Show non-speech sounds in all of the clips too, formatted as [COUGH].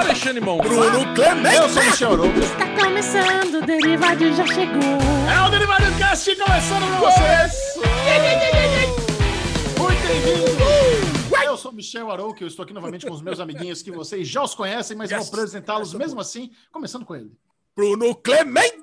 Alexandre Mão. Bruno Clemente. Eu sou o Michel Arouca. Está começando, o Derivado já chegou. É o Derivado Cast começando com vocês. Muito bem-vindo. Eu sou o Michel Arouca, eu estou aqui novamente com os meus amiguinhos que vocês já os conhecem, mas Yes. vou apresentá-los mesmo assim, começando com ele. Bruno Clemente.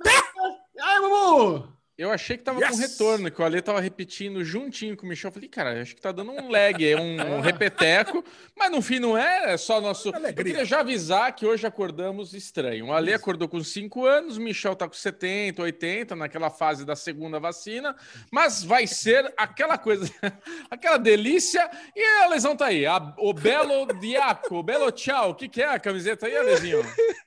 E aí, Bubu? Eu achei que tava Yes! com retorno, que o Ale tava repetindo juntinho com o Michel. Eu falei, cara, acho que tá dando um lag, é um, um [LAUGHS] repeteco, mas no fim não é, é só nosso. Eu Alegria. queria já avisar que hoje acordamos estranho. O Ale acordou com 5 anos, o Michel tá com 70, 80, naquela fase da segunda vacina, mas vai ser aquela coisa, [LAUGHS] aquela delícia. E a lesão tá aí, a- o Belo Diaco, o Belo Tchau. O que, que é a camiseta aí, Alezinho? [LAUGHS]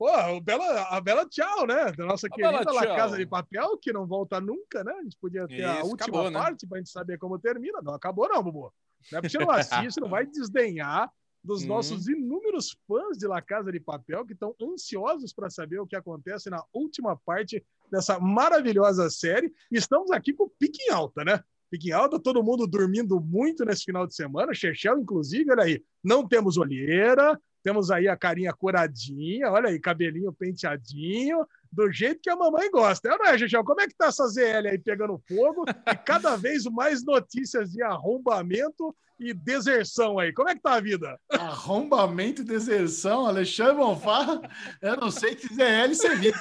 Pô, o Bela, a Bela Tchau, né? Da nossa A querida La. Casa de Papel, que não volta nunca, né? A gente podia ter a Isso, última acabou, né? parte pra gente saber como termina. Não acabou, não, Bubu. Não é porque você não assiste, não vai desdenhar dos [LAUGHS] Uhum. nossos inúmeros fãs de La Casa de Papel que estão ansiosos para saber o que acontece na última parte dessa maravilhosa série. E estamos aqui com o pique em alta, né? Pique em alta, todo mundo dormindo muito nesse final de semana, Chechel, inclusive, olha aí. Não temos olheira, temos aí a carinha coradinha, olha aí, cabelinho penteadinho, do jeito que a mamãe gosta. É, não é, Chechel? Como é que tá essa ZL aí pegando fogo e cada [LAUGHS] vez mais notícias de arrombamento e deserção aí? Como é que tá a vida? Arrombamento e deserção, Alexandre Bonfá. Eu não sei que ZL servir.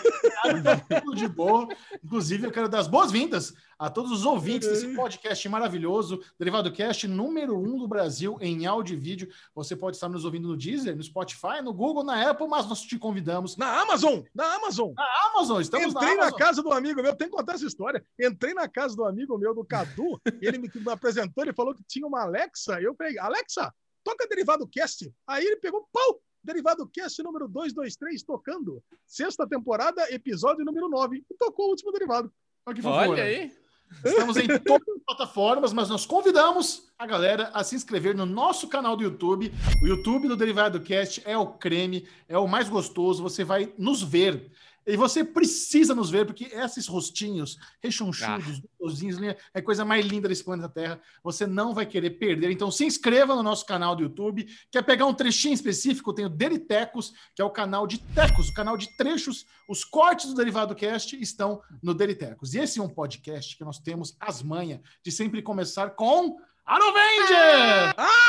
Tudo de boa. Inclusive, eu quero dar as boas-vindas a todos os ouvintes desse podcast maravilhoso, Derivado Cast número um do Brasil em áudio e vídeo. Você pode estar nos ouvindo no Deezer, no Spotify, no Google, na Apple, mas nós te convidamos Na Amazon! Na Amazon! na Amazon. Estamos Entrei na na, Amazon. casa do amigo meu, tem que contar essa história. Entrei na casa do amigo meu, do Cadu, ele me apresentou, ele falou que tinha uma Alexa. Eu falei, Alexa, toca Derivado Cast. Aí ele pegou, pau! Derivado Cast número 223 tocando. Sexta temporada, episódio número 9. E tocou o último derivado. Olha que. Olha aí. [LAUGHS] Estamos em todas as plataformas, mas nós convidamos a galera a se inscrever no nosso canal do YouTube. O YouTube do Derivado Cast é o creme, é o mais gostoso. Você vai nos ver. E você precisa nos ver, porque esses rostinhos rechonchudos, gostosinhos, linha, é a coisa mais linda desse planeta Terra. Você não vai querer perder. Então se inscreva no nosso canal do YouTube. Quer pegar um trechinho específico? Tem o Deritecos, que é o canal de Tecos, o canal de trechos. Os cortes do Derivado Cast estão no Deritecos. E esse é um podcast que nós temos as manhas de sempre começar com Arovenger! Ah!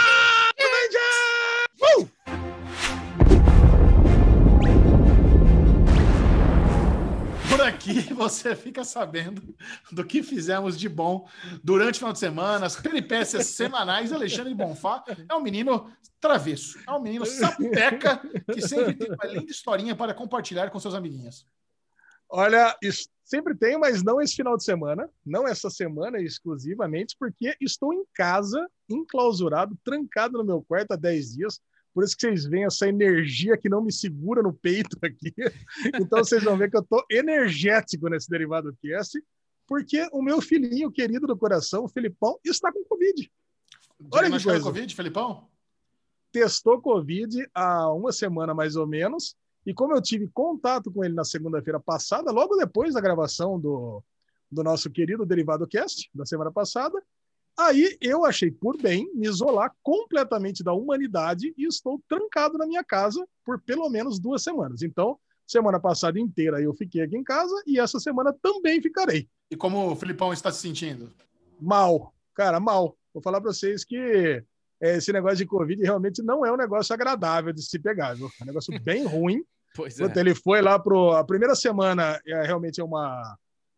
Aqui você fica sabendo do que fizemos de bom durante o final de semana, as peripécias semanais. Alexandre Bonfá é um menino travesso, é um menino sapeca que sempre tem uma linda historinha para compartilhar com seus amiguinhos. Olha, sempre tem, mas não esse final de semana, não essa semana exclusivamente, porque estou em casa, enclausurado, trancado no meu quarto há 10 dias. Por isso que vocês veem essa energia que não me segura no peito aqui. [LAUGHS] Então vocês vão ver que eu estou energético nesse derivado cast, porque o meu filhinho querido do coração, o Filipão, está com Covid. Olha que coisa. Covid, Felipão? testou Covid há uma semana mais ou menos. E como eu tive contato com ele na segunda-feira passada, logo depois da gravação do, do nosso querido Derivado Cast, da semana passada, aí eu achei por bem me isolar completamente da humanidade e estou trancado na minha casa por pelo menos duas semanas. Então, semana passada inteira eu fiquei aqui em casa e essa semana também ficarei. E como o Filipão está se sentindo? Mal, cara, mal. Vou falar para vocês que é, esse negócio de Covid realmente não é um negócio agradável de se pegar, viu? É um negócio [LAUGHS] bem ruim. Pois é. Ele foi lá pro. A primeira semana é, realmente é uma.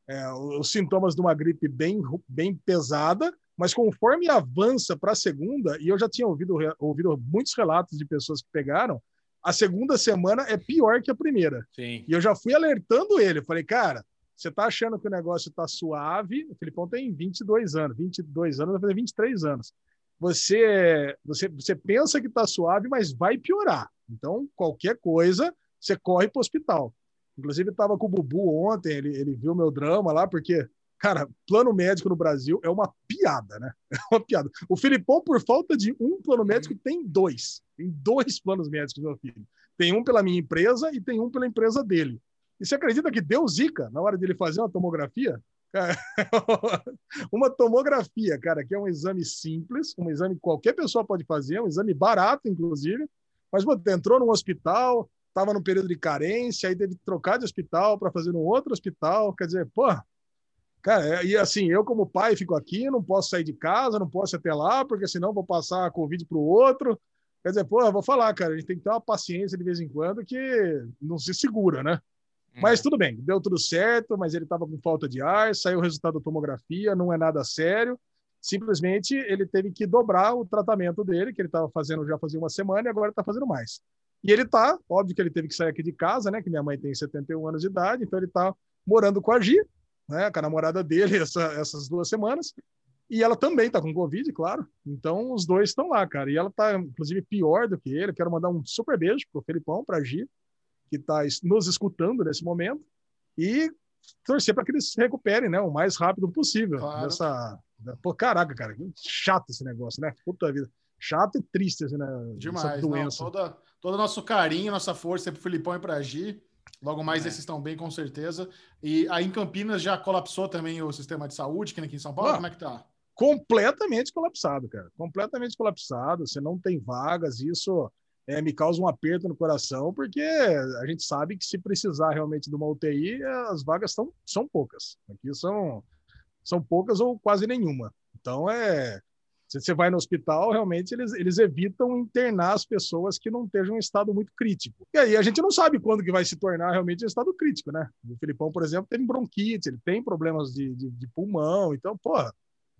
é, os sintomas de uma gripe bem, bem pesada, mas conforme avança para a segunda, e eu já tinha ouvido, ouvido muitos relatos de pessoas que pegaram, a segunda semana é pior que a primeira. Sim. E eu já fui alertando ele. Falei, cara, você tá achando que o negócio tá suave? O Filipão tem 22 anos, 22 anos, vai fazer 23 anos. Você, você, você pensa que tá suave, mas vai piorar. Então, qualquer coisa, você corre para o hospital. Inclusive, estava com o Bubu ontem, ele, ele viu meu drama lá, porque, cara, plano médico no Brasil é uma piada, né? [LAUGHS] É uma piada. O Filipão, por falta de um plano médico, tem dois. Tem dois planos médicos, meu filho. Tem um pela minha empresa e tem um pela empresa dele. E você acredita que deu zica na hora dele fazer uma tomografia? Cara, [LAUGHS] uma tomografia, cara, que é um exame simples, um exame que qualquer pessoa pode fazer, um exame barato, inclusive. Mas, pô, entrou num hospital, estava num período de carência, aí teve que trocar de hospital para fazer num outro hospital. Quer dizer, pô, cara, e assim, eu como pai fico aqui, não posso sair de casa, não posso ir até lá, porque senão vou passar a Covid para o outro. Quer dizer, pô, eu vou falar, cara, a gente tem que ter uma paciência de vez em quando que não se segura, né? Mas tudo bem, deu tudo certo, mas ele estava com falta de ar, saiu o resultado da tomografia, não é nada sério. Simplesmente ele teve que dobrar o tratamento dele, que ele estava fazendo já fazia uma semana e agora está fazendo mais. E ele tá, óbvio que ele teve que sair aqui de casa, né? Que minha mãe tem 71 anos de idade, então ele tá morando com a Gi, né? Com a namorada dele essa, essas duas semanas. E ela também tá com Covid, claro. Então os dois estão lá, cara. E ela tá, inclusive, pior do que ele. Quero mandar um super beijo pro Felipão, pra Gi, que tá nos escutando nesse momento. E torcer para que eles se recuperem, né? O mais rápido possível. Claro. Dessa... Pô, caraca, cara, que chato esse negócio, né? Puta vida. Chato e triste, assim, né? Demais, Essa não, doença. toda, todo nosso carinho, nossa força é pro Filipão e pra Gi. Logo mais É. esses estão bem, com certeza. E aí em Campinas já colapsou também o sistema de saúde, que nem aqui em São Paulo. Ah. Como é que tá? completamente colapsado, cara. Completamente colapsado. Você não tem vagas. Isso é, me causa um aperto no coração, porque a gente sabe que se precisar realmente de uma UTI, as vagas são, são poucas. Aqui são, são poucas ou quase nenhuma. Então, é. Se você vai no hospital, realmente eles, eles evitam internar as pessoas que não estejam em estado muito crítico. E aí a gente não sabe quando que vai se tornar realmente um estado crítico, né? O Filipão, por exemplo, tem bronquite, ele tem problemas de, de, de pulmão, então, porra,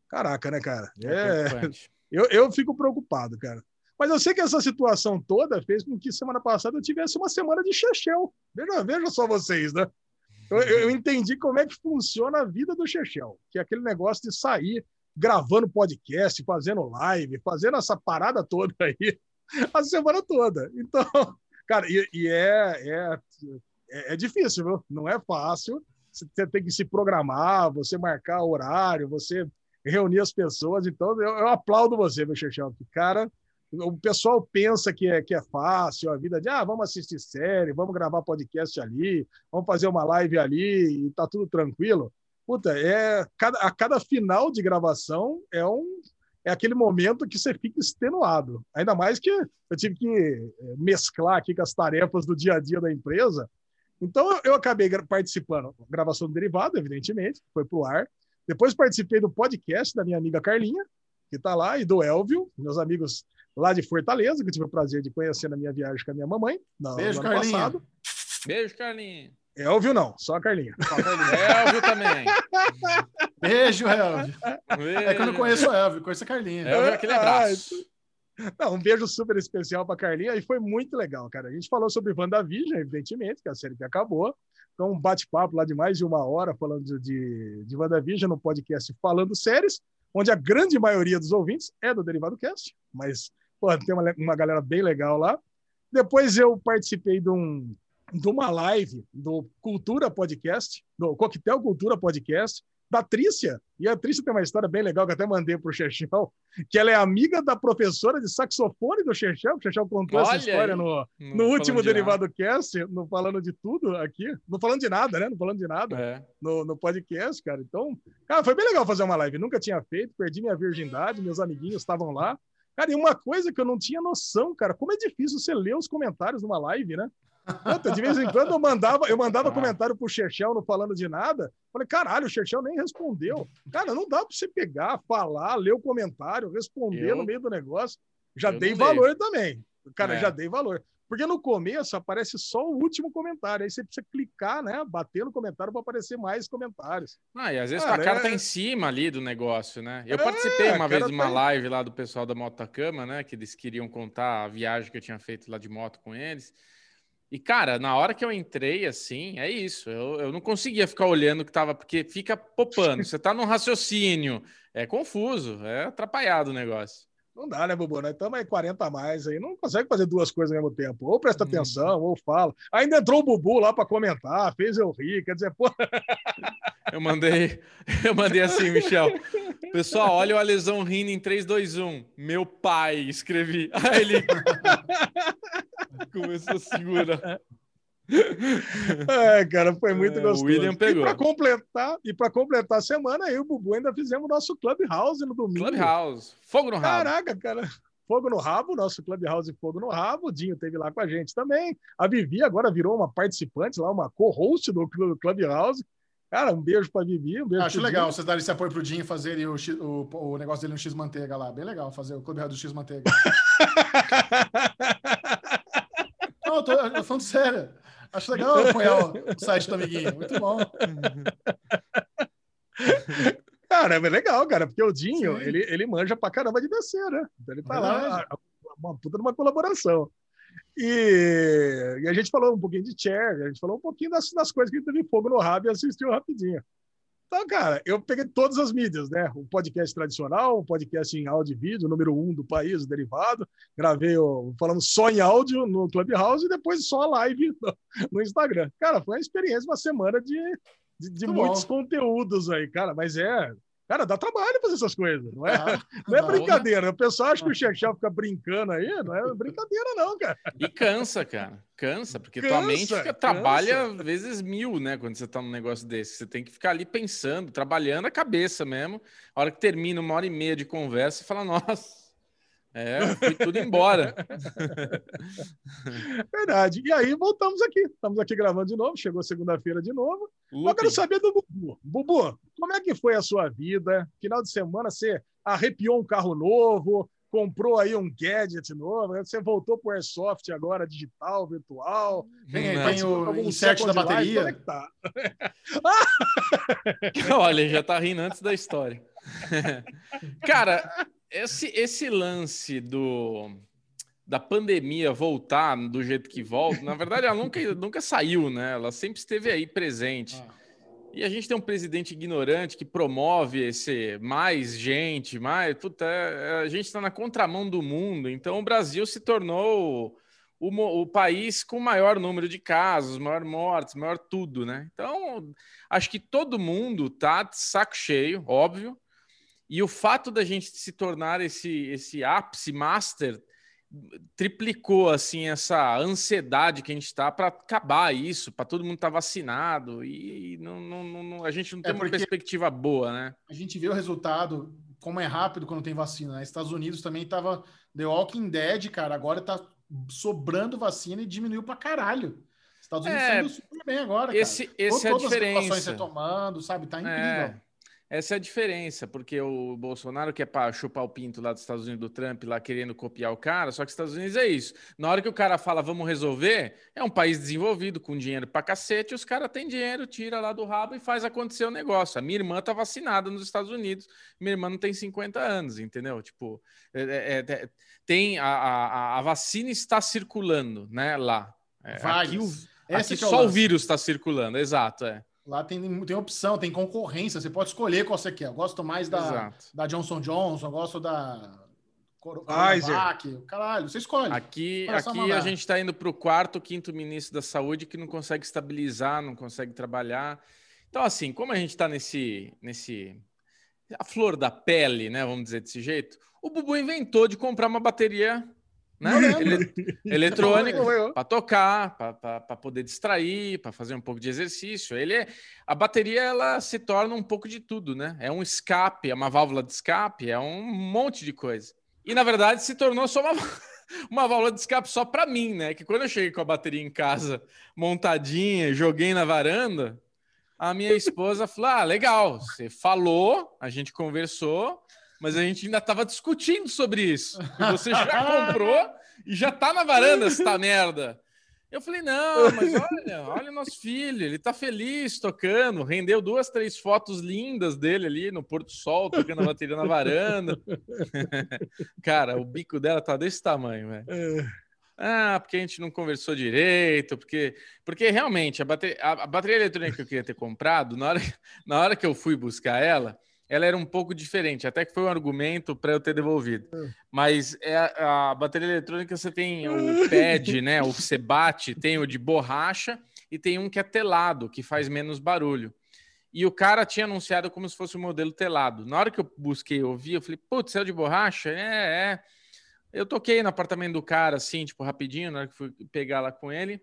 caraca, né, cara? É, preocupante. eu, eu fico preocupado, cara. Mas eu sei que essa situação toda fez com que semana passada eu tivesse uma semana de Chechel. Veja, veja só vocês, né? Eu, eu- eu entendi como é que funciona a vida do Chechel, que é aquele negócio de sair gravando podcast, fazendo live, fazendo essa parada toda aí a semana toda. Então, [LAUGHS] cara, e, e é, é, é, é difícil, viu? Não é fácil. Você tem que se programar, você marcar horário, você reunir as pessoas. Então, eu, eu aplaudo você, meu Chechel. que, Cara, o pessoal pensa que é, que é fácil a vida de, ah, vamos assistir série, vamos gravar podcast ali, vamos fazer uma live ali e tá tudo tranquilo. Puta, é, cada, a cada final de gravação é um é aquele momento que você fica extenuado. Ainda mais que eu tive que eh, mesclar aqui com as tarefas do dia a dia da empresa. Então, eu- acabei participando da gravação do Derivado, evidentemente, que foi para o ar. Depois participei do podcast da minha amiga Carlinha, que está lá, e do Elvio, meus amigos lá de Fortaleza, que eu tive o prazer de conhecer na minha viagem com a minha mamãe. No, Beijo, no ano Carlinha. passado. Beijo, Carlinhos. Elvio não, só a Carlinha. Elvio também. Beijo, Elvio. É que eu não conheço o Elvio, conheço a Carlinha. Elvio, aquele abraço. Não, um beijo super especial para Carlinha e foi muito legal, cara. A gente falou sobre WandaVision, evidentemente, que é a série que acabou. Então, um bate-papo lá de mais de uma hora falando de, de, de WandaVision no podcast Falando Séries, onde a grande maioria dos ouvintes é do Derivado Cast, mas pô, tem uma, uma galera bem legal lá. Depois eu participei de, um, de uma live do Cultura Podcast, do Coquetel Cultura Podcast, da Trícia. E a Trícia tem uma história bem legal que eu até mandei para o Chechel, que ela é amiga da professora de saxofone do Chechel. O Chechel contou Olha essa história aí. no, Não no último de Derivado Cast, no Falando de Tudo aqui. Não falando de nada, né? Não falando de nada nada. É. no, no podcast, cara. Então, cara, foi bem legal fazer uma live. Nunca tinha feito, perdi minha virgindade, meus amiguinhos estavam lá. Cara, e uma coisa que eu não tinha noção, cara, como é difícil você ler os comentários numa live, né? Puta, de vez em quando eu mandava, eu mandava Ah. comentário pro Chechel não falando de nada. Falei, caralho, o Chechel nem respondeu. Cara, não dá pra você pegar, falar, ler o comentário, responder Eu- no meio do negócio. Já eu dei valor também. Cara, É. já dei valor. Porque no começo aparece só o último comentário. Aí você precisa clicar, né? Bater no comentário para aparecer mais comentários. Ah, e às vezes Cara, tua cara é- tá em cima ali do negócio, né? Eu É, participei uma a vez de uma tá live lá do pessoal da Motocama, né? Que eles queriam contar a viagem que eu tinha feito lá de moto com eles. E, cara, na hora que eu entrei, assim, é isso. Eu, eu não conseguia ficar olhando o que tava, porque fica popando. Você tá num raciocínio. É confuso, é atrapalhado o negócio. Não dá, né, Bubu? Nós estamos aí 40 a mais aí. Não consegue fazer duas coisas ao mesmo tempo. Ou presta Uhum. atenção, ou fala. Ainda entrou o Bubu lá para comentar, fez eu rir. Quer dizer, pô, Eu mandei, eu mandei assim, Michel. Pessoal, olha o Alesão rindo em 3, 2, 1. Meu pai, escrevi. Aí ele começou a segurar. é, cara, foi muito É, o gostoso. William pegou. E para completar, e para completar a semana, eu e o Bubu ainda fizemos o nosso Clubhouse no domingo. Clubhouse. Fogo no rabo. Caraca, cara. Fogo no Rabo, nosso Clubhouse Fogo no Rabo. O Dinho teve lá com a gente também. A Vivi agora virou uma participante lá, uma co-host do Clu- Clubhouse. Cara, um beijo pra Vivi, um beijo Acho pro legal Dinho. vocês darem esse apoio pro Dinho e fazerem o, X- o, o negócio dele no X-Manteiga lá. Bem legal fazer o Clube do X-Manteiga. Não, [LAUGHS] eu tô, eu tô falando sério. Acho legal apoiar o, o site do amiguinho. Muito bom. Cara, é legal, cara, porque o Dinho, Sim. ele, ele manja pra caramba de descer, né? Então ele tá lá, Verdade. a- uma puta de uma colaboração. E, e a gente falou um pouquinho de chair, a gente falou um pouquinho das, das coisas que teve fogo no rabo e assistiu rapidinho. Então, cara, eu peguei todas as mídias, né? O podcast tradicional, o podcast em áudio e vídeo, número um do país, o derivado. Gravei o, falando só em áudio no Clubhouse e depois só a live no, no Instagram. Cara, foi uma experiência, uma semana de, de, de Muito muitos bom. conteúdos aí, cara. Mas é. Cara, dá trabalho fazer essas coisas, não é? Ah, [LAUGHS] Não é dá. brincadeira. O pessoal acha que o Chechel fica brincando aí, não é brincadeira, não, cara. E cansa, cara. Cansa, porque tua Cansa, mente fica, trabalha vezes mil, né? Quando você tá num negócio desse. Você tem que ficar ali pensando, trabalhando a cabeça mesmo. A hora que termina uma hora e meia de conversa, você fala, nossa, é, foi tudo embora. [LAUGHS] Verdade. E aí voltamos aqui. Estamos aqui gravando de novo. Chegou segunda-feira de novo. Eu quero saber do Bubu. Bubu, como é que foi a sua vida? Final de semana você arrepiou um carro novo, comprou aí um gadget novo, você voltou pro Airsoft agora, digital, virtual. Tem, aí, tem o Algum insert da Life, bateria. Como é que tá? [LAUGHS] Olha, já tá rindo antes da história. [LAUGHS] Cara, esse, esse lance do da pandemia voltar do jeito que volta, na verdade, ela nunca, [LAUGHS] nunca saiu, né? Ela sempre esteve aí presente. Ah. E a gente tem um presidente ignorante que promove esse mais gente, mais. Puta, é- a gente está na contramão do mundo. Então o Brasil se tornou o, mo- o país com o maior número de casos, maior mortes, maior tudo, né? Então acho que todo mundo tá de saco cheio, óbvio. E o fato da gente se tornar esse, esse ápice master triplicou assim essa ansiedade que a gente está para acabar isso, para todo mundo estar vacinado e não, não- não- a gente não tem uma porque- perspectiva boa, né? A gente vê o resultado, como é rápido quando tem vacina. Né? Estados Unidos também tava The Walking Dead, cara. Agora tá sobrando vacina e diminuiu pra caralho. Estados Unidos É, tá indo super bem agora, cara. Esse, esse é a Todas as diferença. retomando, sabe? Tá incrível. É, essa é a diferença, porque o Bolsonaro quer chupar o pinto lá dos Estados Unidos do Trump, lá querendo copiar o cara, só que os Estados Unidos é isso. Na hora que o cara fala vamos resolver, é um país desenvolvido, com dinheiro pra cacete, os caras têm dinheiro, tira lá do rabo e faz acontecer o negócio. A minha irmã tá vacinada nos Estados Unidos, minha irmã não tem 50 anos, entendeu? Tipo, é- é- é- tem a, a, a vacina está circulando, né, lá. É, Várias. aqui o, aqui que é só o vírus está circulando, exato, é. Lá tem, tem opção, tem concorrência. Você pode escolher qual você quer. Eu gosto mais da, Exato. da Johnson Johnson, eu gosto da Pfizer. Caralho, você escolhe. Aqui, aqui mandar. a gente está indo para o quarto, quinto ministro da saúde que não consegue estabilizar, não consegue trabalhar. Então, assim, como a gente está nesse, nesse. a flor da pele, né? Vamos dizer desse jeito, o Bubu inventou de comprar uma bateria né, ele- eletrônica Eu- para tocar, para poder distrair, para fazer um pouco de exercício. Ele é, a bateria ela se torna um pouco de tudo, né? É um escape, é uma válvula de escape, é um monte de coisa. E na verdade se tornou só uma, [LAUGHS] uma válvula de escape só para mim, né? Que quando eu cheguei com a bateria em casa montadinha, joguei na varanda, a minha esposa falou: "Ah, legal, você falou, a gente conversou, mas a gente ainda estava discutindo sobre isso. Você [LAUGHS] já comprou e já tá na varanda essa merda. Eu falei, não, mas [LAUGHS] olha, olha o nosso filho, ele tá feliz tocando, rendeu duas, três fotos lindas dele ali no Porto Sol, tocando a bateria na varanda. [LAUGHS] Cara, o bico dela tá desse tamanho, velho. Ah, porque a gente não conversou direito, porque, porque realmente a bateria, a, a bateria eletrônica que eu queria ter comprado, na hora, na hora que eu fui buscar ela, ela era um pouco diferente, até que foi um argumento para eu ter devolvido. Mas é a, a bateria eletrônica você tem o [LAUGHS] pad, né? O que você bate, tem o de borracha e tem um que é telado, que faz menos barulho. E o cara tinha anunciado como se fosse um modelo telado. Na hora que eu busquei e ouvi, eu falei, putz, é o de borracha? É, é. Eu toquei no apartamento do cara, assim, tipo, rapidinho, na hora que fui pegar lá com ele.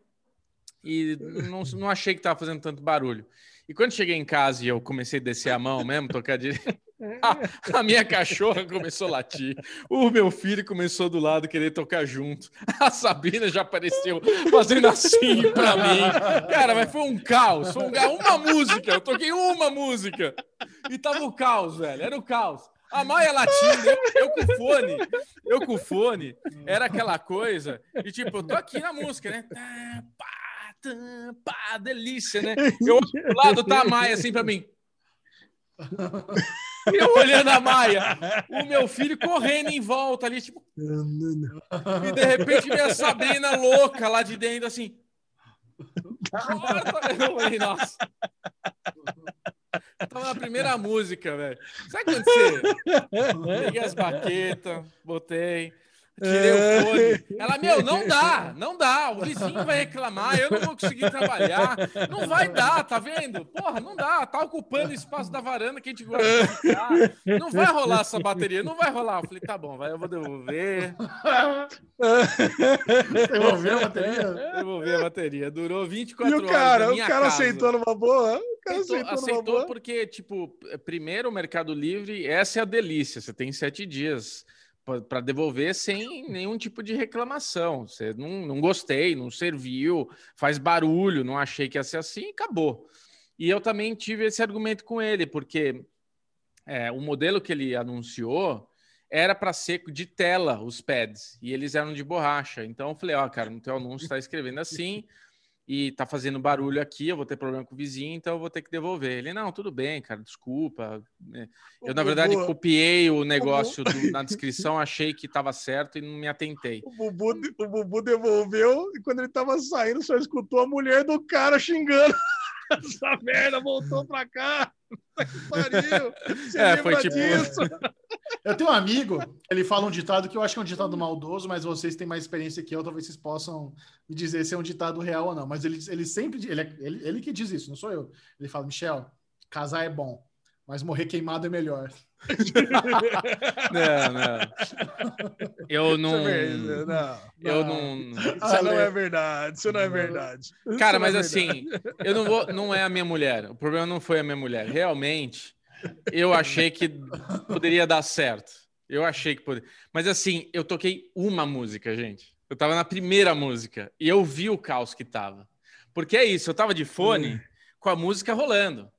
E não, não achei que tava fazendo tanto barulho. E quando cheguei em casa e eu comecei a descer a mão mesmo, tocar direito, [LAUGHS] A, a minha cachorra começou a latir. O meu filho começou do lado querer tocar junto. A Sabrina já apareceu fazendo assim pra mim. Cara, mas foi um caos. Foi um uma música. Eu toquei uma música. E tava o caos, velho. Era o caos. A Maia latindo, eu, eu com fone, eu com fone, era aquela coisa, e tipo, eu tô aqui na música, né? Tá, pá, tá, pá, delícia, né? [LAUGHS] Eu olho pro lado, tá a Maia assim pra mim. E eu olhando a Maia, o meu filho correndo em volta ali, tipo. E de repente vem a Sabrina louca lá de dentro, assim. Eu falei, nossa. Eu tava na primeira música, velho. Sabe quando você. [LAUGHS] Peguei as baquetas, botei. Tirei o fone. Ela, meu, não dá, [LAUGHS] não dá. O vizinho vai reclamar, eu não vou conseguir trabalhar. Não vai dar, tá vendo? Porra, não dá. Tá ocupando o espaço da varanda que a gente gosta de ficar. Não vai rolar essa bateria, não vai rolar. Eu falei, tá bom, vai, eu vou devolver. Devolveu a bateria? Devolver a bateria. Durou 24 E horas. o cara, o cara casa. aceitou numa boa? O cara Aceitou, aceitou, numa aceitou boa? porque, tipo, primeiro o Mercado Livre, essa é a delícia. Você tem sete dias para devolver sem nenhum tipo de reclamação. Você não, não gostei, não serviu, faz barulho, não achei que ia ser assim, acabou. E eu também tive esse argumento com ele, porque é, o modelo que ele anunciou era para ser de tela os pads e eles eram de borracha. Então eu falei, ó, cara, no teu anúncio está escrevendo assim e tá fazendo barulho aqui, eu vou ter problema com o vizinho, então eu vou ter que devolver. Ele, não, tudo bem, cara, desculpa. É, Eu, na verdade, Bubu- copiei o negócio do- na [LAUGHS] descrição, achei que estava certo e não me atentei. O Bubu, o Bubu devolveu e quando ele tava saindo, só escutou a mulher do cara xingando. Essa merda voltou pra cá. Puta que pariu. Você É, lembra foi tipo- disso? Eu tenho um amigo, ele fala um ditado que eu acho que é um ditado maldoso, mas vocês têm mais experiência que eu, talvez vocês possam me dizer se é um ditado real ou não. Mas ele, ele sempre, ele, é- ele, ele que diz isso, não sou eu. Ele fala, Michel, casar é bom, mas morrer queimado é melhor. [LAUGHS] Não, não. Eu não. Isso é verdade. Não, Eu não. não. Isso não é verdade. Isso não é verdade. Isso Cara, não é mas verdade. assim, eu não vou. Não é a minha mulher. O problema não foi a minha mulher. Realmente, eu achei que poderia dar certo. Eu achei que poderia. Mas assim, eu toquei uma música, gente. Eu tava na primeira música e eu vi o caos que tava. Porque é isso, eu tava de fone com a música rolando.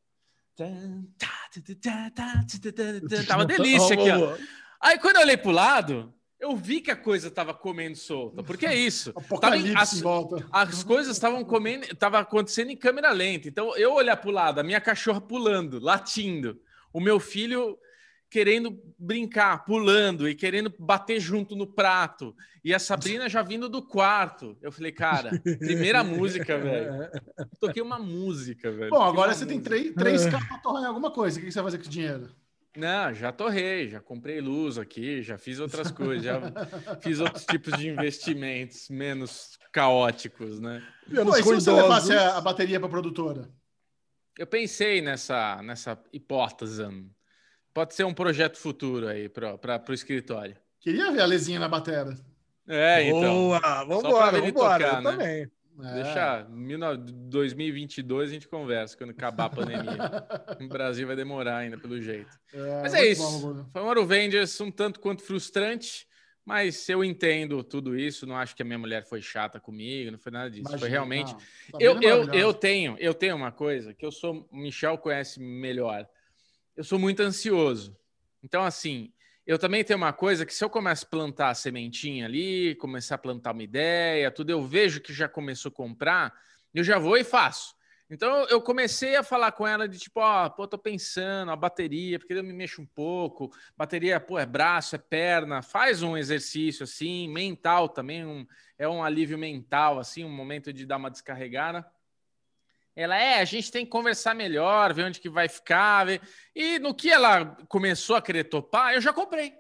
Tava delícia aqui, ó. Aí quando eu olhei pro lado, eu vi que a coisa tava comendo solta. Porque é isso. Tava Apocalipse as- em volta. as coisas estavam comendo, estava acontecendo em câmera lenta. Então eu olhar para o lado, a minha cachorra pulando, latindo, o meu filho querendo brincar, pulando e querendo bater junto no prato, e a Sabrina já vindo do quarto. Eu falei, cara, primeira música, velho. [LAUGHS] Toquei uma música, velho. Bom, agora você tem música. três, três k pra torrar em alguma coisa. O que você vai fazer com o dinheiro? Não, já torrei, já comprei luz aqui, já fiz outras coisas, já [LAUGHS] fiz outros tipos de investimentos menos caóticos, né? Pô, e se você levasse a, a bateria pra produtora? Eu pensei nessa, nessa hipótese. Pode ser um projeto futuro aí para o escritório. Queria ver a Lezinha na batera. É, então. Boa, vambora, vambora. tocar, eu né? também. É. Deixa 19 2022 a gente conversa quando acabar a pandemia. [LAUGHS] o Brasil vai demorar ainda, pelo jeito. É, Mas é isso. bom. Foi um Aruvengers um tanto quanto frustrante, mas eu entendo tudo isso. Não acho que a minha mulher foi chata comigo, não foi nada disso. foi Imagina, realmente. não. Eu, eu, eu tenho, eu tenho uma coisa que eu sou, o Michel conhece melhor. Eu sou muito ansioso. Então, assim, eu também tenho uma coisa que se eu começo a plantar a sementinha ali, começar a plantar uma ideia, tudo, eu vejo que já começou a comprar, eu já vou e faço. Então, eu comecei a falar com ela de tipo, ó, pô, tô pensando, a bateria, porque eu me mexo um pouco, bateria, pô, é braço, é perna, faz um exercício assim, mental também, um, é um alívio mental, assim, um momento de dar uma descarregada. Ela é, a gente tem que conversar melhor, ver onde que vai ficar. Ver... E no que ela começou a querer topar, eu já comprei.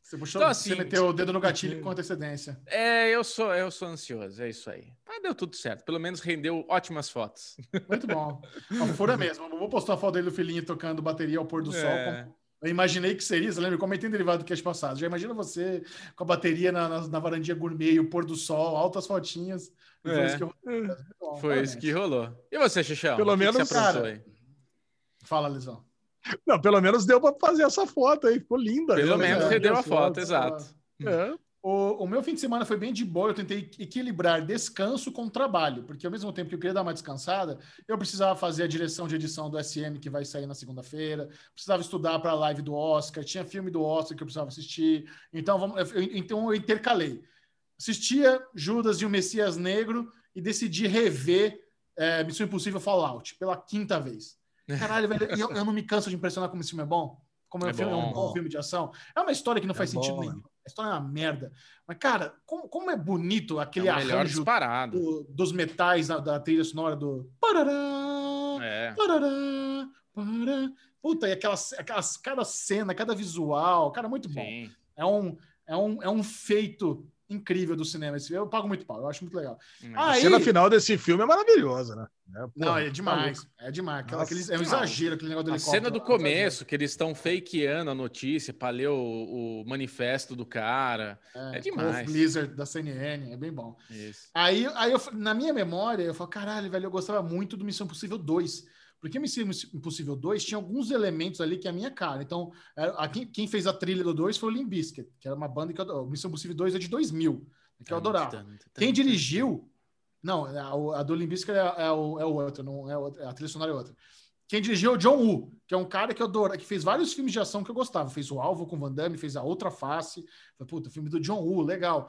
Você, puxou, Então, assim, você meteu o dedo no gatilho com antecedência. É, eu sou, eu sou ansioso, é isso aí. Mas deu tudo certo, pelo menos rendeu ótimas fotos. Muito bom. A fura mesmo. Eu vou postar a foto dele do filhinho tocando bateria ao pôr do sol. É. Eu imaginei que seria, você lembra? Eu comentei em derivado do cast passado. Já imagina você com a bateria na, na, na varandinha gourmet, e o pôr do sol, altas fotinhas. E foi É. isso que eu... Muito bom, Foi isso que rolou. E você, Xixão? Pelo O que que menos, você aprontou cara, aí? Fala, Lisão. Não, pelo menos deu pra fazer essa foto aí. Ficou linda. Pelo menos você deu a foto, fotos. exato. É. O, o meu fim de semana foi bem de boa, eu tentei equilibrar descanso com trabalho, porque ao mesmo tempo que eu queria dar uma descansada, eu precisava fazer a direção de edição do SM que vai sair na segunda-feira, precisava estudar para a live do Oscar, tinha filme do Oscar que eu precisava assistir, então, vamos, eu, então eu intercalei. Assistia Judas e o Messias Negro e decidi rever é, Missão Impossível Fallout pela quinta vez. [LAUGHS] Caralho, velho, eu, eu não me canso de impressionar como esse filme é bom. Como é, um, É filme, é um bom. bom filme de ação. É uma história que não É faz sentido bom, nenhum. A história é uma merda. Mas, cara, como, como é bonito É aquele melhor arranjo disparado. do- dos metais da, da trilha sonora do. Parará, É. parará, pará. Puta, e aquelas, aquelas, cada cena, cada visual, cara, muito bom. Sim. É um, é, um, é um feito incrível do cinema. Esse, eu pago muito pau, eu acho muito legal. A Aí- cena final desse filme é maravilhosa, né? É, pô, Não, é demais. É demais. Aquela, Nossa, aquele, é um exagero aquele negócio do A helicóptero. cena do é um exagero. começo, que eles estão fakeando a notícia para ler o, o manifesto do cara. É demais. Wolf Blizzard da CNN, é bem bom. Isso. Aí, aí eu, na minha memória, eu falo, caralho, velho, eu gostava muito do Missão Impossível 2. Porque Missão Impossível 2 tinha alguns elementos ali que é a minha cara. Então, é, a- quem, quem fez a trilha do 2 foi o Limp Bizkit, que era uma banda que eu. Missão Impossível 2 é de 2000, que eu adorava. Quem dirigiu... Não, a, a do Limp Bizkit é, é o, é o outro, não é o outro, a trilha sonora é outra. Quem dirigiu é o John Woo, que é um cara que eu adoro, que fez vários filmes de ação que eu gostava. Fez o Alvo com Van Damme, fez a Outra Face. Falei, Puta, filme do John Woo, legal.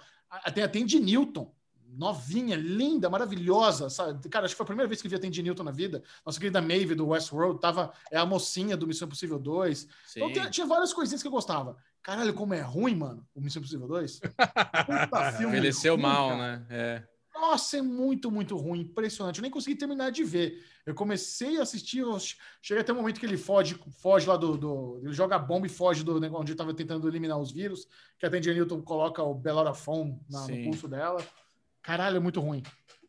Tem a Tandy Newton, novinha, linda, maravilhosa. Sabe? Cara, acho que foi a primeira vez que vi a Tandy Newton na vida. Nossa querida Maeve do Westworld, tava, é a mocinha do Missão Impossível 2. Sim. Então tinha, tinha várias coisinhas que eu gostava. Caralho, como é ruim, mano, o Missão Impossível 2. Puta [LAUGHS] filme Envelheceu mal, cara. né? É. Nossa, é muito, muito ruim, impressionante. Eu nem consegui terminar de ver. Eu comecei a assistir, eu che- cheguei até o momento que ele foge, foge lá do, do- Ele joga a bomba e foge do negócio onde estava tentando eliminar os vírus. Que a Tandy Newton coloca o Belorafon na, no pulso dela. Caralho, é muito ruim.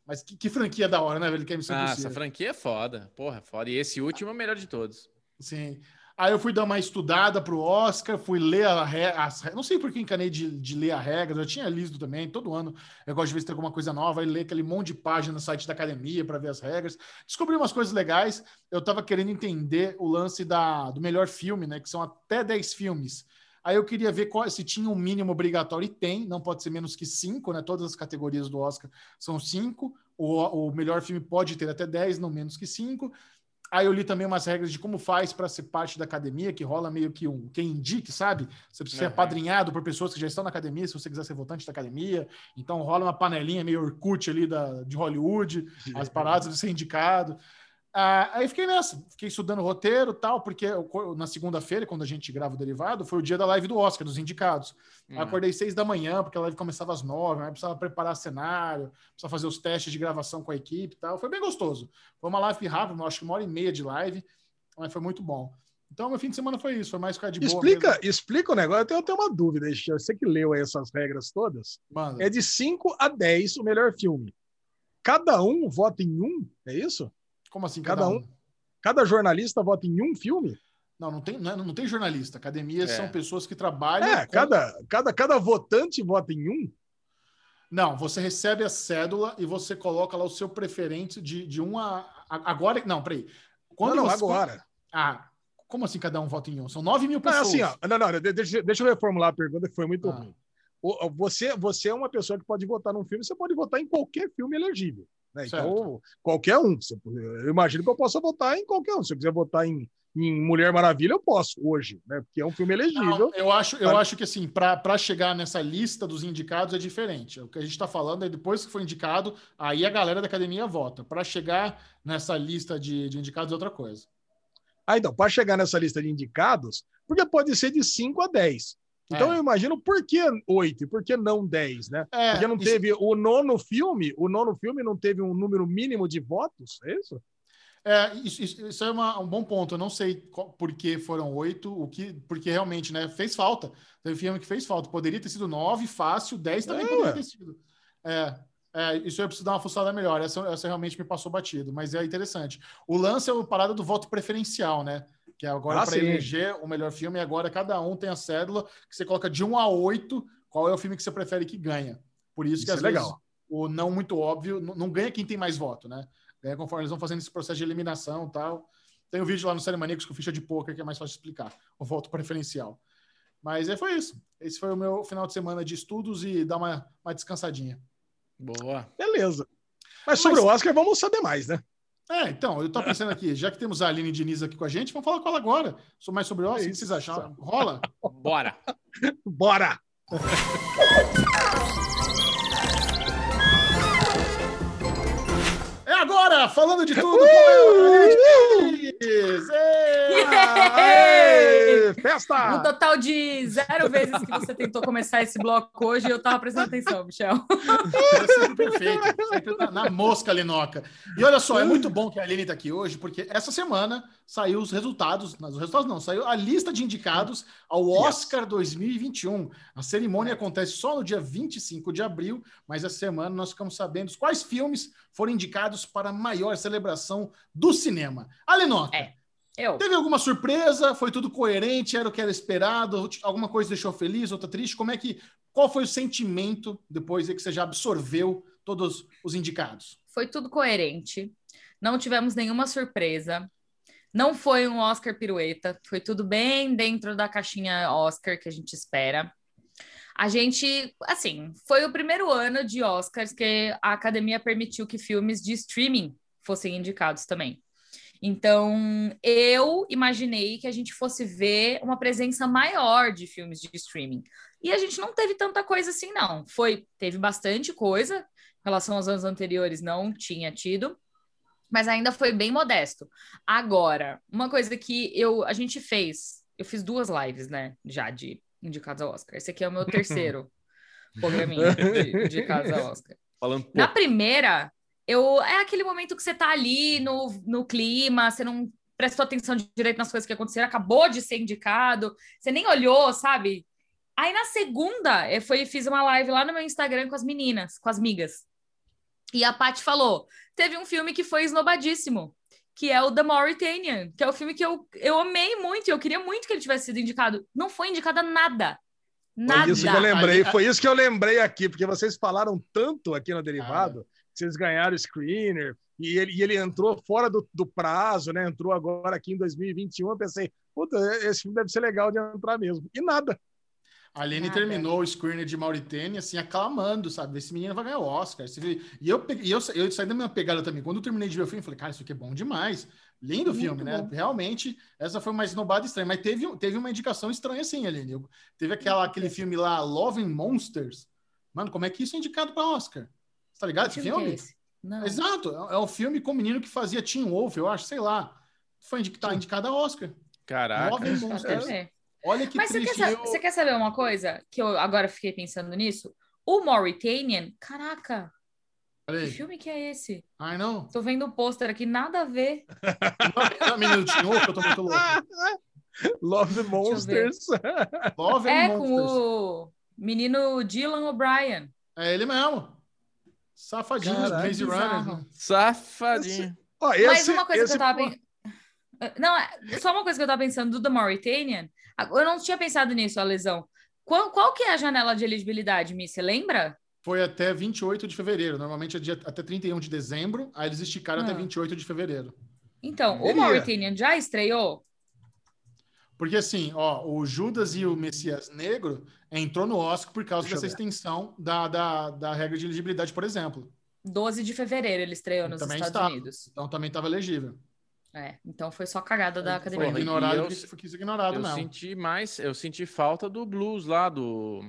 Mas que, que franquia da hora, né, velho? Que é Missão Ah, essa Impossível. franquia é foda. Porra, foda. E esse último é o melhor de todos. Sim. Aí eu fui dar uma estudada pro Oscar, fui ler a re... as Não sei por que encanei de, de ler a regra, eu tinha lido também, todo ano eu gosto de ver se tem alguma coisa nova, e ler aquele monte de página no site da academia para ver as regras. Descobri umas coisas legais, eu tava querendo entender o lance da, do melhor filme, né? Que são até 10 filmes. Aí eu queria ver qual, se tinha um mínimo obrigatório, e tem, não pode ser menos que 5, né? Todas as categorias do Oscar são 5. O, o melhor filme pode ter até 10, não menos que 5. Aí eu li também umas regras de como faz para ser parte da academia, que rola meio que um quem indique, sabe? Você precisa ser Uhum. apadrinhado por pessoas que já estão na academia, se você quiser ser votante da academia. Então rola uma panelinha meio Orkut ali da, de Hollywood, [LAUGHS] as paradas de ser indicado. Ah, aí fiquei nessa, fiquei estudando roteiro e tal, porque eu- na segunda-feira, quando a gente grava o derivado, foi o dia da live do Oscar, dos indicados. Aí Hum. acordei seis da manhã, porque a live começava às nove, aí precisava preparar cenário, precisava fazer os testes de gravação com a equipe e tal. Foi bem gostoso. Foi uma live rápida, acho que uma hora e meia de live, mas foi muito bom. Então, meu fim de semana foi isso, foi mais ficar de boa. Explica, mesmo. explica o negócio. Eu tenho, eu tenho uma dúvida. Você que leu aí essas regras todas. Manda. É de 5 a 10 o melhor filme. Cada um vota em um, é isso? Como assim, cada cada, um? um? Cada jornalista vota em um filme? Não, não tem, não, é- não tem jornalista. Academias É. são pessoas que trabalham. É, com- cada, cada, cada votante vota em um? Não, você recebe a cédula e você coloca lá o seu preferente de, de um a. a- Agora. Não, peraí. Quando não, não, você- agora. Ah, como assim cada um vota em um? São 9 mil Não, é pessoas. assim, ó. Não, não, de- deixa, deixa eu reformular a pergunta que foi muito Ah. ruim. Você, você é uma pessoa que pode votar num filme, você pode votar em qualquer filme elegível. Né? Então, qualquer um. Eu imagino que eu possa votar em qualquer um. Se eu quiser votar em, em Mulher Maravilha, eu posso hoje, né? Porque é um filme elegível. Não, eu acho, eu Mas- acho que assim, para chegar nessa lista dos indicados é diferente. O que a gente está falando é depois que foi indicado, aí a galera da academia vota. Para chegar nessa lista de, de indicados é outra coisa. Ah, então, para chegar nessa lista de indicados, porque pode ser de 5 a 10. Então É. eu imagino por que 8 e por que não 10, né? É, Porque não isso- teve o nono filme, o nono filme não teve um número mínimo de votos, é isso? É, isso, isso- isso é uma- um bom ponto. Eu não sei qual- por que foram oito, o que, porque realmente, né, fez falta. Teve filme que fez falta. Poderia ter sido nove, fácil, dez também É, poderia ter sido. É, é, isso eu preciso dar uma fuçada melhor. Essa, essa realmente me passou batido, mas é interessante. O lance é a parada do voto preferencial, né? Que é agora Ah, para eleger o melhor filme, e agora cada um tem a cédula que você coloca de um a oito qual é o filme que você prefere que ganha. Por isso, que Isso às é legal. vezes o não muito óbvio não, não ganha quem tem mais voto, né? Ganha conforme eles vão fazendo esse processo de eliminação e tal. Tem um vídeo lá no Série Maníacos com ficha de poker que é mais fácil de explicar. O voto preferencial. Mas é, foi isso. Esse foi o meu final de semana de estudos e dar uma, uma descansadinha. Boa. Beleza. Mas sobre Mas- o Oscar, vamos saber mais, né? É, então, eu tô pensando aqui, já que temos a Aline Diniz aqui com a gente, vamos falar com ela agora. Sou mais sobre o Oscar, o que vocês acharam? Rola? Bora. Bora! [LAUGHS] agora, falando de tudo com! Ê! Aê! No Festa! total de zero vezes que você tentou começar esse bloco hoje, eu tava prestando atenção, Michel. É sempre perfeito, sempre na, na mosca, Linoca. E olha só, é muito bom que a Aline está aqui hoje, porque essa semana saiu os resultados, não, os resultados não, saiu a lista de indicados ao Oscar 2021. A cerimônia acontece só no dia 25 de abril, mas essa semana nós ficamos sabendo quais filmes foram indicados para a maior celebração do cinema. Alinoca, É. Eu. teve alguma surpresa? Foi tudo coerente? Era o que era esperado? Alguma coisa deixou feliz, outra triste? Como é que qual foi o sentimento depois de que você já absorveu todos os indicados? Foi tudo coerente. Não tivemos nenhuma surpresa. Não foi um Oscar pirueta. Foi tudo bem dentro da caixinha Oscar que a gente espera. A gente, assim, foi o primeiro ano de Oscars que a academia permitiu que filmes de streaming fossem indicados também. Então, eu imaginei que a gente fosse ver uma presença maior de filmes de streaming. E a gente não teve tanta coisa assim, não. Foi, teve bastante coisa, em relação aos anos anteriores, não tinha tido, mas ainda foi bem modesto. Agora, uma coisa que eu, a gente fez, eu fiz duas lives, né, já de indicados ao Oscar. Esse aqui é o meu [LAUGHS] terceiro programinha de [LAUGHS] indicados ao Oscar. Falando Na primeira, eu é aquele momento que você tá ali no, no clima, você não prestou atenção direito nas coisas que aconteceram, acabou de ser indicado, você nem olhou, sabe? Aí na segunda, eu fui, fiz uma live lá no meu Instagram com as meninas, com as migas. E a Paty falou: teve um filme que foi esnobadíssimo, que é o The Mauritanian, que é o filme que eu, eu amei muito, e eu queria muito que ele tivesse sido indicado. Não foi indicado a nada. Nada. Foi isso que eu lembrei, foi isso que eu lembrei aqui, porque vocês falaram tanto aqui no Derivado, que vocês ganharam o screener, e ele, e ele entrou fora do, do prazo, né? Entrou agora aqui em 2021. Eu pensei, puta, esse filme deve ser legal de entrar mesmo. E nada. A Aline Nada. terminou o screener de Mauritânia, assim, aclamando, sabe? Esse menino vai ganhar o Oscar. E eu, peguei- e eu, eu saí da minha pegada também. Quando eu terminei de ver o filme, falei, cara, isso aqui é bom demais. Lindo Muito filme, né? bom. Realmente, essa foi uma esnobada estranha. Mas teve, teve uma indicação estranha, sim, Aline. Eu- teve aquela, aquele filme lá, Love and Monsters. Mano, como é que isso é indicado para Oscar? Você tá ligado? Que Esse filme é esse? Não. Exato. É é um filme com um menino que fazia Teen Wolf, eu acho, sei lá. Foi indi- tá indicado a Oscar. caraca. Pra Monsters. ver. Olha que Mas você quer, Eu- você quer saber uma coisa? Que eu agora fiquei pensando nisso? O Mauritanian, caraca, que filme que é esse? Ai, não. Tô vendo o pôster aqui, nada a ver. Não menino do Teen Wolf, eu tô muito louco. [LAUGHS] Love the Monsters. Love and É com Monsters. o menino Dylan O'Brien. É ele mesmo. Safadinho, Caraca, Maze. Runner. né? Safadinho. Ó, Mas esse- uma coisa que eu tava pensando. Não, é- só uma coisa que eu tava pensando do The Mauritanian. Eu não tinha pensado nisso, a lesão. Qual, qual que é a janela de elegibilidade, Mi? Você lembra? Foi até 28 de fevereiro. Normalmente é dia, até 31 de dezembro. Aí eles esticaram até Ah. 28 de fevereiro. Então, o. Mauritanian já estreou? Porque assim, ó, o Judas e o Messias Negro entrou no Oscar por causa Deixa dessa extensão da, da, da regra de elegibilidade, por exemplo. 12 de fevereiro ele estreou nos Também Estados está. Unidos. Então também estava elegível. É, então foi só cagada da Foi academia. Porra, ignorado eu- foi ignorado Eu mesmo. senti mais, eu senti falta do blues lá, do,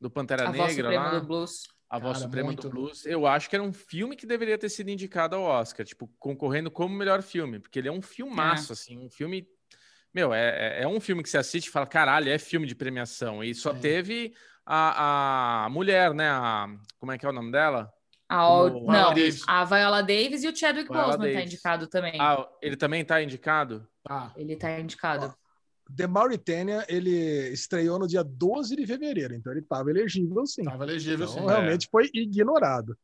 do Pantera a voz Negra suprema lá. do blues. A Voz Cara, Suprema muito. do Blues. Eu acho que era um filme que deveria ter sido indicado ao Oscar, tipo, concorrendo como melhor filme, porque ele é um filmaço, assim, um filme. Meu, é, é- é um filme que você assiste e fala, caralho, é filme de premiação. E só É. teve a, a mulher, né? A, como é que é o nome dela? A, o- O não, Viola Davis. a Viola Davis e o Chadwick Viola Boseman tá Davis. indicado também. Ah, ele também tá indicado? Tá. Ele tá indicado. The Mauritania, ele estreou no dia 12 de fevereiro, então ele estava elegível sim. Tava elegível, Então, sim. realmente foi ignorado.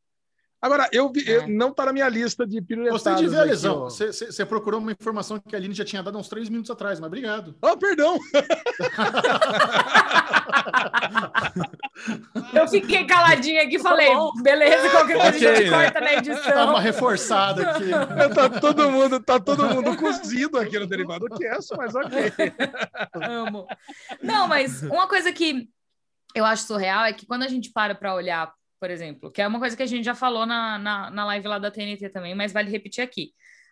Agora, eu, vi, eu É. não tá na minha lista de piruletadas. Gostei de ver a lesão. você procurou uma informação que a Aline já tinha dado uns três minutos atrás, mas obrigado. Oh, perdão! [LAUGHS] Eu fiquei caladinha aqui e falei, beleza, qualquer coisa a Ok, gente né? corta na Dá edição. uma reforçada aqui. tá todo mundo, tá todo mundo cozido aqui no Derivado Cast, mas ok. Amo. Não, mas uma coisa que eu acho surreal é que quando a gente para para olhar, por exemplo, que é uma coisa que a gente já falou na, na, na live lá da TNT também, mas vale repetir aqui.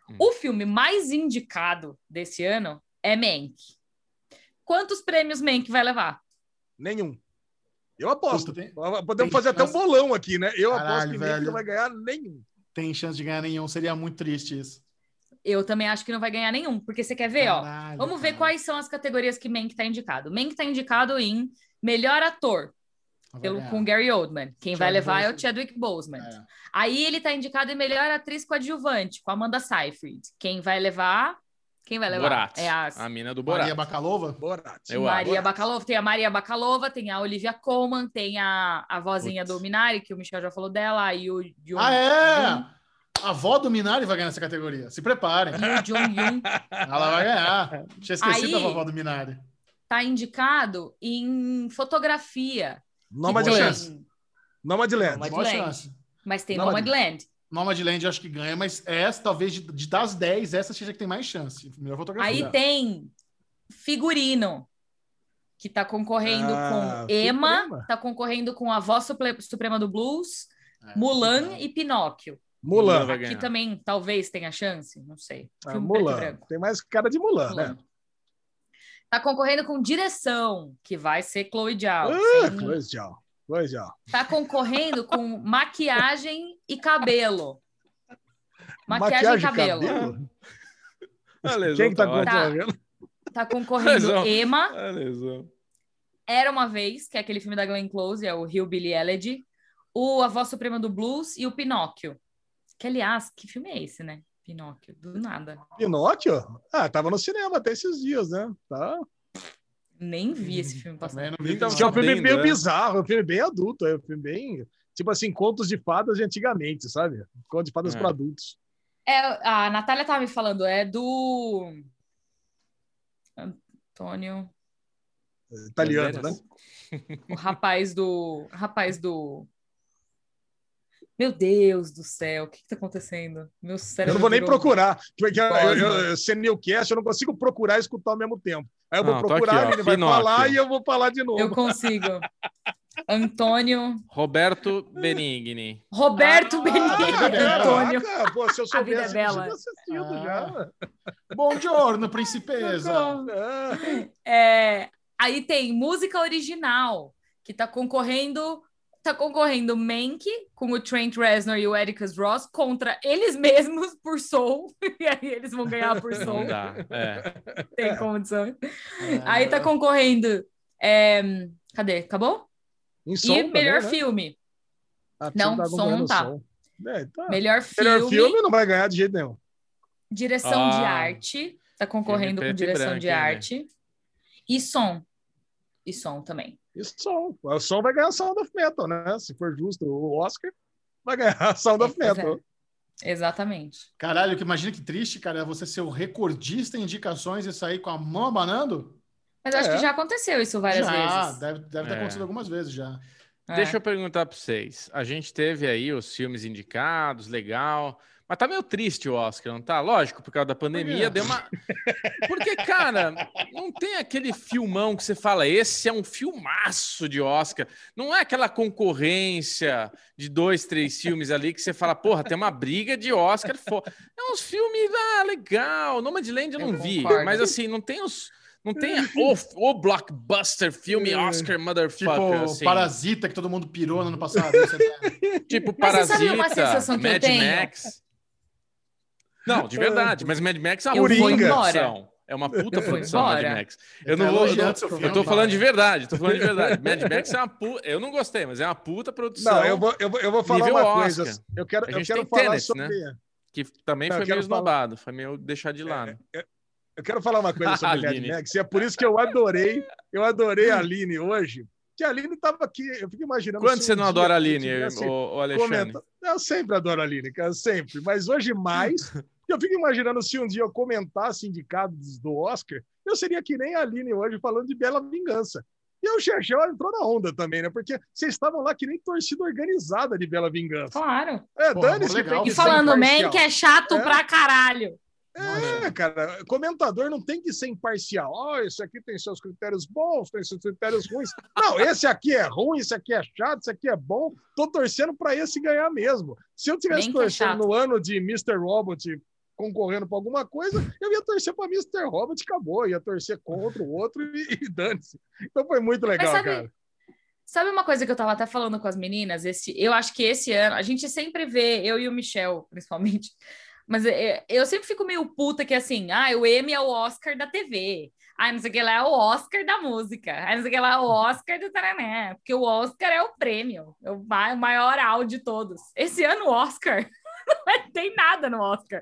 Hum. O filme mais indicado desse ano é Mank. Quantos prêmios Mank vai levar? Nenhum. Eu aposto. Tem- Podemos tem fazer até um chance. bolão aqui, né? Eu Caralho, aposto que nem velho. não vai ganhar nenhum. Tem chance de ganhar nenhum, seria muito triste isso. Eu também acho que não vai ganhar nenhum, porque você quer ver, ó. Caralho, Vamos ver cara. quais são as categorias que Mank tá indicado. Mank tá indicado em melhor ator, Vai pelo, com Gary Oldman. Quem vai Chadwick levar é o Boseman. Chadwick Boseman. É. Aí ele tá indicado em melhor atriz coadjuvante, com Amanda Seyfried. Quem vai levar? Quem vai levar? Borat. É a A mina do Maria Borat. Bakalova? Borat. Eu Maria acho. Bakalova. Tem a Maria Bakalova, tem a Olivia Colman, tem a, a vozinha Putz. do Minari, que o Michel já falou dela, e o Jung, Ah, é? A avó do Minari vai ganhar essa categoria. Se preparem. e o Jung Yoon Ela vai ganhar. Tinha esquecido Aí- da vovó do Minari. tá indicado em fotografia. Nomadland. Nomadland. Nomadland. Mas tem Nomadland. Nomadland. Eu acho que ganha, mas essa, talvez, de, de das 10, essa seja que tem mais chance. Melhor fotografia. Aí tem figurino, que tá concorrendo Ah, com Emma, Suprema. tá concorrendo com a Voz Suprema do Blues, É, Mulan é. e Pinóquio. Mulan. Vai Aqui ganhar. também talvez tenha chance, não sei. Ah, Mulan. Tem mais cara de Mulan, Mulan. né? Tá concorrendo com direção, que vai ser Chloe Zhao. Ah, Sem- Chloe Zhao. Zhao. Tá concorrendo com maquiagem e cabelo. Maquiagem, e cabelo. Ah, lesão Quem que tá tá concorrendo? Tá concorrendo Lesão. Emma, Ah, lesão. Era Uma Vez, que é aquele filme da Glenn Close, é o Hillbilly Elegy, o A Voz Suprema do Blues e o Pinóquio. Que, aliás, que filme é esse, né? Pinóquio, do nada. Pinóquio? Ah, tava no cinema até esses dias, né? Tá. Nem vi esse filme passar. Também não vi Então, é um filme meio né? bizarro, é um filme bem adulto, é um filme bem. Tipo assim, contos de fadas de antigamente, sabe? Contos de fadas É. para adultos. É, a Natália tava me falando, é do. Antônio. Italiano, né? O rapaz do. Rapaz do. Meu Deus do céu, o que, que tá acontecendo? Meu cérebro. Eu não vou nem virou- procurar. Porque eu, eu, eu, sendo Newcast, eu não consigo procurar e escutar ao mesmo tempo. Aí eu vou Não, tô procurar, aqui, ó, ele vai Pinóquio. falar e eu vou falar de novo. Eu consigo. Antônio. Roberto Benigni. Roberto Benigni. caraca. Antônio. Caraca, pô, se eu A vida é soubesse, bela. assistido Ah. já. Bom giorno, princesa. Ah, É, aí tem música original, que tá concorrendo. Tá concorrendo Mank com o Trent Reznor e o Ericus Ross contra eles mesmos por Soul. [LAUGHS] E aí eles vão ganhar por Não Soul. dá. É. Tem condição. É. Aí tá concorrendo. é, cadê? Acabou? em E som também, melhor né? filme. Ah, Não, você som não tá. som. É, tá. Melhor filme, Melhor filme não vai ganhar de jeito nenhum. direção de Ah. arte. Tá concorrendo com direção branco, de né? arte. E som. E som também. E som. O som vai ganhar Sound of Metal, né? Se for justo, o Oscar vai ganhar [LAUGHS] Sound of Metal. é. Exatamente. Caralho, que imagina que triste, cara, é você ser o recordista em indicações e sair com a mão abanando? Mas acho É. que já aconteceu isso várias já, vezes. deve, deve ter É. acontecido algumas vezes já. É. Deixa eu perguntar para vocês. A gente teve aí os filmes indicados, legal. Mas tá meio triste o Oscar, não tá? Lógico, por causa da pandemia, deu uma. Porque, cara, não tem aquele filmão que você fala, esse é um filmaço de Oscar. Não é aquela concorrência de dois, três filmes ali que você fala, porra, tem uma briga de Oscar. fo- É uns filmes, ah, legal. Nomadland eu Eu não vi, concordo. mas assim, não tem os. Não tem [LAUGHS] o, o blockbuster filme Oscar motherfucker. Tipo, assim. Parasita, que todo mundo pirou no ano passado. Você tá- Tipo Mas você sabe Parasita, uma sensação que eu Mad tenho? Max. Não, de verdade, mas Mad Max é uma produção. É uma puta produção, Mad. Max. Eu não vou. Eu, seu eu tô falando de verdade, tô falando de verdade. Mad Max é uma puta. Eu não gostei, mas é uma puta produção. Não, eu vou, eu vou, eu vou falar uma Oscar. coisa. Eu quero, eu quero falar Tenet, sobre. Que também Não, foi meio falar- esnobado, foi meio deixar de lado. Eu quero falar uma coisa [LAUGHS] sobre Mad. Max, e é por isso que eu adorei, eu adorei a Aline hoje. Que a Aline estava aqui, eu fico imaginando. Quando você um não adora a Aline, tivesse o, o Alexandre? comenta- Eu sempre adoro a Aline, cara, sempre. Mas hoje mais, [LAUGHS] eu fico imaginando se um dia eu comentasse indicados do Oscar, eu seria que nem a Aline hoje falando de Bela Vingança. E o Chechel entrou na onda também, né? Porque vocês estavam lá que nem torcida organizada de Bela Vingança. Claro. É, dane-se. E falando man que é chato É. pra caralho. É, cara, comentador não tem que ser imparcial. Ó, esse aqui tem seus critérios bons, tem seus critérios ruins. Não, esse aqui é ruim, esse aqui é chato, esse aqui é bom. Tô torcendo para esse ganhar mesmo. Se eu tivesse que é torcendo chato. no ano de Mr. Robot concorrendo para alguma coisa, eu ia torcer para Mr. Robot e acabou. Ia torcer contra o outro e, e dane-se. Então foi muito legal, sabe- cara. Sabe uma coisa que eu tava até falando com as meninas? Esse, eu acho que esse ano, a gente sempre vê, eu e o Michel, principalmente, mas é, eu sempre fico meio puta que assim, ah, o Emmy é o Oscar da TV. Ah, não sei o que lá é o Oscar da música. Ah, não sei o que lá é o Oscar do Tarané. Porque o Oscar é o prêmio, é o ma- o maior áudio de todos. Esse ano o Oscar [LAUGHS] não tem nada no Oscar.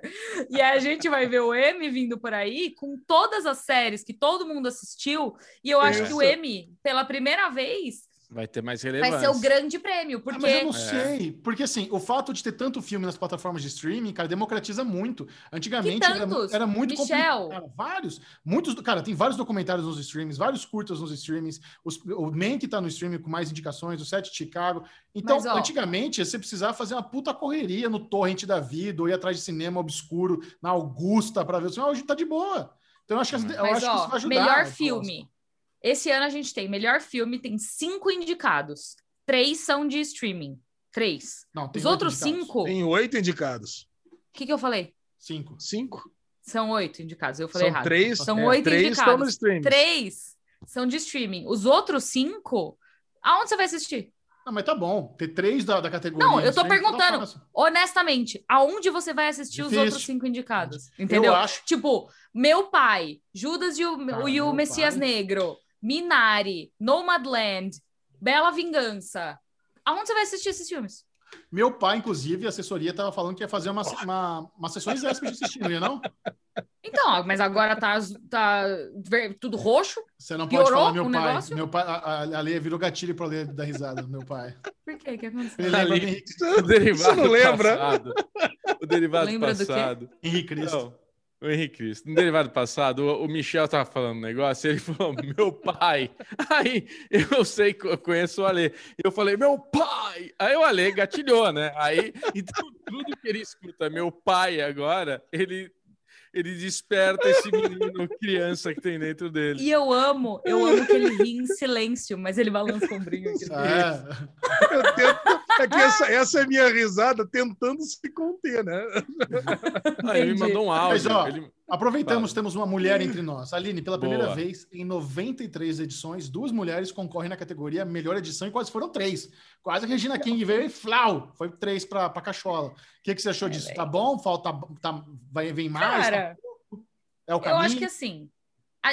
E a gente vai ver o Emmy vindo por aí com todas as séries que todo mundo assistiu. E eu acho que o Isso. Emmy, pela primeira vez, Vai ter mais vai relevância. ser o grande prêmio, Ah, porque mas eu não É. sei. Porque, assim, o fato de ter tanto filme nas plataformas de streaming, cara, democratiza muito. Antigamente era, tantos? era muito Michel. complicado. Vários. Muitos. Cara, tem vários documentários nos streamings, vários curtas nos streamings. Os, o Man que tá no streaming com mais indicações, o Set de Chicago. Então, Mas, ó- antigamente, você precisava fazer uma puta correria no torrent da vida, ou ir atrás de cinema obscuro, na Augusta, pra ver o filme. Hoje tá de boa. Então, eu acho que, as- eu Mas, acho que isso ó, vai ajudar. melhor filme. Esse ano a gente tem melhor filme, tem cinco indicados. Três são de streaming. Três. Não, tem Os oito outros indicados. cinco. O Tem oito indicados. que, que eu falei? Cinco. Cinco? São oito indicados. Eu falei São errado. três. São é, oito três estão no indicados. stream. Três são de streaming. Os outros cinco. Aonde você vai assistir? Não, mas tá bom. Ter três da, da categoria. Não, eu tô tá perguntando. Honestamente, aonde você vai assistir os Difícil. outros cinco indicados? Entendeu? Eu acho Tipo, meu pai, Judas e o, Cara, e o Messias pai. Negro, Minari, Nomadland, Bela Vingança. Aonde você vai assistir esses filmes? Meu pai, inclusive, a assessoria estava falando que ia fazer uma, uma, uma sessões extras de assistir, não ia não? Então, mas agora tá, tá tudo roxo. Você não pode falar meu pai. negócio? Meu pai, a, a, a Lê virou gatilho para ler da risada, meu pai. Por quê? O que aconteceu? Ele lembra Henrique, O derivado Você não lembra? passado. O derivado Lembra do quê? passado. Henrique Cristo. Não, o Henrique Cristo. No derivado passado, o, Michel tava falando um negócio, ele [LAUGHS] falou, meu pai. Aí eu sei que eu conheço o Ale. Eu falei, meu pai. Aí o Ale gatilhou, né? Aí, então, tudo que ele escuta, meu pai agora, ele, ele desperta esse menino, criança que tem dentro dele. E eu amo, eu amo que ele ri em silêncio, mas ele balança o ombrinho aqui. É, Eu tento- é que essa, essa é a minha risada tentando se conter, né? Aí ele me mandou um áudio. Mas, ó, ele- aproveitamos, Fala. temos uma mulher entre nós. Aline, pela primeira Boa. vez, em 93 edições, duas mulheres concorrem na categoria Melhor Edição e quase foram três. Quase a Regina King veio e flau, foi três para Cachola. O que, que você achou disso? Tá bom? Falta, tá, vai, vem mais? Cara, é o eu caminho? acho que assim,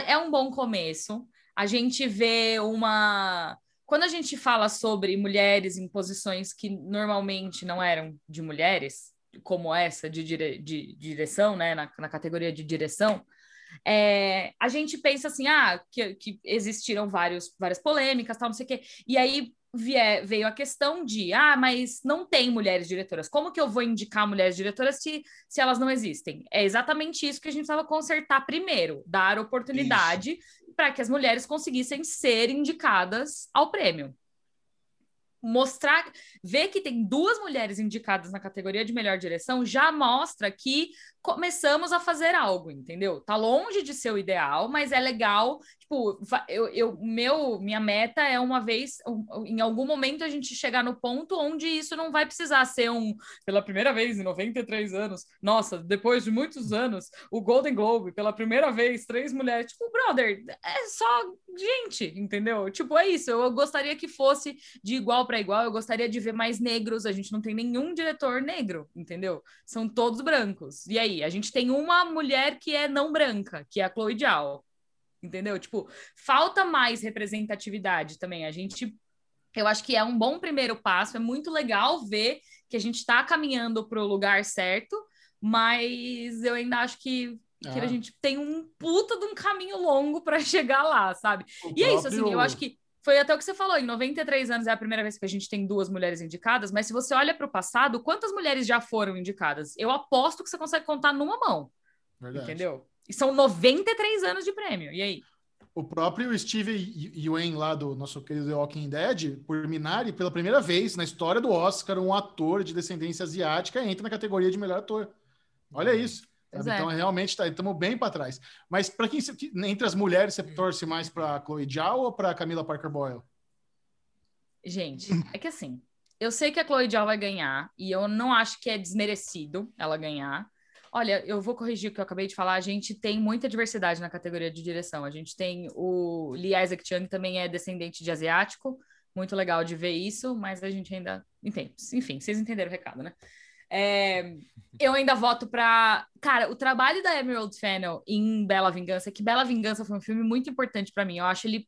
é um bom começo. A gente vê uma. Quando a gente fala sobre mulheres em posições que normalmente não eram de mulheres, como essa de, dire... de direção, né, na, na categoria de direção, é, a gente pensa assim, ah, que, que existiram vários, várias polêmicas, tal, não sei o quê. E aí vie- veio a questão de, ah, mas não tem mulheres diretoras. Como que eu vou indicar mulheres diretoras se, se elas não existem? É exatamente isso que a gente precisava consertar primeiro, dar oportunidade para que as mulheres conseguissem ser indicadas ao prêmio. Mostrar, ver que tem duas mulheres indicadas na categoria de melhor direção já mostra que começamos a fazer algo, entendeu? Tá longe de ser o ideal, mas é legal. Tipo, eu, eu meu, minha meta é uma vez, em algum momento, a gente chegar no ponto onde isso não vai precisar ser um, pela primeira vez em 93 anos. Nossa, depois de muitos anos, o Golden Globe, pela primeira vez, três mulheres. Tipo, brother, é só gente, entendeu? Tipo, é isso. Eu gostaria que fosse de igual para igual. Eu gostaria de ver mais negros. A gente não tem nenhum diretor negro, entendeu? São todos brancos. E aí, a gente tem uma mulher que é não branca, que é a Chloe. Entendeu? Tipo, falta mais representatividade também. A gente eu acho que é um bom primeiro passo, é muito legal ver que a gente está caminhando para o lugar certo, mas eu ainda acho que, que Ah. a gente tem um puta de um caminho longo para [LAUGHS] chegar lá, sabe? O E é isso, assim, eu acho que foi até o que você falou, em 93 anos é a primeira vez que a gente tem duas mulheres indicadas, mas se você olha para o passado, quantas mulheres já foram indicadas? Eu aposto que você consegue contar numa mão, Verdade. entendeu? E são 93 anos de prêmio, e aí? o próprio Steve Yuen lá do nosso querido The Walking Dead, por Minari, pela primeira vez na história do Oscar, um ator de descendência asiática entra na categoria de melhor ator. Olha isso. Sabe? é. Então, realmente, tá, estamos bem para trás. Mas para quem entre as mulheres, você torce mais para Chloe Zhao ou para Camila Parker Boyle? Gente, é que assim, eu sei que a Chloe Zhao vai ganhar e eu não acho que é desmerecido ela ganhar. Olha, eu vou corrigir o que eu acabei de falar. A gente tem muita diversidade na categoria de direção. A gente tem o Lee Isaac Chung, que também é descendente de asiático. Muito legal de ver isso, mas a gente ainda entende. Enfim, vocês entenderam o recado, né? É, eu ainda voto pra. Cara, o trabalho da Emerald Fennel em Bela Vingança, que Bela Vingança foi um filme muito importante pra mim. Eu acho ele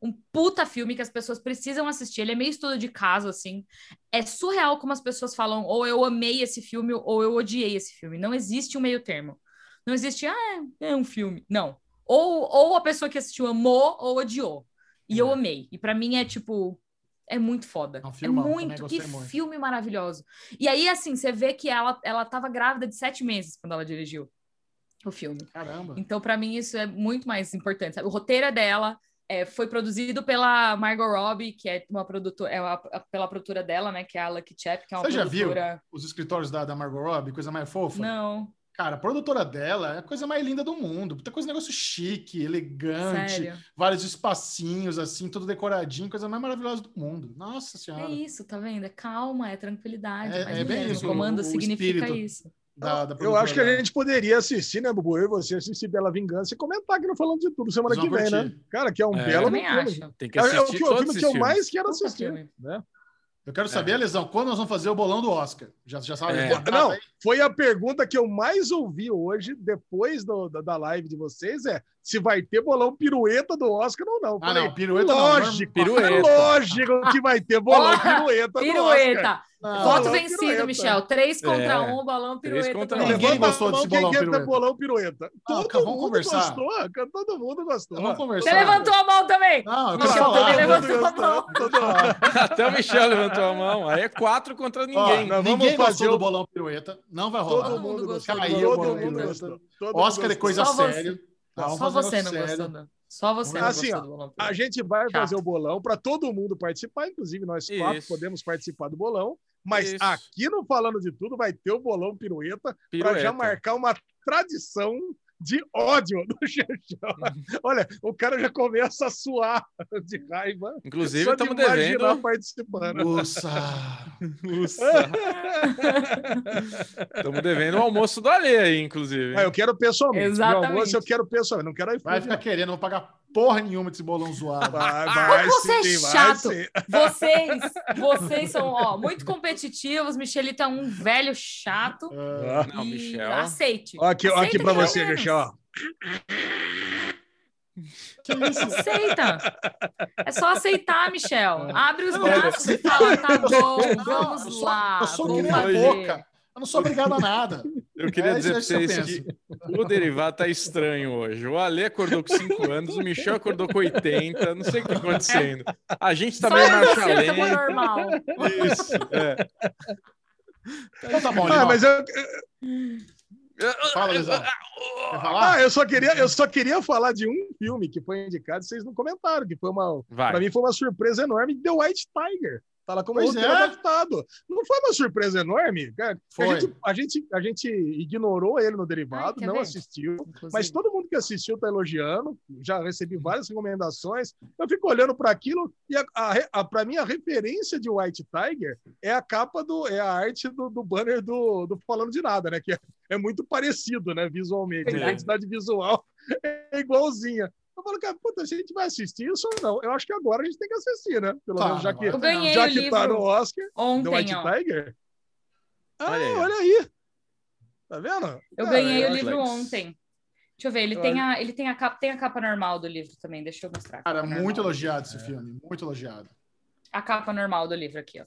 um puta filme que as pessoas precisam assistir. Ele é meio estudo de caso, assim. É surreal como as pessoas falam, ou eu amei esse filme, ou eu odiei esse filme. Não existe um meio termo. Não existe, ah, é um filme. Não. Ou, ou a pessoa que assistiu amou ou odiou. E eu amei. E pra mim é tipo. É muito foda. É um É, filmão, também muito. Que muito. filme maravilhoso. E aí, assim, você vê que ela, ela tava grávida de sete meses quando ela dirigiu o filme. Caramba. Então, pra mim, isso é muito mais importante. sabe? O roteiro é dela, é, foi produzido pela Margot Robbie, que é uma produtora, é uma- pela produtora dela, né? Que é a Lucky Chap, que é uma Você já viu produtora. os escritórios da, da Margot Robbie? Coisa mais fofa? Não, Cara, a produtora dela é a coisa mais linda do mundo. Puta coisa, negócio chique, elegante, sério. vários espacinhos, assim, tudo decoradinho, coisa mais maravilhosa do mundo. Nossa É Senhora. isso, tá vendo? É calma, é tranquilidade. É- é bem isso, O comando o significa espírito. isso. Da, da Eu acho que a gente poderia assistir, né, Bubu? Eu e você assistir Bela Vingança e comentar aqui no Falando de Tudo semana que vem, né? Cara, que é um É. belo filme. acho. Tem que É, é o, assistir que- o todos filme esses que eu mais quero assistir. filme. Né? Eu quero saber, Lesão, quando nós vamos fazer o bolão do Oscar? Já, já sabe? É. tá Não, foi a pergunta que eu mais ouvi hoje, depois do- da, da live de vocês, é se vai ter bolão pirueta do Oscar ou não. Ah, Falei, não, pirueta não. lógico, Pirueta. é lógico que vai ter bolão [LAUGHS] pirueta do Oscar. Pirueta. Não, Voto vencido, pirueta. Michel. Três contra É. um, Três pirueta. contra um. Ninguém gostou desse quem bolão quer ter pirueta. bolão pirueta. Não, Todo cara, vamos mundo conversar. gostou, cara, todo mundo gostou. Vamos conversar. Você levantou a mão também. Não, eu Michel também levantou a mão. Até o Michel levantou a mão. Aí é quatro contra Ó, ninguém. vamos ninguém fazer gostou o- do bolão pirueta. Não vai rolar. Todo mundo gostou. Caiu o Todo bolão mundo pirueta. gostou. Todo Oscar é coisa séria. Só você não sério. gostou. não. Só você não Assim, gostou ó, do balão A gente vai Chato. fazer o bolão para todo mundo participar, inclusive nós quatro Isso. podemos participar do bolão. Mas Isso. aqui no Falando de Tudo vai ter o bolão pirueta para já marcar uma tradição de ódio do [LAUGHS] Xexão. Olha, o cara já começa a suar de raiva. Inclusive, de estamos imaginar devendo. participando. Nossa. Estamos [LAUGHS] devendo o almoço do Alê aí, inclusive. Ah, eu quero pessoalmente. Exatamente. Meu almoço eu quero pessoalmente. Não quero iFood. Vai ficar querendo, vou pagar porra nenhuma desse bolão zoado. Vai, vai, Como você é sim, vai chato. Vocês, vocês são ó, muito competitivos. Michelito é um velho chato. Ah, Não, e Michel. Aceite. Ó, aqui, ó, aqui para que é você, menos. Michel. ó. Aceita. É só aceitar, Michel. Abre os braços e fala, [LAUGHS] tá bom, vamos lá. eu sou que fazer. a boca. Eu não sou obrigado a nada. [LAUGHS] Eu queria É, dizer isso vocês que o derivado tá estranho hoje. O Ale acordou com 5 anos, o Michel acordou com 80, não sei o que tá acontecendo. A gente tá Só meio marcha tá lenta. Isso, é. Então tá bom, Ah, mas eu, Fala, falar? ah, eu só queria, eu só queria falar de um filme que foi indicado, vocês não comentaram, que foi uma, Vai. Pra mim foi uma surpresa enorme, The White Tiger. Tá lá como Pois roteiro é. adaptado. Não foi uma surpresa enorme? cara? Foi. A, gente, a, gente, a gente ignorou ele no derivado, Ai, não ver? assistiu. Inclusive. Mas todo mundo que assistiu tá elogiando. Já recebi várias recomendações. Eu fico olhando para aquilo e a, a, a, para mim a referência de White Tiger é a capa do é a arte do, do banner do, do falando de nada, né? Que é, é muito parecido, né? Visualmente, É. a identidade visual [LAUGHS] é igualzinha. Eu falo, cara, puta, a gente vai assistir isso ou não? Eu acho que agora a gente tem que assistir, né? Pelo Claro, menos já que, já que tá no Oscar, ontem, White ó. Tiger. Ah, Olha aí. olha aí. Tá vendo? Eu Cara, ganhei eu o livro ontem. Deixa eu ver, ele Eu tem a, ele tem a capa, tem a capa normal do livro também, deixa eu mostrar. Cara, capa muito normal. elogiado esse filme. Muito elogiado. A capa normal do livro aqui, ó.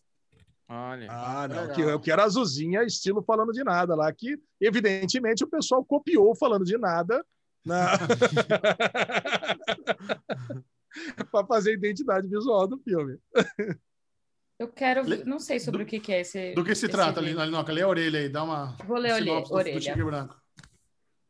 Olha. Ah, não. Legal. Que, eu quero azulzinha, estilo falando de nada lá, que evidentemente o pessoal copiou falando de nada na... [LAUGHS] para fazer a identidade visual do filme. Eu quero, não sei sobre do- o que, que é esse. Do que se trata, livro. Linoca? Lê a orelha aí, dá uma. Vou ler a orelha- do- do orelha. Tigre Branco.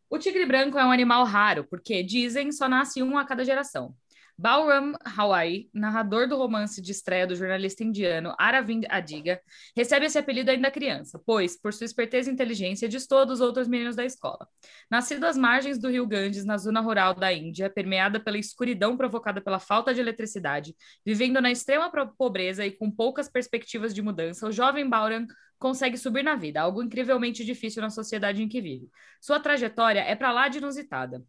O tigre branco é um animal raro, porque dizem só nasce um a cada geração. Balram Hawaii, narrador do romance de estreia do jornalista indiano Aravind Adiga, recebe esse apelido ainda criança, pois, por sua esperteza e inteligência, distou dos outros meninos da escola. Nascido às margens do rio Ganges, na zona rural da Índia, permeada pela escuridão provocada pela falta de eletricidade, vivendo na extrema pobreza e com poucas perspectivas de mudança, o jovem Balram consegue subir na vida, algo incrivelmente difícil na sociedade em que vive. Sua trajetória é para lá de inusitada.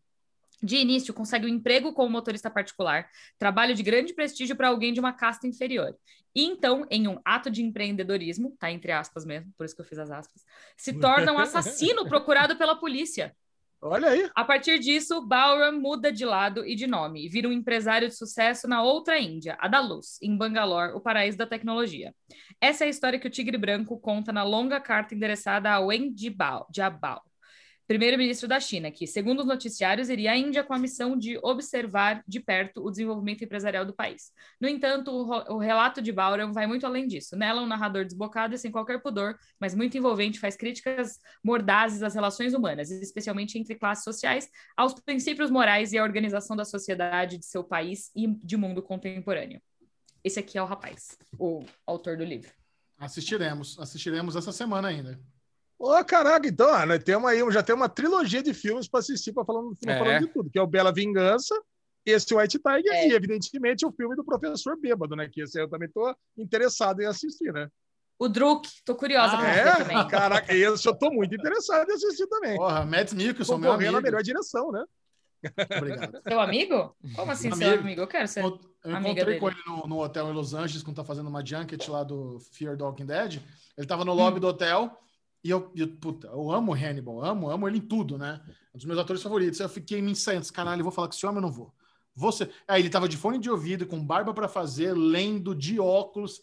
De início, consegue um emprego como motorista particular, trabalho de grande prestígio para alguém de uma casta inferior. E então, em um ato de empreendedorismo, tá entre aspas mesmo, por isso que eu fiz as aspas, se [LAUGHS] torna um assassino procurado pela polícia. Olha aí. A partir disso, Balram muda de lado e de nome e vira um empresário de sucesso na outra Índia, a da luz, em Bangalore, o paraíso da tecnologia. Essa é a história que o Tigre Branco conta na longa carta endereçada a Wen Jiabao primeiro-ministro da China, que, segundo os noticiários, iria à Índia com a missão de observar de perto o desenvolvimento empresarial do país. No entanto, o, relato de Balram vai muito além disso. Nela, um narrador desbocado e sem qualquer pudor, mas muito envolvente, faz críticas mordazes às relações humanas, especialmente entre classes sociais, aos princípios morais e à organização da sociedade de seu país e de mundo contemporâneo. Esse aqui é o rapaz, o autor do livro. Assistiremos, assistiremos essa semana ainda. Ô, caraca, então, ah, nós temos aí, já tem uma trilogia de filmes para assistir para falando, pra É. falando de tudo, que é o Bela Vingança, esse White Tiger É. e, evidentemente, o filme do Professor Bêbado, né? Que esse eu também tô interessado em assistir, né? O Druk, tô curiosa pra ver É? também. [LAUGHS] Caraca, esse eu tô muito interessado em assistir também. Porra, Mads Mikkelson, meu amigo. na melhor direção, né? Obrigado. Seu amigo? Como assim, seu Amigo. amigo? Eu quero ser. Eu eu Amiga encontrei com dele. ele no, no hotel em Los Angeles, quando tá fazendo uma junket lá do Fear the Walking Dead. Ele tava no lobby do hotel e eu, eu, puta, eu amo o Hannibal, amo, amo ele em tudo, né? Um dos meus atores favoritos. Eu fiquei me ensaiando, disse, caralho, eu vou falar com esse homem, eu não vou. Você. Aí ele tava de fone de ouvido, com barba pra fazer, lendo, de óculos.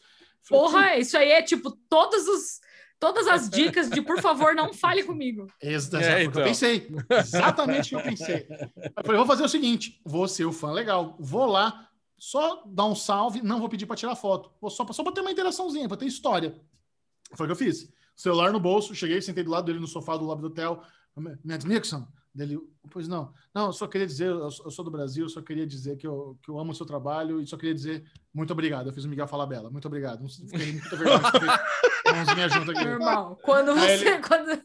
Porra, isso aí é tipo todos os, todas as dicas de por favor, não fale comigo. Exa- É, foi o que então. eu pensei. Exatamente o que eu pensei. Eu falei, vou fazer o seguinte: vou ser o fã legal. Vou lá, só dar um salve, não vou pedir para tirar foto. Vou só, só para ter uma interaçãozinha, para ter história. Foi o que eu fiz. Celular no bolso, cheguei, sentei do lado dele no sofá do lobby do hotel. Mads Nixon, dele, pois não. Não, eu só queria dizer, eu, sou do Brasil, só queria dizer que eu, que eu amo o seu trabalho e só queria dizer muito obrigado. Eu fiz o Miguel Falabella, muito obrigado. Fiquei muito vergonha. [LAUGHS] Normal. Quando você, ele- quando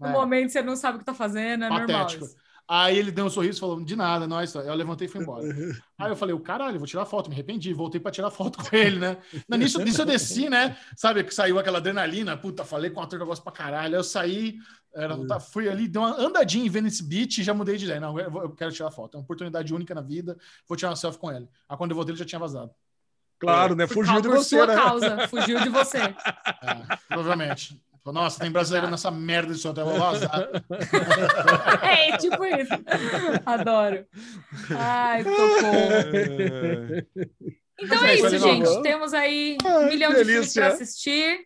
no É. momento você não sabe o que tá fazendo, é normal. Patético. isso. Aí ele deu um sorriso e falou: de nada, nós. Eu levantei e fui embora. [LAUGHS] Aí eu falei: o caralho, vou tirar foto. Me arrependi, voltei pra tirar foto com ele, né? Não, nisso, nisso eu desci, né? Sabe que saiu aquela adrenalina. Puta, falei com o ator que eu gosto pra caralho. Aí eu saí, era, tá, fui ali, dei uma andadinha em Venice Beach e já mudei de ideia. Não, eu, quero tirar foto. É uma oportunidade única na vida. Vou tirar uma selfie com ele. Aí quando eu voltei, ele já tinha vazado. Claro, né? Por, Fugiu de por você, sua né? causa, fugiu de você. [LAUGHS] É, provavelmente. Nossa, tem brasileiro nessa merda desse hotel. Vou vazar. [LAUGHS] É, tipo isso. Adoro. Ai, socorro. [LAUGHS] Então é isso, gente. Temos aí um milhão de filmes para assistir.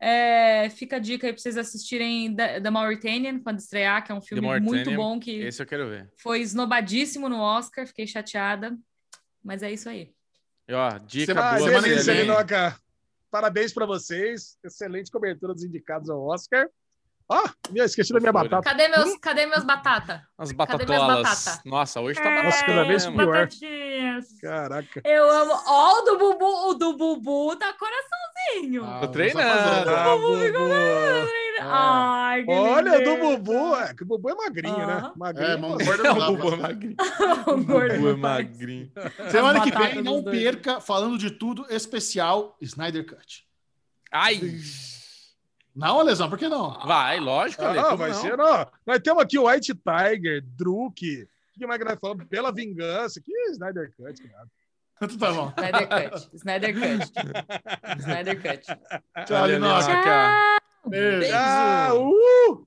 É, fica a dica aí para vocês assistirem The, The Mauritanian quando estrear, que é um filme muito bom que Esse eu quero ver. foi esnobadíssimo no Oscar. Fiquei chateada. Mas é isso aí. E, ó, dica Semana- Ah, boa. semana pra que vem. Parabéns para vocês. Excelente cobertura dos indicados ao Oscar. Ó, minha, esqueci da minha batata. Cadê meus, cadê meus batata? As batatolas. batata? Nossa, hoje tá É, Nossa, cada vez pior. batatinhas. Caraca. Eu amo. Ó, o do Bubu, o do Bubu tá coraçãozinho. Ah, Tô treinando. vai fazer. Ah, Bubu. Ai, que Olha, do. Bubu. É, que o Bubu é magrinho, né? Magrinho. É, pô. gorda [LAUGHS] É, não dá, [LAUGHS] o Bubu é mas- magrinho. O gordo O Bubu é magrinho. Semana que vem, não perca, falando de tudo, especial Snyder Cut. Ai! Não, Lesão, por que não? Vai, lógico, Ale, Ah, como vai não? ser, ó. Nós temos aqui o White Tiger, Druk. O que mais que nós falamos? Pela vingança. Que Snyder Cut, cara. [LAUGHS] Então tá bom. Snyder Cut. Snyder Cut. Snyder Cut. Tchau. Linoca. Beijo. Beijo. Ah, uh!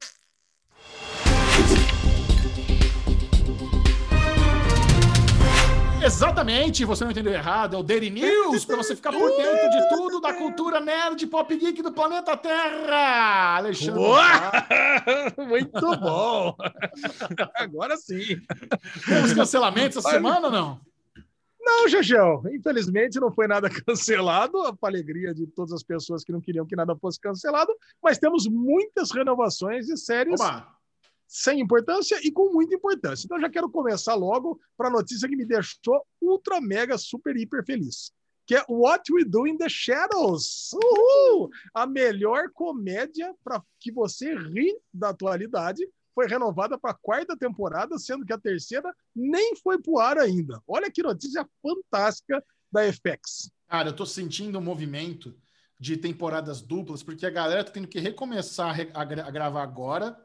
Exatamente, você não entendeu errado. É o Daily News, para você ficar por dentro de tudo da cultura nerd pop geek do planeta Terra. Alexandre. [LAUGHS] Muito bom! Agora sim. Temos cancelamentos essa semana ou não? Não, Gegel, infelizmente não foi nada [LAUGHS] cancelado, para alegria de todas as pessoas que não queriam que nada fosse cancelado, mas temos muitas renovações de séries Oba. Sem importância e com muita importância. Então, já quero começar logo para a notícia que me deixou ultra, mega, super, hiper feliz. Que é What We Do in the Shadows. Uhul! A melhor comédia para que você ri da atualidade foi renovada para a quarta temporada, sendo que a terceira nem foi pro ar ainda. Olha que notícia fantástica da FX. Cara, eu tô sentindo um movimento de temporadas duplas, porque a galera tá tendo que recomeçar a, re- a gra- a gravar agora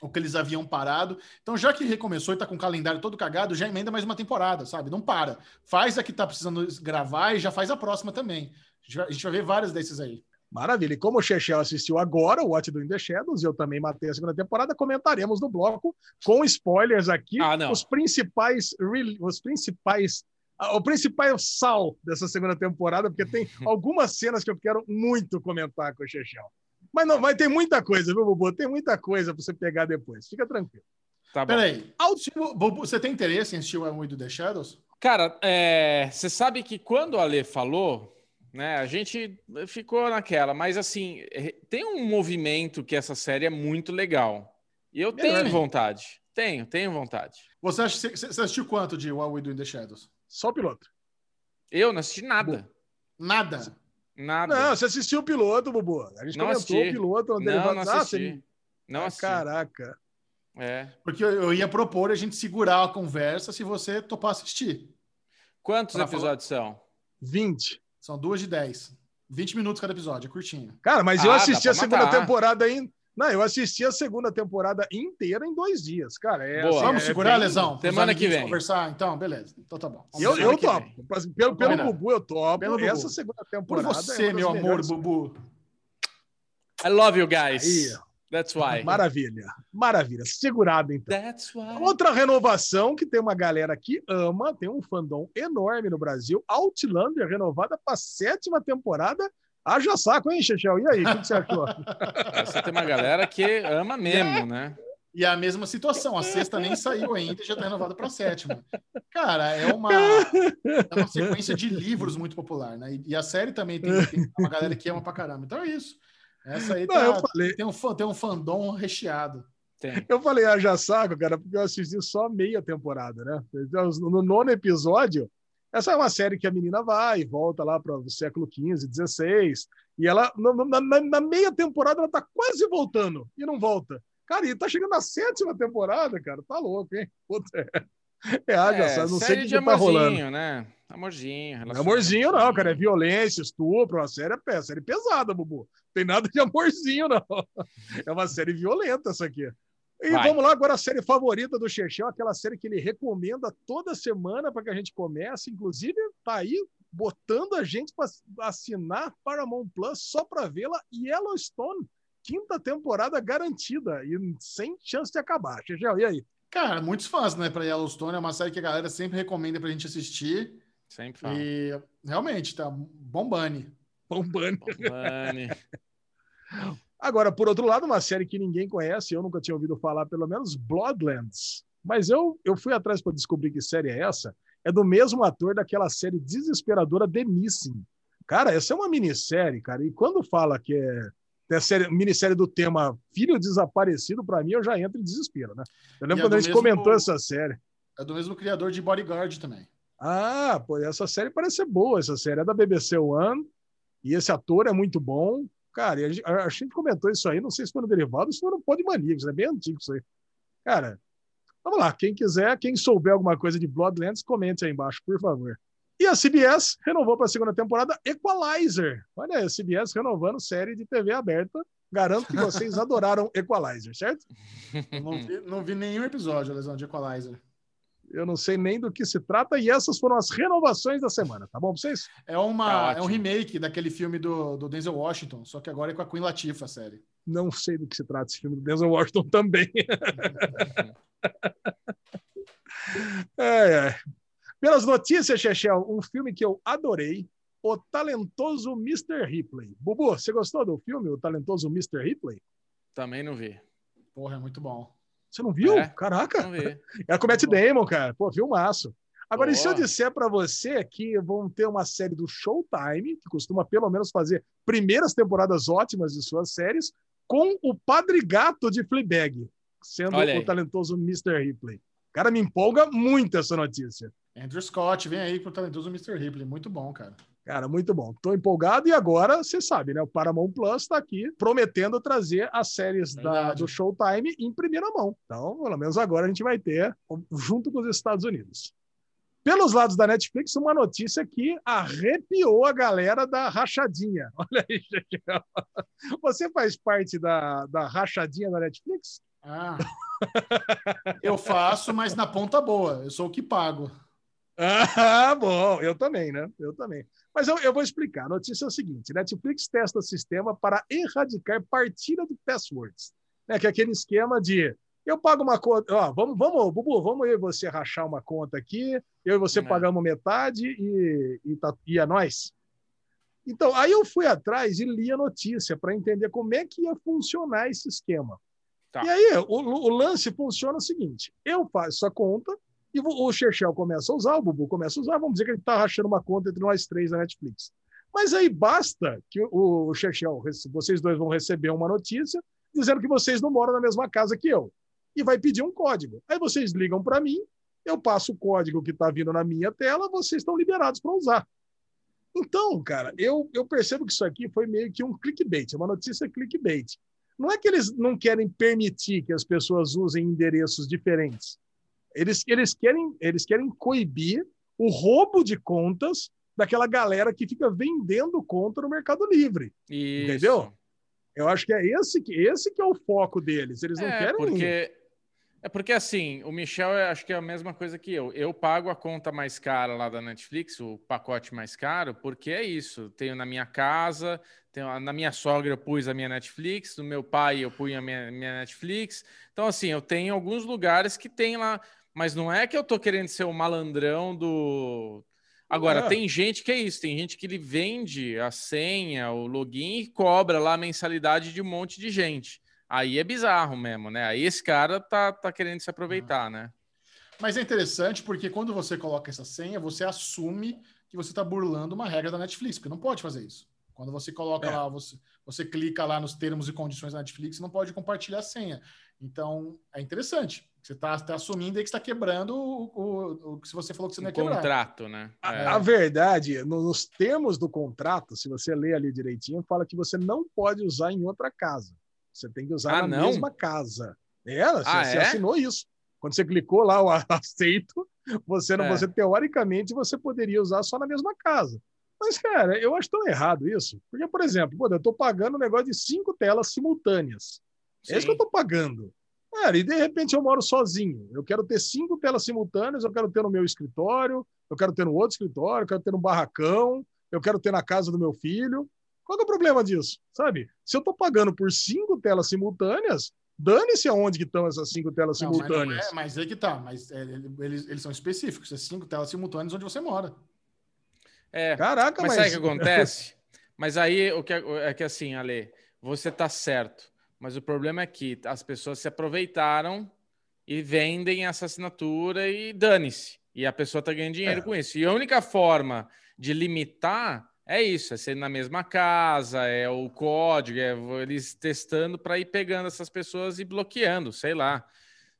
o que eles haviam parado. Então, já que recomeçou e tá com o calendário todo cagado, já emenda mais uma temporada, sabe? Não para. Faz a que tá precisando gravar e já faz a próxima também. A gente vai, a gente vai ver várias desses aí. Maravilha. E como o Chechel assistiu agora o What Do in the Shadows, eu também matei a segunda temporada, comentaremos no bloco com spoilers aqui Ah, não. os principais os principais ah, o principal sal dessa segunda temporada, porque tem [LAUGHS] algumas cenas que eu quero muito comentar com o Chechel. Mas não vai ter muita coisa, viu, Bubu? Tem muita coisa para você pegar depois. Fica tranquilo. Tá bom. Peraí. Assistiu- Bobo, Você tem interesse em assistir o One do The Shadows? Cara, é, você sabe que quando o Ale falou, né, a gente ficou naquela, mas assim, é, tem um movimento que essa série é muito legal. E eu Melhor, tenho né? vontade. Tenho, tenho vontade. Você, acha, você, você assistiu quanto de What We Do in the Shadows? Só o piloto. Eu não assisti nada. Nada. Nada. Não, você assistiu o piloto, Bubu. A gente Não comentou assisti. o piloto. no não, não Ah, assisti. Não Ah, assisti. Caraca. É. Porque eu, eu ia propor a gente segurar a conversa se você topar assistir. Quantos Pra episódios são? 20. São duas de 10. 20 minutos cada episódio, é curtinho. Cara, mas eu Ah, assisti dá a segunda matar. temporada em. Não, eu assisti a segunda temporada inteira em dois dias, cara. É, Boa. Vamos é segurar, bem- Lesão? Semana que vem. conversar? Então, beleza. Então tá bom. Eu, Semana eu que topo. Pelo, pelo Combinado. Bubu, eu topo. Pelo Bubu. Essa segunda Por temporada. é você, das meu amor. Bubu. I love you guys. Aí, That's why. Maravilha. Maravilha. Segurado, então. That's why. Outra renovação que tem uma galera que ama, tem um fandom enorme no Brasil. Outlander renovada para sétima temporada. Haja saco, hein, Chechel? E aí, o que, que você achou? [LAUGHS] Essa tem uma galera que ama mesmo, né? E é a mesma situação. A sexta nem saiu ainda e já tá renovada pra sétima. Cara, é uma, é uma sequência de livros muito popular, né? E, e a série também tem, tem uma galera que ama pra caramba. Então é isso. Essa aí Não, tá, eu falei, tem, um, fã- tem um fandom recheado. Tem. eu falei haja saco, cara, porque eu assisti só meia temporada, né? Então, no nono episódio, essa é uma série que a menina vai e volta lá para o século XV, XVI, e ela, na, na- na meia temporada, ela tá quase voltando e não volta. Cara, e tá chegando na sétima temporada, cara, tá louco, hein? Puta, é, é É, não sei o que, tá rolando. amorzinho, né? Amorzinho. Não é amorzinho, não, cara. É violência, estupro, uma série, é série pesada, Bubu. Tem nada de amorzinho, não. [LAUGHS] É uma série violenta essa aqui. E Vai. vamos lá, agora a série favorita do Chechel, aquela série que ele recomenda toda semana para que a gente comece. Inclusive, tá aí botando a gente para assinar Paramount Plus só para vê-la. Yellowstone, quinta temporada garantida e sem chance de acabar. Chechel, e aí? Cara, muitos fãs, né, pra Yellowstone. É uma série que a galera sempre recomenda pra gente assistir. Sempre fala. E realmente, tá bombando. Bombando. Mane. [LAUGHS] Agora, por outro lado, uma série que ninguém conhece, eu nunca tinha ouvido falar, pelo menos, Bloodlands. Mas eu, eu fui atrás para descobrir que série é essa. É do mesmo ator daquela série desesperadora The Missing. Cara, essa é uma minissérie, cara. E quando fala que é, é série, minissérie do tema Filho Desaparecido, para mim, eu já entro em desespero, né? Eu lembro é quando do a gente mesmo- comentou essa série. É do mesmo criador de Bodyguard também. Ah, pô, essa série parece ser boa. Essa série é da BBC One. E esse ator é muito bom. Cara, e a, gente, a gente comentou isso aí, não sei se foi no Derivado ou se foi no Pod Maníacos, é bem antigo isso aí. Cara, vamos lá. Quem quiser, quem souber alguma coisa de Bloodlands, comente aí embaixo, por favor. E a CBS renovou para a segunda temporada Equalizer. Olha aí, a CBS renovando série de TV aberta. Garanto que vocês [LAUGHS] adoraram Equalizer, certo? Não vi, não vi nenhum episódio, Lesão, de Equalizer. Eu não sei nem do que se trata, e essas foram as renovações da semana, tá bom pra vocês? É, uma, Tá é um remake daquele filme do, do Denzel Washington, só que agora é com a Queen Latifah, a série. Não sei do que se trata esse filme do Denzel Washington também. [LAUGHS] É, é. Pelas notícias, Chechel, um filme que eu adorei, O Talentoso Mr. Ripley. Bubu, você gostou do filme, O Talentoso Mr. Ripley? Também não vi. Porra, é muito bom. Você não viu? É. Caraca! Não vi. [LAUGHS] É com o Matt Damon, cara. Pô, filmaço. Agora, e se eu Boa. disser para você que vão ter uma série do Showtime, que costuma pelo menos fazer primeiras temporadas ótimas de suas séries, com o Padre Gato de Fleabag. sendo o talentoso Mr. Ripley. Cara, me empolga muito essa notícia. Andrew Scott, vem aí com o talentoso Mr. Ripley. Muito bom, cara. Cara, muito bom. Tô empolgado e agora, você sabe, né? O Paramount Plus está aqui prometendo trazer as séries da, do Showtime em primeira mão. Então, pelo menos agora a gente vai ter junto com os Estados Unidos. Pelos lados da Netflix, uma notícia que arrepiou a galera da rachadinha. [LAUGHS] Olha aí, gente. Você faz parte da, da rachadinha da Netflix? Ah. eu faço, mas na ponta boa. Eu sou o que pago. [LAUGHS] Ah, bom, eu também, né? Eu também. Mas eu, eu vou explicar. A notícia é o seguinte: Netflix testa sistema para erradicar partilha de passwords. Né? Que é aquele esquema de eu pago uma conta. Ó, vamos, vamos, Bubu, vamos eu e você rachar uma conta aqui, eu e você É. pagamos metade e, e, tá, e é nós. Então, aí eu fui atrás e li a notícia para entender como é que ia funcionar esse esquema. Tá. E aí, o, o lance funciona o seguinte: eu faço a conta, e o Chechel começa a usar, o Bubu começa a usar, vamos dizer que ele está rachando uma conta entre nós três na Netflix. Mas aí basta que o, Chechel, vocês dois vão receber uma notícia dizendo que vocês não moram na mesma casa que eu. E vai pedir um código. Aí vocês ligam para mim, eu passo o código que está vindo na minha tela, vocês estão liberados para usar. Então, cara, eu, eu percebo que isso aqui foi meio que um clickbait, é uma notícia clickbait. Não é que eles não querem permitir que as pessoas usem endereços diferentes. Eles, eles, querem, eles querem coibir o roubo de contas daquela galera que fica vendendo conta no Mercado Livre. Isso. Entendeu? Eu acho que é esse que, esse que é o foco deles. Eles não É, querem. porque é porque assim, o Michel eu acho que é a mesma coisa que eu. Eu pago a conta mais cara lá da Netflix, o pacote mais caro, porque é isso. Tenho na minha casa, tenho na minha sogra eu pus a minha Netflix, no meu pai eu punho a minha, minha Netflix. Então assim, eu tenho alguns lugares que tem lá, mas não é que eu tô querendo ser o malandrão do Agora, É. tem gente que é isso, tem gente que ele vende a senha, o login e cobra lá a mensalidade de um monte de gente. Aí é bizarro mesmo, né? Aí esse cara tá, tá querendo se aproveitar, né? Mas é interessante porque quando você coloca essa senha, você assume que você está burlando uma regra da Netflix, porque não pode fazer isso. Quando você coloca É. lá, você, você clica lá nos termos e condições da Netflix, não pode compartilhar a senha. Então, é interessante. Você está assumindo aí que está quebrando o, o, o que você falou que você não Um ia quebrar. contrato, né? A, É. a verdade, no- nos termos do contrato, se você ler ali direitinho, fala que você não pode usar em outra casa. Você tem que usar Ah, na não? mesma casa. É, você, Ah, você é? assinou isso. Quando você clicou lá o [LAUGHS] aceito, você, não, É. você teoricamente você poderia usar só na mesma casa. Mas, cara, eu acho tão errado isso. Porque, por exemplo, pô, eu estou pagando um negócio de cinco telas simultâneas. É isso que eu Sim. estou pagando. Cara, e de repente eu moro sozinho. Eu quero ter cinco telas simultâneas, eu quero ter no meu escritório, eu quero ter no outro escritório, eu quero ter no barracão, eu quero ter na casa do meu filho. Qual que é o problema disso? Sabe? Se eu estou pagando por cinco telas simultâneas, dane-se aonde que estão essas cinco telas Não, mas, não simultâneas. é, mas aí que tá. Mas é, eles, eles são específicos. É cinco telas simultâneas onde você mora. É, Caraca, mas mas... sabe o que acontece? Mas aí o que é, é que assim, Ale, você tá certo. Mas o problema é que as pessoas se aproveitaram e vendem essa assinatura e dane-se. E a pessoa tá ganhando dinheiro É. com isso. E a única forma de limitar é isso, é ser na mesma casa, é o código, é eles testando para ir pegando essas pessoas e bloqueando, sei lá.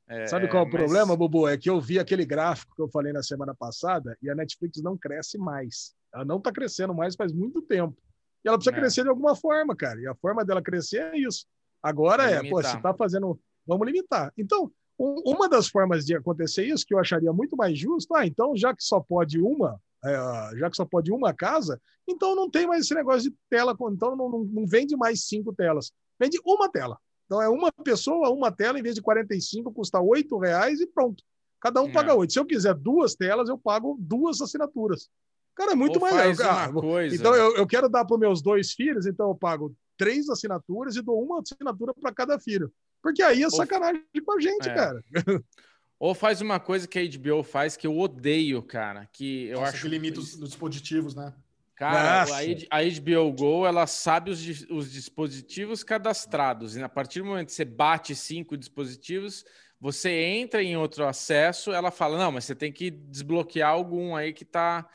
É, Sabe qual é o mas- problema, Bubu? É que eu vi aquele gráfico que eu falei na semana passada e a Netflix não cresce mais. Ela não está crescendo mais faz muito tempo. E ela precisa É. crescer de alguma forma, cara. E a forma dela crescer é isso. Agora é, pô, se está fazendo. Vamos limitar. Então, um- uma das formas de acontecer isso, que eu acharia muito mais justo, ah, então já que só pode uma, é, já que só pode uma casa, então não tem mais esse negócio de tela, então não, não, não vende mais cinco telas. Vende uma tela. Então é uma pessoa, uma tela, em vez de 45, custa R$ reais e pronto. Cada um É. paga oito. Se eu quiser duas telas, eu pago duas assinaturas. Cara, é muito Ou mais. faz ah, uma coisa. então eu, eu quero dar para os meus dois filhos, então eu pago três assinaturas e dou uma assinatura para cada filho. Porque aí é Ou- sacanagem com a gente, É. cara. [LAUGHS] Ou faz uma coisa que a HBO faz que eu odeio, cara. Que eu Nossa, acho que limita os, os dispositivos, né? Cara, Nossa. a, HBO Go, ela sabe os, os dispositivos cadastrados. E a partir do momento que você bate cinco dispositivos, você entra em outro acesso, ela fala, não, mas você tem que desbloquear algum aí que tá...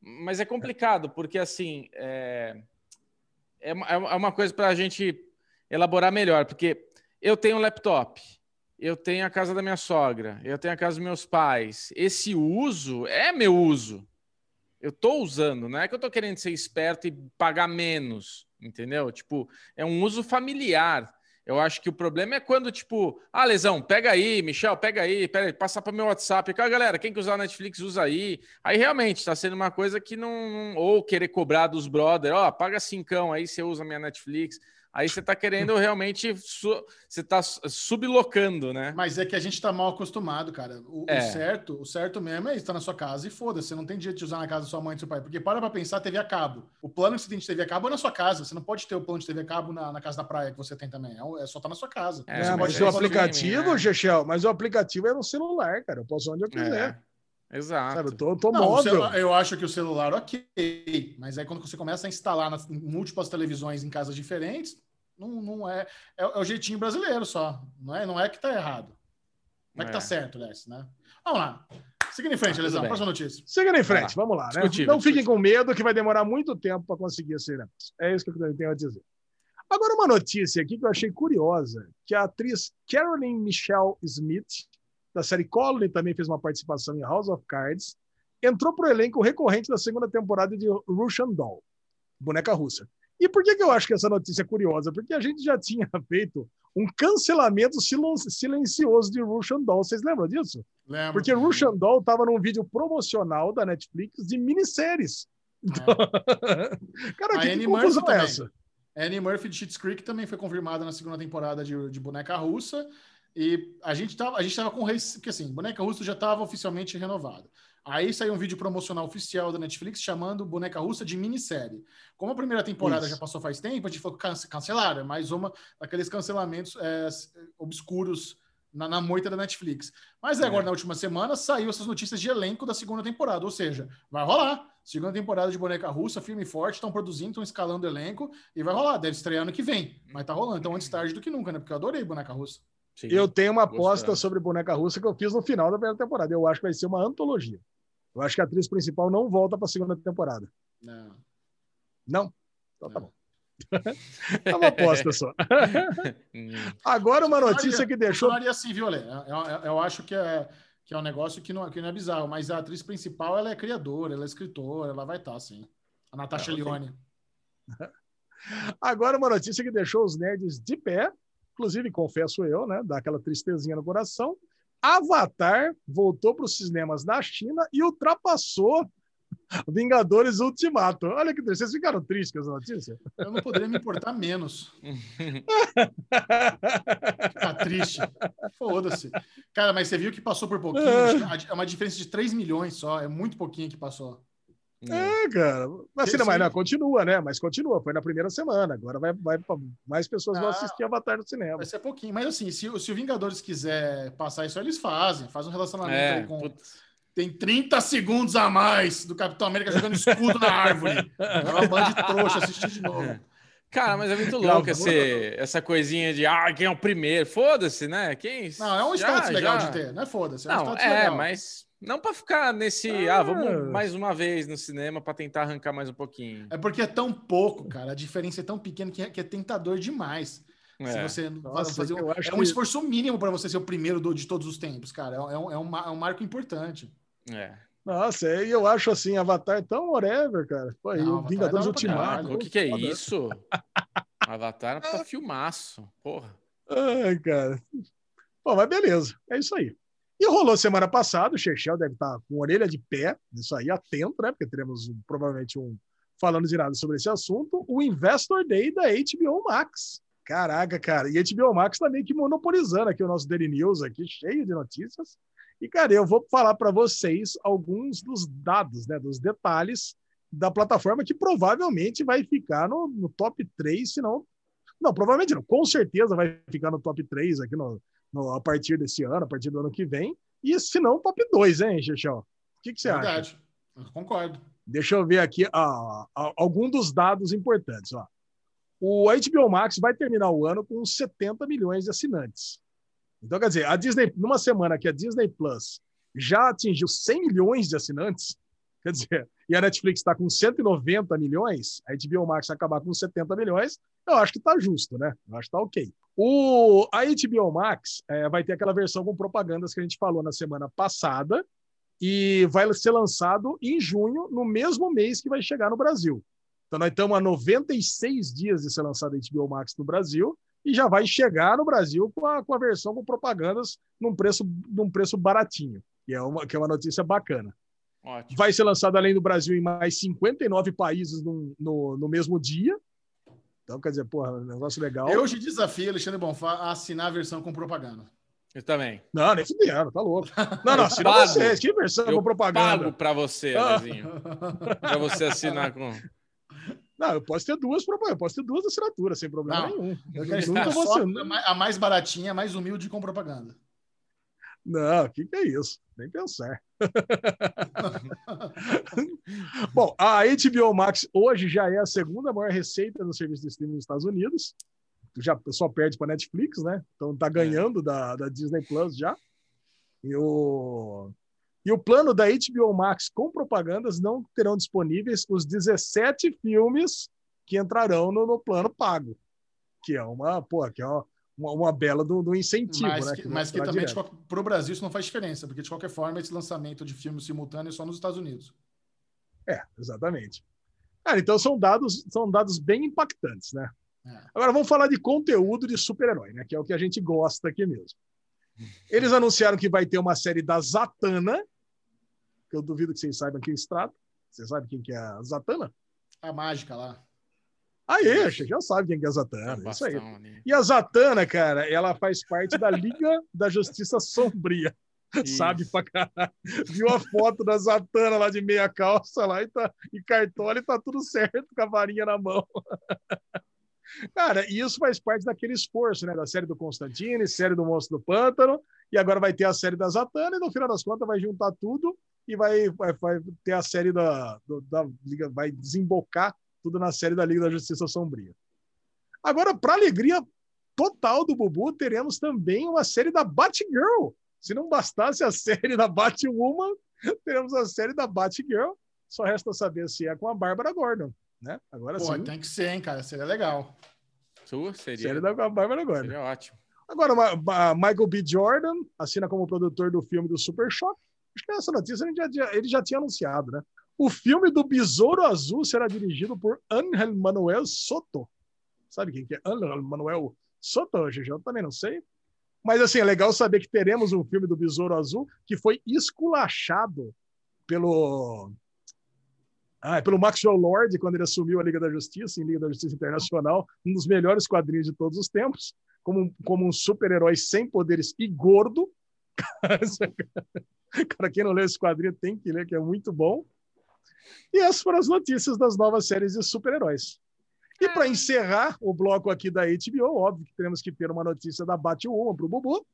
Mas é complicado, porque assim, é, é, uma- é uma coisa para a gente elaborar melhor, porque eu tenho um laptop, eu tenho a casa da minha sogra, eu tenho a casa dos meus pais. Esse uso é meu uso. Eu tô usando, não é que eu tô querendo ser esperto e pagar menos, entendeu? Tipo, é um uso familiar. Eu acho que o problema é quando, tipo, ah, Lesão, pega aí, Michel, pega aí, pera aí, passa para meu WhatsApp. Cara, galera, quem que usar Netflix, usa aí. Aí realmente está sendo uma coisa que não. Ou querer cobrar dos brother, ó, paga cincão aí, você usa minha Netflix. Aí você está querendo realmente. Su... Você está sublocando, né? Mas é que a gente está mal acostumado, cara. O, É. o certo, o certo mesmo é estar na sua casa e foda-se. Você não tem direito de usar na casa da sua mãe e do seu pai. Porque para pra pensar, TV a cabo. O plano que você tem de TV a cabo é na sua casa. Você não pode ter o plano de TV a cabo na, na casa da praia que você tem também. É, é só estar na sua casa. É, Você É, pode mas o aplicativo, né? Chechel, mas o aplicativo é no celular, cara. Eu posso onde eu quiser. É, exato. Sabe? Eu tô, eu tô Não, o móvel. eu acho que o celular, ok. Mas aí quando você começa a instalar nas em múltiplas televisões em casas diferentes, não, não é, é. é o jeitinho brasileiro só. Não é, não é que tá errado. Não é que tá É. certo, Léo, né? Vamos lá. Seguindo em frente, Ah, Lesão. Próxima notícia. Seguindo em frente, vamos lá, né? Discutível, Não fiquem com medo que vai demorar muito tempo para conseguir esse. É isso que eu tenho a dizer. Agora, uma notícia aqui que eu achei curiosa, que a atriz Carolyn Michelle Smith, da série Colony, também fez uma participação em House of Cards, entrou para o elenco recorrente da segunda temporada de Russian Doll, boneca russa. E por que, que eu acho que essa notícia é curiosa? Porque a gente já tinha [LAUGHS] feito um cancelamento silen- silencioso de Russian Doll. Vocês lembram disso? Lembra? Porque Russian Doll estava num vídeo promocional da Netflix de minisséries. [LAUGHS] Cara, A que, que Annie confusão Murphy é essa? Annie Murphy de Schitt's Creek também foi confirmada na segunda temporada de, de Boneca Russa. E a gente tava, a gente tava com rece- porque assim, Boneca Russa já estava oficialmente renovado. Aí saiu um vídeo promocional oficial da Netflix chamando Boneca Russa de minissérie. Como a primeira temporada Isso. já passou faz tempo, a gente falou que cance- cancelaram, é mais uma daqueles cancelamentos é, obscuros na, na moita da Netflix. Mas agora, na última semana, saiu essas notícias de elenco da segunda temporada, ou seja, vai rolar. Segunda temporada de Boneca Russa, firme e forte, estão produzindo, estão escalando o elenco e vai rolar. Deve estrear ano que vem, mas tá rolando. Então, antes tarde do que nunca, né? Porque eu adorei Boneca Russa. Sim. Eu tenho uma aposta Gostando. sobre boneca russa que eu fiz no final da primeira temporada. Eu acho que vai ser uma antologia. Eu acho que a atriz principal não volta para a segunda temporada. Não. Não? Então tá Não. bom. [LAUGHS] é uma aposta só. [LAUGHS] Agora uma notícia que deixou. Funcionaria assim, viu, Ale? Eu, eu- eu acho que é, que é um negócio que não, que não é bizarro, mas a atriz principal ela é criadora, ela é escritora, ela vai estar, assim. A Natasha ok. Leone. [LAUGHS] Agora uma notícia que deixou os nerds de pé. Inclusive, confesso eu, né? Dá aquela tristezinha no coração. Avatar voltou para os cinemas na China e ultrapassou [LAUGHS] Vingadores Ultimato. Olha que triste. Vocês ficaram tristes com essa notícia? Eu não poderia me importar menos. Ficar [LAUGHS] triste. Foda-se. Cara, mas você viu que passou por pouquinho? É uma diferença de 3 milhões só. É muito pouquinho que passou. É, cara. Mas, Sim, assim, mas não, continua, né? Mas continua. Foi na primeira semana. Agora vai, vai pra- mais pessoas vão Ah. assistir Avatar no cinema. Vai ser pouquinho. Mas assim, se, o- se o Vingadores quiser passar isso, eles fazem. Faz um relacionamento É, aí com. putz. Tem 30 segundos a mais do Capitão América jogando escudo na árvore. [LAUGHS] É uma banda de trouxa assistir de novo. Cara, mas é muito louco esse, essa coisinha de ah, quem é o primeiro? Foda-se, né? Quem Não, é um já- status legal já- de ter, não é foda-se. É um Não, status é, legal. mas não pra ficar nesse. Ah. Ah, vamos mais uma vez no cinema pra tentar arrancar mais um pouquinho. É porque é tão pouco, cara. A diferença é tão pequena que é, que é tentador demais. Se É. você Nossa, fazer um, eu acho é um que- esforço mínimo para você ser o primeiro do- de todos os tempos, cara. É, um, é um é um marco importante. É. Nossa, e eu acho assim, Avatar tão whatever, cara. Pô, Não, Vingadores é Ultimato. o que, que é isso? Avatar tá [LAUGHS] filmaço. Porra. Ai, cara. Bom, mas beleza. É isso aí. E rolou semana passada, o Chechel deve estar com orelha de pé, isso aí, atento, né? Porque teremos um- provavelmente um falando de nada sobre esse assunto, o Investor Day da HBO Max. Caraca, cara. E a HBO Max tá meio que monopolizando aqui o nosso Daily News aqui, cheio de notícias. E, cara, eu vou falar para vocês alguns dos dados, né? Dos detalhes da plataforma que provavelmente vai ficar no, no top 3, se não. Não, provavelmente não. Com certeza vai ficar no top 3 aqui no, no- a partir desse ano, a partir do ano que vem. E se não, top 2, hein, Xexão? O que, que você acha? Verdade. Concordo. Deixa eu ver aqui ah, ah, algum dos dados importantes. Ó. O HBO Max vai terminar o ano com uns 70 milhões de assinantes. Então, quer dizer, a Disney, numa semana que a Disney Plus já atingiu 100 milhões de assinantes, quer dizer, e a Netflix está com 190 milhões, a HBO Max acabar com 70 milhões, eu acho que está justo, né? Eu acho que está ok. O, a HBO Max é, vai ter aquela versão com propagandas que a gente falou na semana passada e vai ser lançado em junho, no mesmo mês que vai chegar no Brasil. Então, nós estamos a 96 dias de ser lançado a HBO Max no Brasil e já vai chegar no Brasil com a, com a versão com propagandas num preço, num preço baratinho, que é, uma, que é uma notícia bacana. Ótimo. Vai ser lançado além do Brasil em mais 59 países no, no, no mesmo dia. Então, quer dizer, porra, um negócio legal. Eu te desafio, Alexandre Bonfá, a assinar a versão com propaganda. Eu também. Não, nem fudendo, tá louco. [LAUGHS] Não, não, assina pago. vocês. Que versão Eu com propaganda? pago pra você, Ah. Alezinho. pra você assinar com. Não, eu posso ter duas propagandas, eu posso ter duas assinaturas, sem problema Não, nenhum. Eu quero Nunca vou a mais- a mais baratinha, a mais humilde com propaganda. Não, o que, que é isso? Nem pensar. [LAUGHS] Bom, a HBO Max hoje já é a segunda maior receita no serviço de streaming nos Estados Unidos. Já só perde para Netflix, né? Então tá ganhando da, da Disney Plus já. E o, e o plano da HBO Max com propagandas não terão disponíveis os 17 filmes que entrarão no, no plano pago. Que é uma, pô, que é uma, uma, uma bela do, do incentivo, mas né? que, mas que também para o Brasil isso não faz diferença, porque de qualquer forma esse lançamento de filme simultâneo é só nos Estados Unidos. É, exatamente. Cara, então são dados, são dados bem impactantes, né? É. Agora vamos falar de conteúdo de super-herói, né? Que é o que a gente gosta aqui mesmo. Eles anunciaram que vai ter uma série da Zatanna, que eu duvido que vocês saibam quem se trata. Você sabe quem que é a Zatanna? A mágica lá. Você já sabe quem que é a Zatanna. um Isso aí. E a Zatanna, cara, ela faz parte da Liga da Justiça Sombria. Sabe pra caralho. Viu a foto da Zatanna lá de meia calça lá e, tá, e cartola e tá tudo certo com a varinha na mão. Cara, e isso faz parte daquele esforço, né? Da série do Constantine, série do Monstro do Pântano, e agora vai ter a série da Zatanna, e no final das contas vai juntar tudo e vai, vai, vai ter a série da, do- da Liga, vai desembocar tudo na série da Liga da Justiça Sombria. Agora, para alegria total do Bubu, teremos também uma série da Batgirl. Se não bastasse a [LAUGHS] série da Batwoman, teremos a série da Batgirl. Só resta saber se é com a Bárbara Gordon, né? Agora Pô, sim, tem que ser, hein, cara? Seria legal. Sua seria, série da Bárbara Gordon. seria ótimo. Agora, Michael B. Jordan assina como produtor do filme do Super Choque. Acho que essa notícia ele já, ele já tinha anunciado, né? O filme do Besouro Azul será dirigido por Angel Manuel Soto. Sabe quem que é Angel Manuel Soto, GG? Eu também não sei. Mas, assim, é legal saber que teremos um filme do Besouro Azul que foi esculachado pelo... Ah, pelo Maxwell Lord, quando ele assumiu a Liga da Justiça, em Liga da Justiça Internacional, um dos melhores quadrinhos de todos os tempos como um, como um super-herói sem poderes e gordo. [LAUGHS] Cara, quem não leu esse quadrinho tem que ler, que é muito bom. E essas foram as notícias das novas séries de super-heróis. E para encerrar o bloco aqui da HBO, óbvio que teremos que ter uma notícia da Batwoman para o Bubu,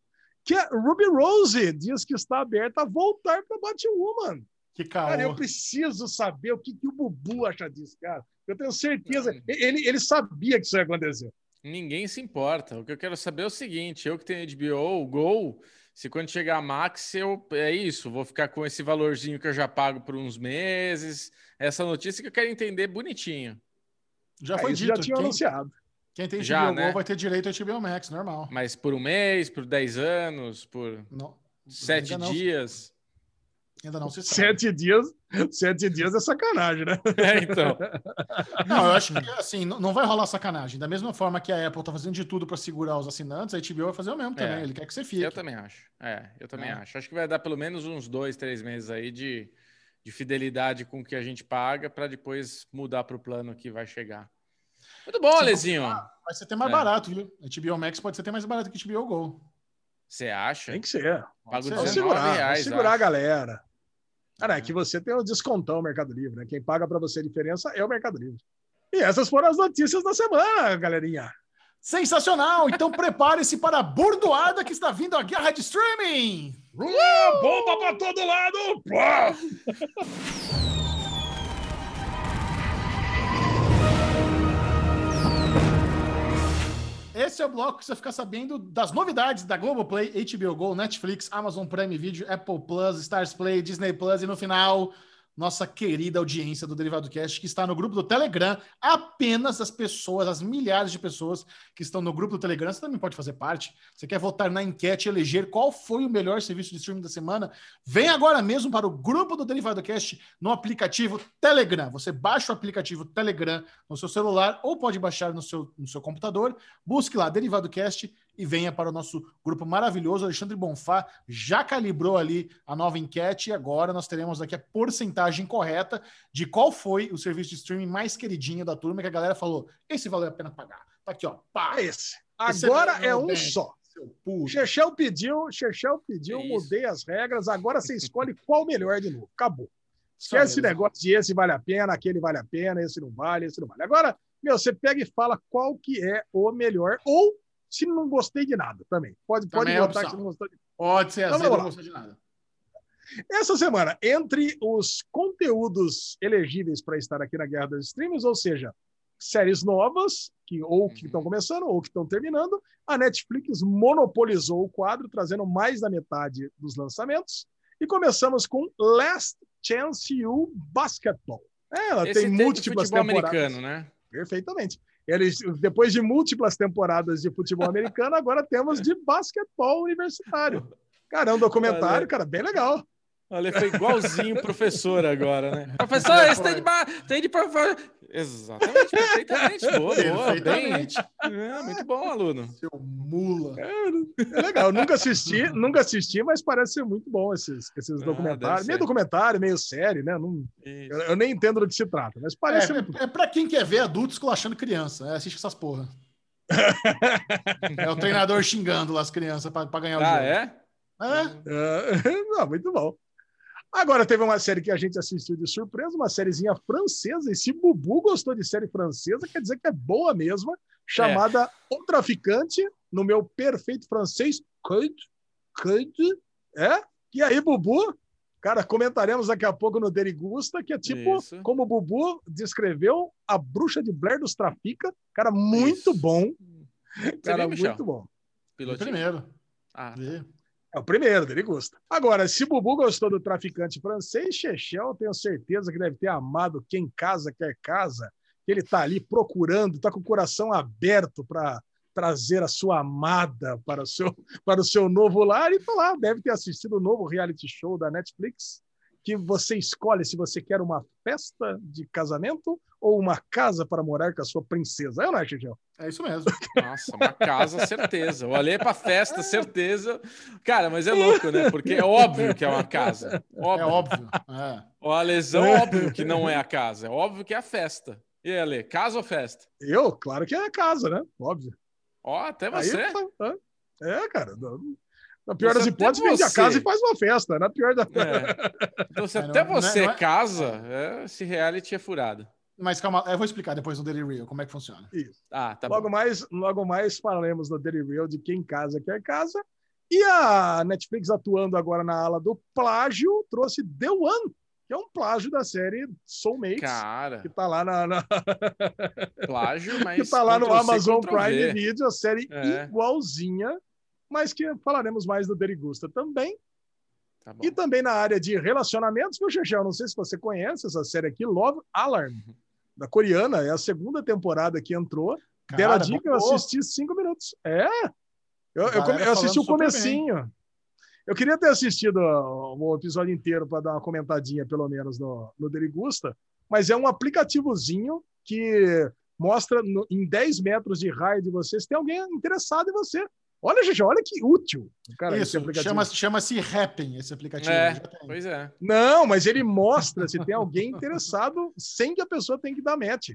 que é Ruby Rose diz que está aberta a voltar para Batwoman. Que caô. Cara, eu preciso saber o que, que o Bubu acha disso, cara. Eu tenho certeza. Ele, ele sabia que isso ia acontecer. Ninguém se importa. O que eu quero saber é o seguinte: eu que tenho HBO, o Gol, se quando chegar a Max, eu é isso, vou ficar com esse valorzinho que eu já pago por uns meses. Essa notícia que eu quero entender bonitinho. Já Ah, foi isso dito. já tinha quem, anunciado. quem tem HBO Já, Go né? vai ter direito a HBO Max, normal. Mas por um mês, por 10 anos, por Não, sete dias. Ainda não se sabe. Sete dias, sete dias é sacanagem, né? É, então. [LAUGHS] Não, eu acho que assim, não vai rolar sacanagem. Da mesma forma que a Apple tá fazendo de tudo para segurar os assinantes, a HBO vai fazer o mesmo também. É. Ele quer que você fique. Eu também acho. É, eu também É. acho. Acho que vai dar pelo menos uns dois, três meses aí de, de fidelidade com o que a gente paga para depois mudar para o plano que vai chegar. Muito bom, Alezinho. Vai ser até mais É. barato, viu? A HBO Max pode ser até mais barato que a HBO Go. Você acha? Tem que ser. Pago ser. Vamos 19 segurar, vamos reais. segurar a galera. Cara, é que você tem o descontão Mercado Livre, né? Quem paga para você a diferença é o Mercado Livre. E essas foram as notícias da semana, galerinha. Sensacional! Então [LAUGHS] prepare-se para a burdoada que está vindo a guerra de streaming! Uh, bomba para todo lado! [LAUGHS] Esse é o bloco que você fica sabendo das novidades da Globoplay, HBO Go, Netflix, Amazon Prime Video, Apple Plus, Stars Play, Disney Plus e no final nossa querida audiência do Derivado Cast, que está no grupo do Telegram. Apenas as pessoas, as milhares de pessoas que estão no grupo do Telegram, você também pode fazer parte. Você quer votar na enquete e eleger qual foi o melhor serviço de streaming da semana? Vem agora mesmo para o grupo do Derivado Cast no aplicativo Telegram. Você baixa o aplicativo Telegram no seu celular ou pode baixar no seu, no seu computador. Busque lá Derivado Cast e venha para o nosso grupo maravilhoso. Alexandre Bonfá já calibrou ali a nova enquete e agora nós teremos aqui a porcentagem correta de qual foi o serviço de streaming mais queridinho da turma que a galera falou: esse valeu a pena pagar. Tá aqui, ó. Pá. É esse. Esse Agora é é meu um bem. só. Chechel pediu, Chechel pediu, isso. mudei as regras. Agora você escolhe qual melhor de novo. Acabou. Esquece esse negócio de esse vale a pena, aquele vale a pena, esse não vale, esse não vale. Agora, meu, você pega e fala qual que é o melhor, ou se não gostei de nada também. Pode, pode Também é votar opção. que você não gostou de Pode ser Então, azedo, vamos não gostou de nada. Essa semana, entre os conteúdos elegíveis para estar aqui na Guerra das Streams, ou seja, séries novas, que ou que estão começando ou que estão terminando, a Netflix monopolizou o quadro, trazendo mais da metade dos lançamentos. E começamos com Last Chance U Basketball. É, ela Esse tem múltiplas futebol temporadas. americano, né? Perfeitamente. Eles, depois de múltiplas temporadas de futebol americano, agora temos de basquetebol universitário. Cara, é um documentário, cara, bem legal. Olha, foi igualzinho professor agora, né? Professor, esse tem de, ba- tem de professor. Exatamente, perfeitamente. Boa, boa. Bem, Perfeitamente. é, muito bom, aluno. Seu mula. É legal, nunca assisti, nunca assisti, mas parece ser muito bom esses, esses Ah, documentários. Meio ser. documentário, meio série, né? Não- eu, eu nem entendo do que se trata, mas parece ser muito É, é pra quem quer ver adultos esculachando criança. É, assiste essas porra. [LAUGHS] é o treinador xingando lá as crianças pra, pra ganhar o Ah, jogo. é? É? É, [LAUGHS] não, muito bom. Agora teve uma série que a gente assistiu de surpresa, uma sériezinha francesa, e se Bubu gostou de série francesa, quer dizer que é boa mesmo, chamada O Traficante, no meu perfeito francês, Code, Code, é? E aí, Bubu, cara, comentaremos daqui a pouco no Derigusta, que é tipo, Isso. como o Bubu descreveu, a bruxa de Blair dos Trafica, cara, muito Isso. bom, cara, muito bom. O Pilotinho? primeiro. Ah. É o primeiro, dele gosta. Agora, se Bubu gostou do traficante francês, Chechel, tenho certeza que deve ter amado quem casa quer casa, ele tá ali procurando, tá com o coração aberto para trazer a sua amada para o seu, [LAUGHS] para o seu novo lar e tá lá, deve ter assistido o novo reality show da Netflix, que você escolhe se você quer uma festa de casamento ou uma casa para morar com a sua princesa. É ou não é? É isso mesmo. Nossa, uma casa, certeza. Eu olhei pra festa, certeza. Cara, mas é louco, né? Porque é óbvio que é uma casa. Óbvio. É óbvio. É. O lesão, óbvio que não é a casa. É óbvio que é a festa. E aí, Ale, casa ou festa? Eu, claro que é a casa, né? Óbvio. Ó, até Aí, você. tá- é, cara. Na pior das hipóteses, vende a casa e faz uma festa. Na pior da. É. [LAUGHS] Então, se É, até não é- você não é- casa, é, esse reality é furado. Mas calma, eu vou explicar depois no Daily Real como é que funciona. Ah, tá logo, bom. mais, logo mais falaremos no Daily Real de quem casa quer casa. E a Netflix, atuando agora na ala do plágio, trouxe The One, que é um plágio da série Soulmates, Cara, que tá lá, na, na- plágio, [LAUGHS] mas. que tá lá no Amazon. Prime Video, a série É. igualzinha, mas que falaremos mais do Derigusta também. Tá. E também na área de relacionamentos, meu Chechel, não sei se você conhece essa série aqui, Love Alarm, da coreana, é a segunda temporada que entrou. Cara, dica, eu assisti cinco minutos. É, eu, eu, eu assisti o comecinho. Eu queria ter assistido o episódio inteiro para dar uma comentadinha, pelo menos, no, no Derigusta, mas é um aplicativozinho que mostra no- em 10 metros de raio de você se tem alguém interessado em você. Olha, gente, olha que útil. Cara, esse Isso, aplicativo. chama- chama-se Happn, esse aplicativo. É, pois é. Não, mas ele mostra se tem alguém interessado sem que a pessoa tenha que dar match.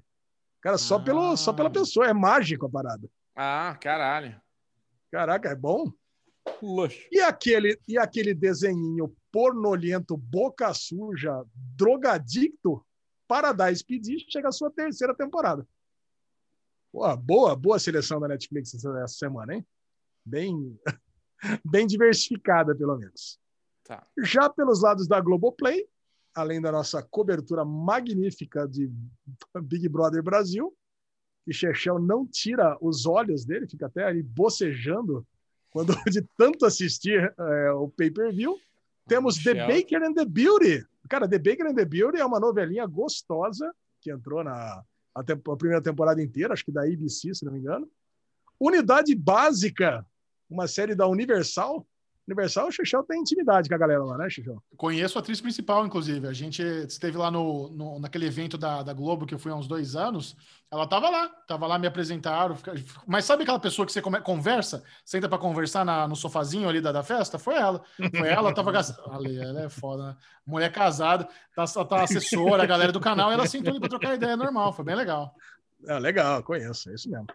Cara, só, Ah. pelo, só pela pessoa. É mágico a parada. Ah, caralho. Caraca, é bom. Luxo. E aquele, e aquele desenhinho pornolento, boca suja, drogadicto, Paradise PD, chega a sua terceira temporada. Pô, boa, boa seleção da Netflix essa semana, hein? Bem, bem diversificada, pelo menos. Tá. Já pelos lados da Globoplay, além da nossa cobertura magnífica de Big Brother Brasil, que Chechel não tira os olhos dele, fica até ali bocejando quando [LAUGHS] de tanto assistir é, o pay-per-view. Temos The. Baker and the Beauty. Cara, The Baker and the Beauty é uma novelinha gostosa que entrou na a, tempo- a primeira temporada inteira, acho que da ABC, se não me engano. Unidade Básica, uma série da Universal. Universal, o Xuxão tem intimidade com a galera lá, né, Xuxão? Conheço a atriz principal, inclusive. A gente esteve lá no, no- naquele evento da, da Globo que eu fui há uns dois anos. Ela tava lá, tava lá, me apresentaram. Mas sabe aquela pessoa que você conversa, senta para conversar na- no sofazinho ali da, da festa? Foi ela. Foi ela, tava. Ali, ela é foda, né? Mulher casada, tá, tá assessora, a galera do canal, ela sentou ali para trocar ideia normal. Foi bem legal. É, legal, conheço, é isso mesmo.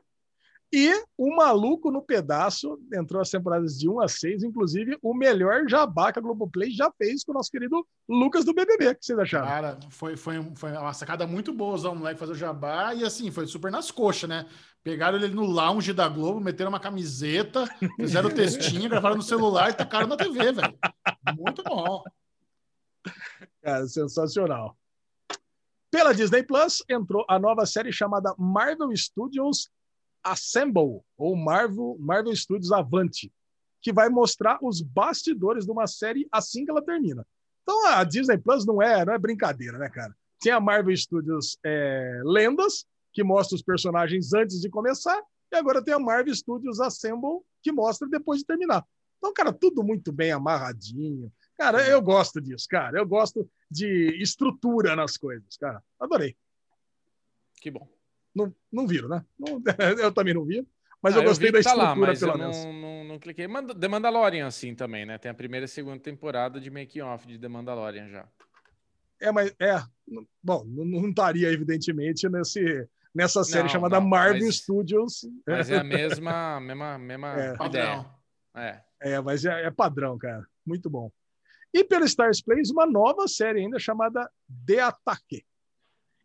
E o Maluco no Pedaço entrou as temporadas de 1 a 6, inclusive o melhor jabá que a Globoplay já fez com o nosso querido Lucas do BBB. O que vocês acharam? Cara, foi, foi, foi uma sacada muito boa usar o moleque fazer o jabá e assim, foi super nas coxas, né? Pegaram ele no lounge da Globo, meteram uma camiseta, [LAUGHS] fizeram o textinho, gravaram no celular e tocaram na TV, velho. Muito bom. Cara, sensacional. Pela Disney Plus entrou a nova série chamada Marvel Studios Assemble, ou Marvel, Marvel Studios Avante, que vai mostrar os bastidores de uma série assim que ela termina. Então a Disney Plus não é, não é brincadeira, né, cara? Tem a Marvel Studios é, Lendas, que mostra os personagens antes de começar, e agora tem a Marvel Studios Assemble, que mostra depois de terminar. Então, cara, tudo muito bem amarradinho. Cara, eu gosto disso, cara. Eu gosto de estrutura nas coisas, cara. Adorei. Que bom. Não, não viram, né? Não- [LAUGHS] eu também não vi, mas Ah, eu gostei vi da que tá estrutura, lá, mas pelo eu menos. não, não, não cliquei. Manda- The Mandalorian, assim, também, né? Tem a primeira e segunda temporada de making off de The Mandalorian já. É, mas é. Bom, não, estaria, evidentemente, nesse, nessa série Não, chamada não, Marvel mas- Studios. Mas é a [LAUGHS] mesma, mesma, mesma É. Padrão. É. É, mas é, é padrão, cara. Muito bom. E pelo Stars Plays, uma nova série ainda chamada The Ataque.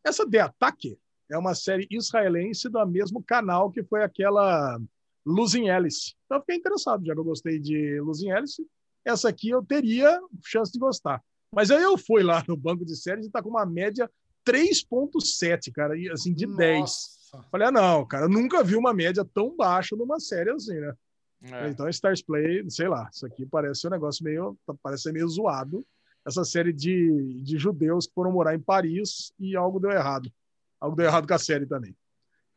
Essa The Ataque é uma série israelense do mesmo canal que foi aquela Losing Alice. Então eu fiquei interessado, já que eu gostei de Losing Alice. Essa aqui eu teria chance de gostar. Mas aí eu fui lá no banco de séries e tá com uma média 3.7, cara, e, assim, de 10. Nossa. Falei, ah, não, cara, eu nunca vi uma média tão baixa numa série assim, né? É. Então, Stars Play, sei lá, isso aqui parece um negócio meio, parece ser meio zoado. Essa série de, de judeus que foram morar em Paris e algo deu errado. Algo deu errado com a série também.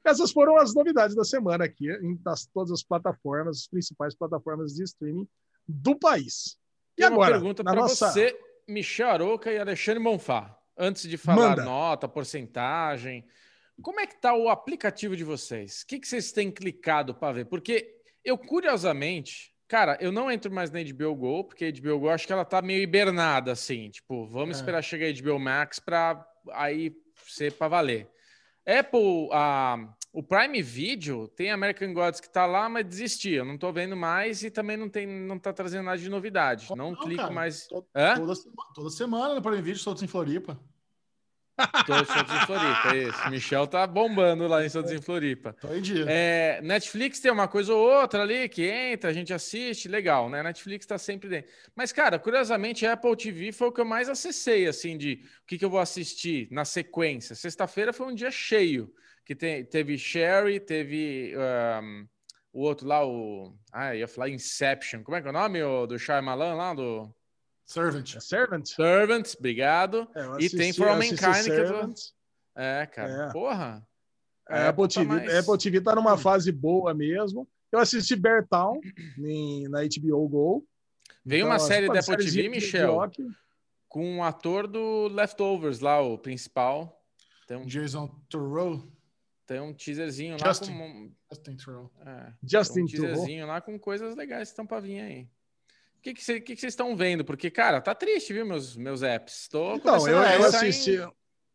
Essas foram as novidades da semana aqui, em das, todas as plataformas, as principais plataformas de streaming do país. E Tem uma agora, pergunta na para nossa... você, Michel Aroca e Alexandre Bonfá. Antes de falar Manda. nota, porcentagem, como é que tá o aplicativo de vocês? O que, que vocês têm clicado para ver? Porque eu, curiosamente, cara, eu não entro mais na HBO Go, porque a HBO Go acho que ela tá meio hibernada, assim. Tipo, vamos É. esperar chegar a HBO Max para aí ser para valer. Apple, a, o Prime Video tem American Gods que tá lá, mas desisti. Eu não tô vendo mais e também não tem, não tá trazendo nada de novidade. Não, Não, clico cara. mais. Toda, toda semana no Prime Video, todos em Floripa. Tô soltos em Floripa, é isso. Michel tá bombando lá em Santos em Floripa. Tô em dia. É, Netflix tem uma coisa ou outra ali que entra, a gente assiste, legal, né? Netflix tá sempre dentro. Mas, cara, curiosamente, a Apple TV foi o que eu mais acessei, assim, de o que, que eu vou assistir na sequência. Sexta-feira foi um dia cheio, que te- teve Sherry, teve ahn, o outro lá, o... Ah, ia falar Inception. Como é que é o nome o, do Shyamalan lá, do... Servant. É Servant? Servant, obrigado. É, eu E tem assisti- For All assisti Mankind, que eu tô-. É, cara, É. porra. A Apple, tá TV, mais- Apple TV tá numa fase boa mesmo. Eu assisti Bear Town em- na HBO Go. Veio uma Então, série tipo, da Apple TV, Michel, com o ator do Leftovers lá, o principal. Tem um, Jason Turrell. tem um teaserzinho Justin. lá com. Justin Turrell. É, Justin um teaserzinho lá com coisas legais que estão pra vir aí. O que, que, cê- que, que vocês estão vendo? Porque, cara, tá triste, viu, meus, meus apps? Tô Então, eu, é, eu pensar em- assisti.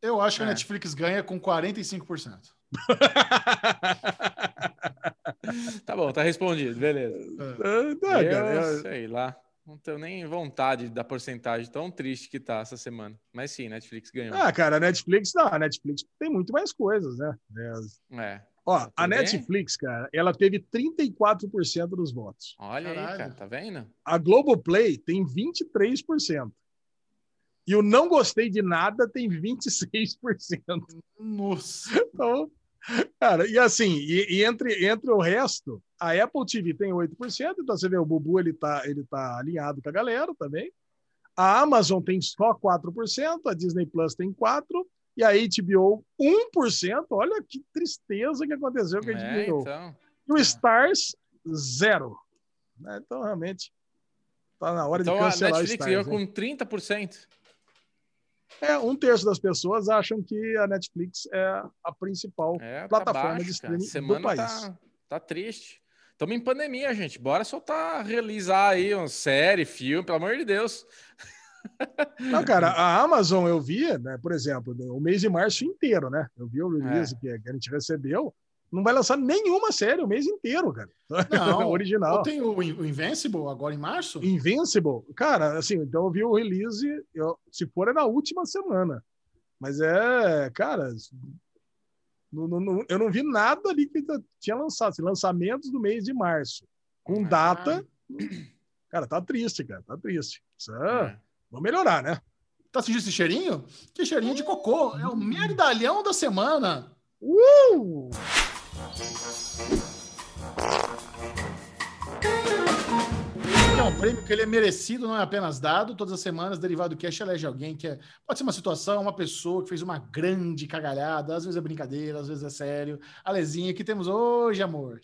Eu acho que É. a Netflix ganha com 45%. [LAUGHS] Tá bom, tá respondido, beleza. Ah, eu cara, eu- sei lá. Não tenho nem vontade da porcentagem tão triste que tá essa semana. Mas sim, Netflix ganhou. Ah, cara, a Netflix, não, a Netflix tem muito mais coisas, né? É. Ó, Tá a tudo bem? Netflix, cara, ela teve 34% dos votos. Olha aí, Caralho. cara, tá vendo? A Globoplay tem 23%. E o não gostei de nada tem 26%. Nossa. [LAUGHS] Então, cara, e assim, e, e entre, entre o resto, a Apple TV tem 8%, então você vê, o Bubu ele tá, ele tá alinhado com a galera também. A Amazon tem só 4%, a Disney Plus tem 4%, e a HBO 1%. Olha que tristeza que aconteceu com a É, HBO. então. E o Stars, zero. Né? Então, realmente, tá na hora Então de a cancelar Netflix o Stars. com 30%. É, um terço das pessoas acham que a Netflix é a principal. É, tá Plataforma baixo, de cara. streaming do Semana país. tá, tá triste. Estamos em pandemia, gente. Bora soltar, realizar aí uma série, filme, pelo amor de Deus. Não, cara, a Amazon eu vi, né, por exemplo, o mês de março inteiro, né? Eu vi o release É. que a gente recebeu. Não vai lançar nenhuma série o mês inteiro, cara. Não, [LAUGHS] Original. Tenho o In- o Invincible agora em março. Invincible, cara, assim, então eu vi o release, eu- se for é na última semana. Mas é, cara, não- não- não- eu não vi nada ali que tinha lançado, assim, lançamentos do mês de março, com Ah. data. Cara, tá triste, cara, tá triste. Precisa- É. Vamos melhorar, né? Tá sentindo esse cheirinho? Que cheirinho de cocô. É o merdalhão da semana. Uh! É um prêmio que ele é merecido, não é apenas dado. Todas as semanas, Derivado Cash elege alguém que é... Pode ser uma situação, uma pessoa que fez uma grande cagalhada. Às vezes é brincadeira, às vezes é sério. Alezinha, que temos hoje, amor.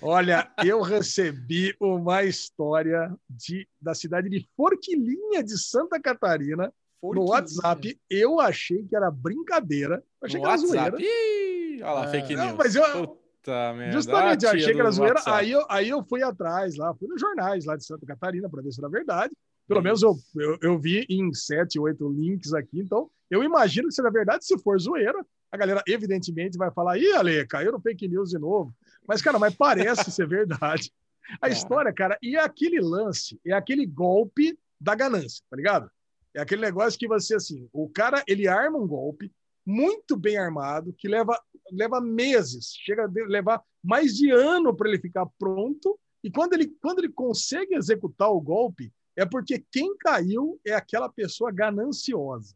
Olha, eu recebi uma história de, da cidade de Forquilinha de Santa Catarina no Forquilinha. WhatsApp. Eu achei que era brincadeira. Eu achei No que era WhatsApp. zoeira. Ih, olha lá, É. fake Não, news. mas eu- Puta merda. Justamente, eu Ah, achei que era zoeira. WhatsApp. Aí eu, aí eu fui atrás lá, fui nos jornais lá de Santa Catarina para ver se era verdade. Pelo menos eu, eu, eu vi em sete, oito links aqui. Então, eu imagino que seja verdade. Se for zoeira, a galera evidentemente vai falar: ih, Ale, caiu no fake news de novo. Mas, cara, mas parece ser [LAUGHS] verdade. A história, cara, e é aquele lance, é aquele golpe da ganância, tá ligado? É aquele negócio que você, assim, o cara, ele arma um golpe muito bem armado, que leva, leva meses, chega a levar mais de ano para ele ficar pronto, e quando ele, quando ele consegue executar o golpe, é porque quem caiu é aquela pessoa gananciosa.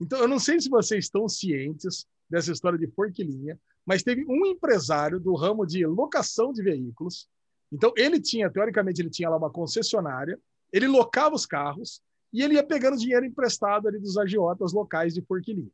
Então, eu não sei se vocês estão cientes dessa história de forquilinha, mas teve um empresário do ramo de locação de veículos. Então, ele tinha, teoricamente, ele tinha lá uma concessionária, ele locava os carros e ele ia pegando dinheiro emprestado ali dos agiotas locais de Forquilinha.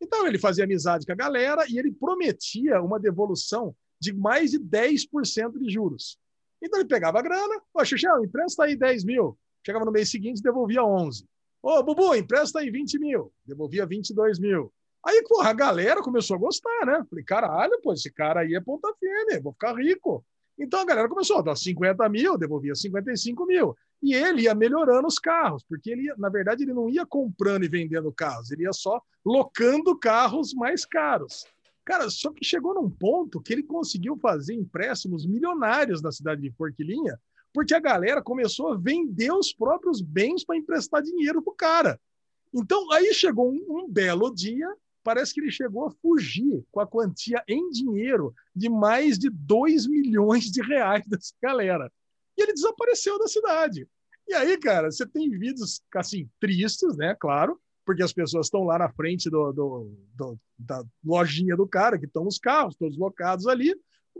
Então, ele fazia amizade com a galera e ele prometia uma devolução de mais de 10% de juros. Então, ele pegava a grana, ô, Xuxão, empresta aí 10 mil. Chegava no mês seguinte, devolvia 11. Ô, Bubu, empresta aí 20 mil. Devolvia 22 mil. Aí, porra, a galera começou a gostar, né? Falei, caralho, pô, esse cara aí é ponta firme, vou ficar rico. Então a galera começou a dar 50 mil, devolvia 55 mil. E ele ia melhorando os carros, porque ele, na verdade, ele não ia comprando e vendendo carros, ele ia só locando carros mais caros. Cara, só que chegou num ponto que ele conseguiu fazer empréstimos milionários na cidade de Forquilinha, porque a galera começou a vender os próprios bens para emprestar dinheiro pro cara. Então, aí chegou um, um belo dia, parece que ele chegou a fugir com a quantia em dinheiro de mais de 2 milhões de reais dessa galera. E ele desapareceu da cidade. E aí, cara, você tem vídeos, assim, tristes, né? Claro, porque as pessoas estão lá na frente do, do- do- da lojinha do cara, que estão os carros, todos locados ali,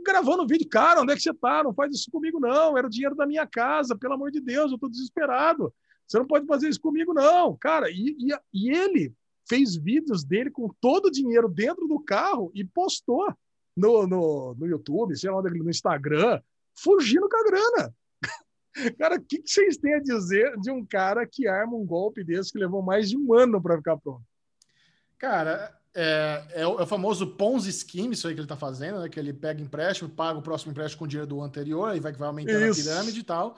gravando vídeo. Cara, onde é que você tá? Não faz isso comigo, não. Era o dinheiro da minha casa, pelo amor de Deus, eu tô desesperado. Você não pode fazer isso comigo, não. Cara, e, e, e ele fez vídeos dele com todo o dinheiro dentro do carro e postou no, no, no YouTube, sei lá onde, no Instagram, fugindo com a grana. [LAUGHS] Cara, o que, que vocês têm a dizer de um cara que arma um golpe desse que levou mais de um ano para ficar pronto? Cara, é, é o, é o famoso Ponzi Scheme, isso aí que ele tá fazendo, né? Que ele pega empréstimo, paga o próximo empréstimo com o dinheiro do anterior, aí vai, vai aumentando Isso. a pirâmide e tal.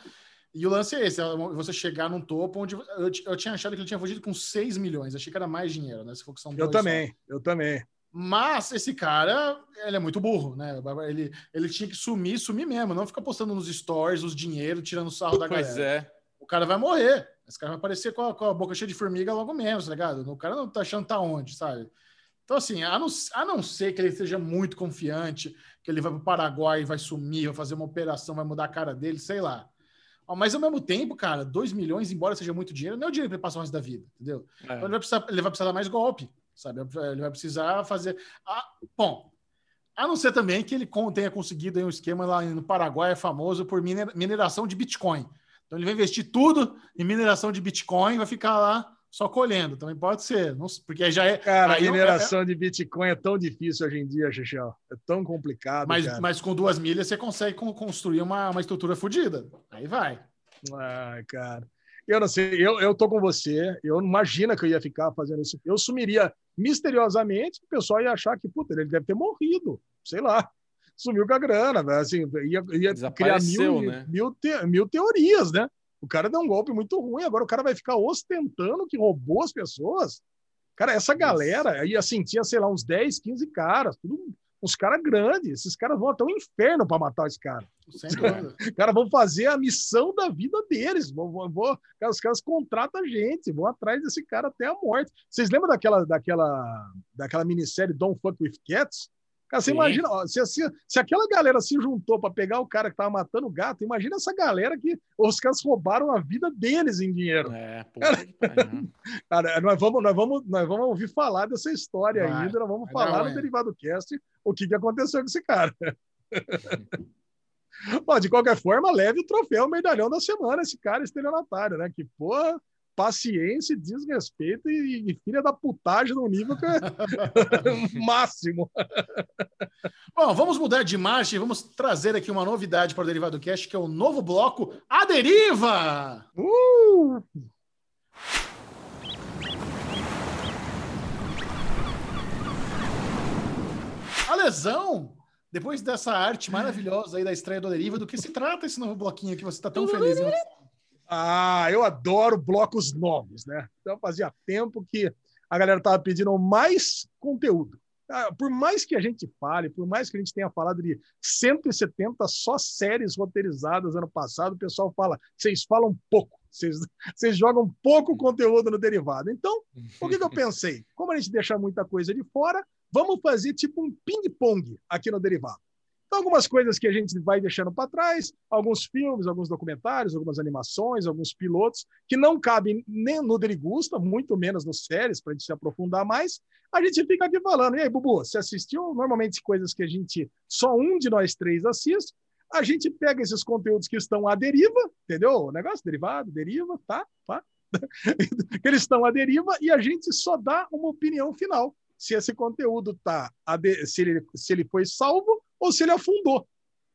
E o lance é esse, é você chegar num topo onde... Eu, eu tinha achado que ele tinha fugido com 6 milhões, achei que era mais dinheiro, né? Se for que são Eu dois só. também, eu também. Mas esse cara, ele é muito burro, né? Ele, ele tinha que sumir, sumir mesmo, não ficar postando nos stories os dinheiro, tirando sarro da Pois galera. é. O cara vai morrer. Esse cara vai aparecer com a, com a boca cheia de formiga logo menos, tá ligado? O cara não tá achando tá onde, sabe? Então, assim, a não, a não ser que ele seja muito confiante, que ele vai para o Paraguai e vai sumir, vai fazer uma operação, vai mudar a cara dele, sei lá. Mas ao mesmo tempo, cara, 2 milhões, embora seja muito dinheiro, não é o dinheiro para ele passar o resto da vida, entendeu? É. Então ele vai precisar, ele vai precisar dar mais golpe, sabe? Ele vai precisar fazer. Ah, bom, a não ser também que ele tenha conseguido um esquema lá no Paraguai, é famoso por miner- mineração de Bitcoin. Então ele vai investir tudo em mineração de Bitcoin, vai ficar lá só colhendo. Também pode ser, não, porque já é. Cara, a não- mineração de Bitcoin é tão difícil hoje em dia, Xixão. É tão complicado. mas, cara. mas com duas milhas você consegue con- construir uma, uma estrutura fodida. Aí vai. Ai, cara. Eu não sei, eu, eu tô com você. Eu não imagina que eu ia ficar fazendo isso. Eu sumiria misteriosamente, o pessoal ia achar que, puta, ele deve ter morrido. Sei lá. Sumiu com a grana, velho. Assim, ia, ia criar mil, né? mil, te- mil teorias, né? O cara deu um golpe muito ruim, agora o cara vai ficar ostentando que roubou as pessoas. Cara, essa galera, aí assim, tinha, sei lá, uns 10, 15 caras, tudo, uns caras grandes. Esses caras vão até o inferno para matar esse cara. Sem dúvida. [LAUGHS] Cara, vão fazer a missão da vida deles. Vão, vão, vão- cara, os caras contratam a gente, vão atrás desse cara até a morte. Vocês lembram daquela, daquela, daquela minissérie Don't Fuck with Cats? Cara, você Sim. imagina, ó, se, se, se aquela galera se juntou para pegar o cara que tava matando o gato, imagina essa galera que os caras roubaram a vida deles em dinheiro. É, que pariu. [LAUGHS] Cara, nós vamos, nós vamos, nós vamos ouvir falar dessa história Vai, ainda, nós vamos falar no ruim. Derivado Cast o que, que aconteceu com esse cara. [LAUGHS] Bom, de qualquer forma, leve o troféu medalhão da semana, esse cara estelionatário, né? Que, porra, paciência, desrespeito e, e filha da putagem no nível que é [LAUGHS] máximo. Bom, vamos mudar de marcha e vamos trazer aqui uma novidade para o Derivado Cast, que é o novo bloco A Deriva! Uh! A lesão! Depois dessa arte maravilhosa aí da estreia do A Deriva, do que se trata esse novo bloquinho que você está tão feliz em? Ah, eu adoro blocos novos, né? Então fazia tempo que a galera tava pedindo mais conteúdo. Ah, Por mais que a gente fale, por mais que a gente tenha falado de 170 só séries roteirizadas ano passado, o pessoal fala, vocês falam pouco, vocês, vocês jogam pouco conteúdo no derivado. Então, o que, que eu [LAUGHS] pensei? Como a gente deixa muita coisa de fora, vamos fazer tipo um ping-pong aqui no derivado. Então, algumas coisas que a gente vai deixando para trás, alguns filmes, alguns documentários, algumas animações, alguns pilotos, que não cabem nem no Derigusta, muito menos nos séries, para a gente se aprofundar mais. A gente fica aqui falando. E aí, Bubu, você assistiu normalmente coisas que a gente, só um de nós três assiste. A gente pega esses conteúdos que estão à deriva, entendeu? O negócio derivado, deriva, tá? tá? [LAUGHS] que eles estão à deriva e a gente só dá uma opinião final. Se esse conteúdo tá, se, ele, se ele foi salvo ou se ele afundou.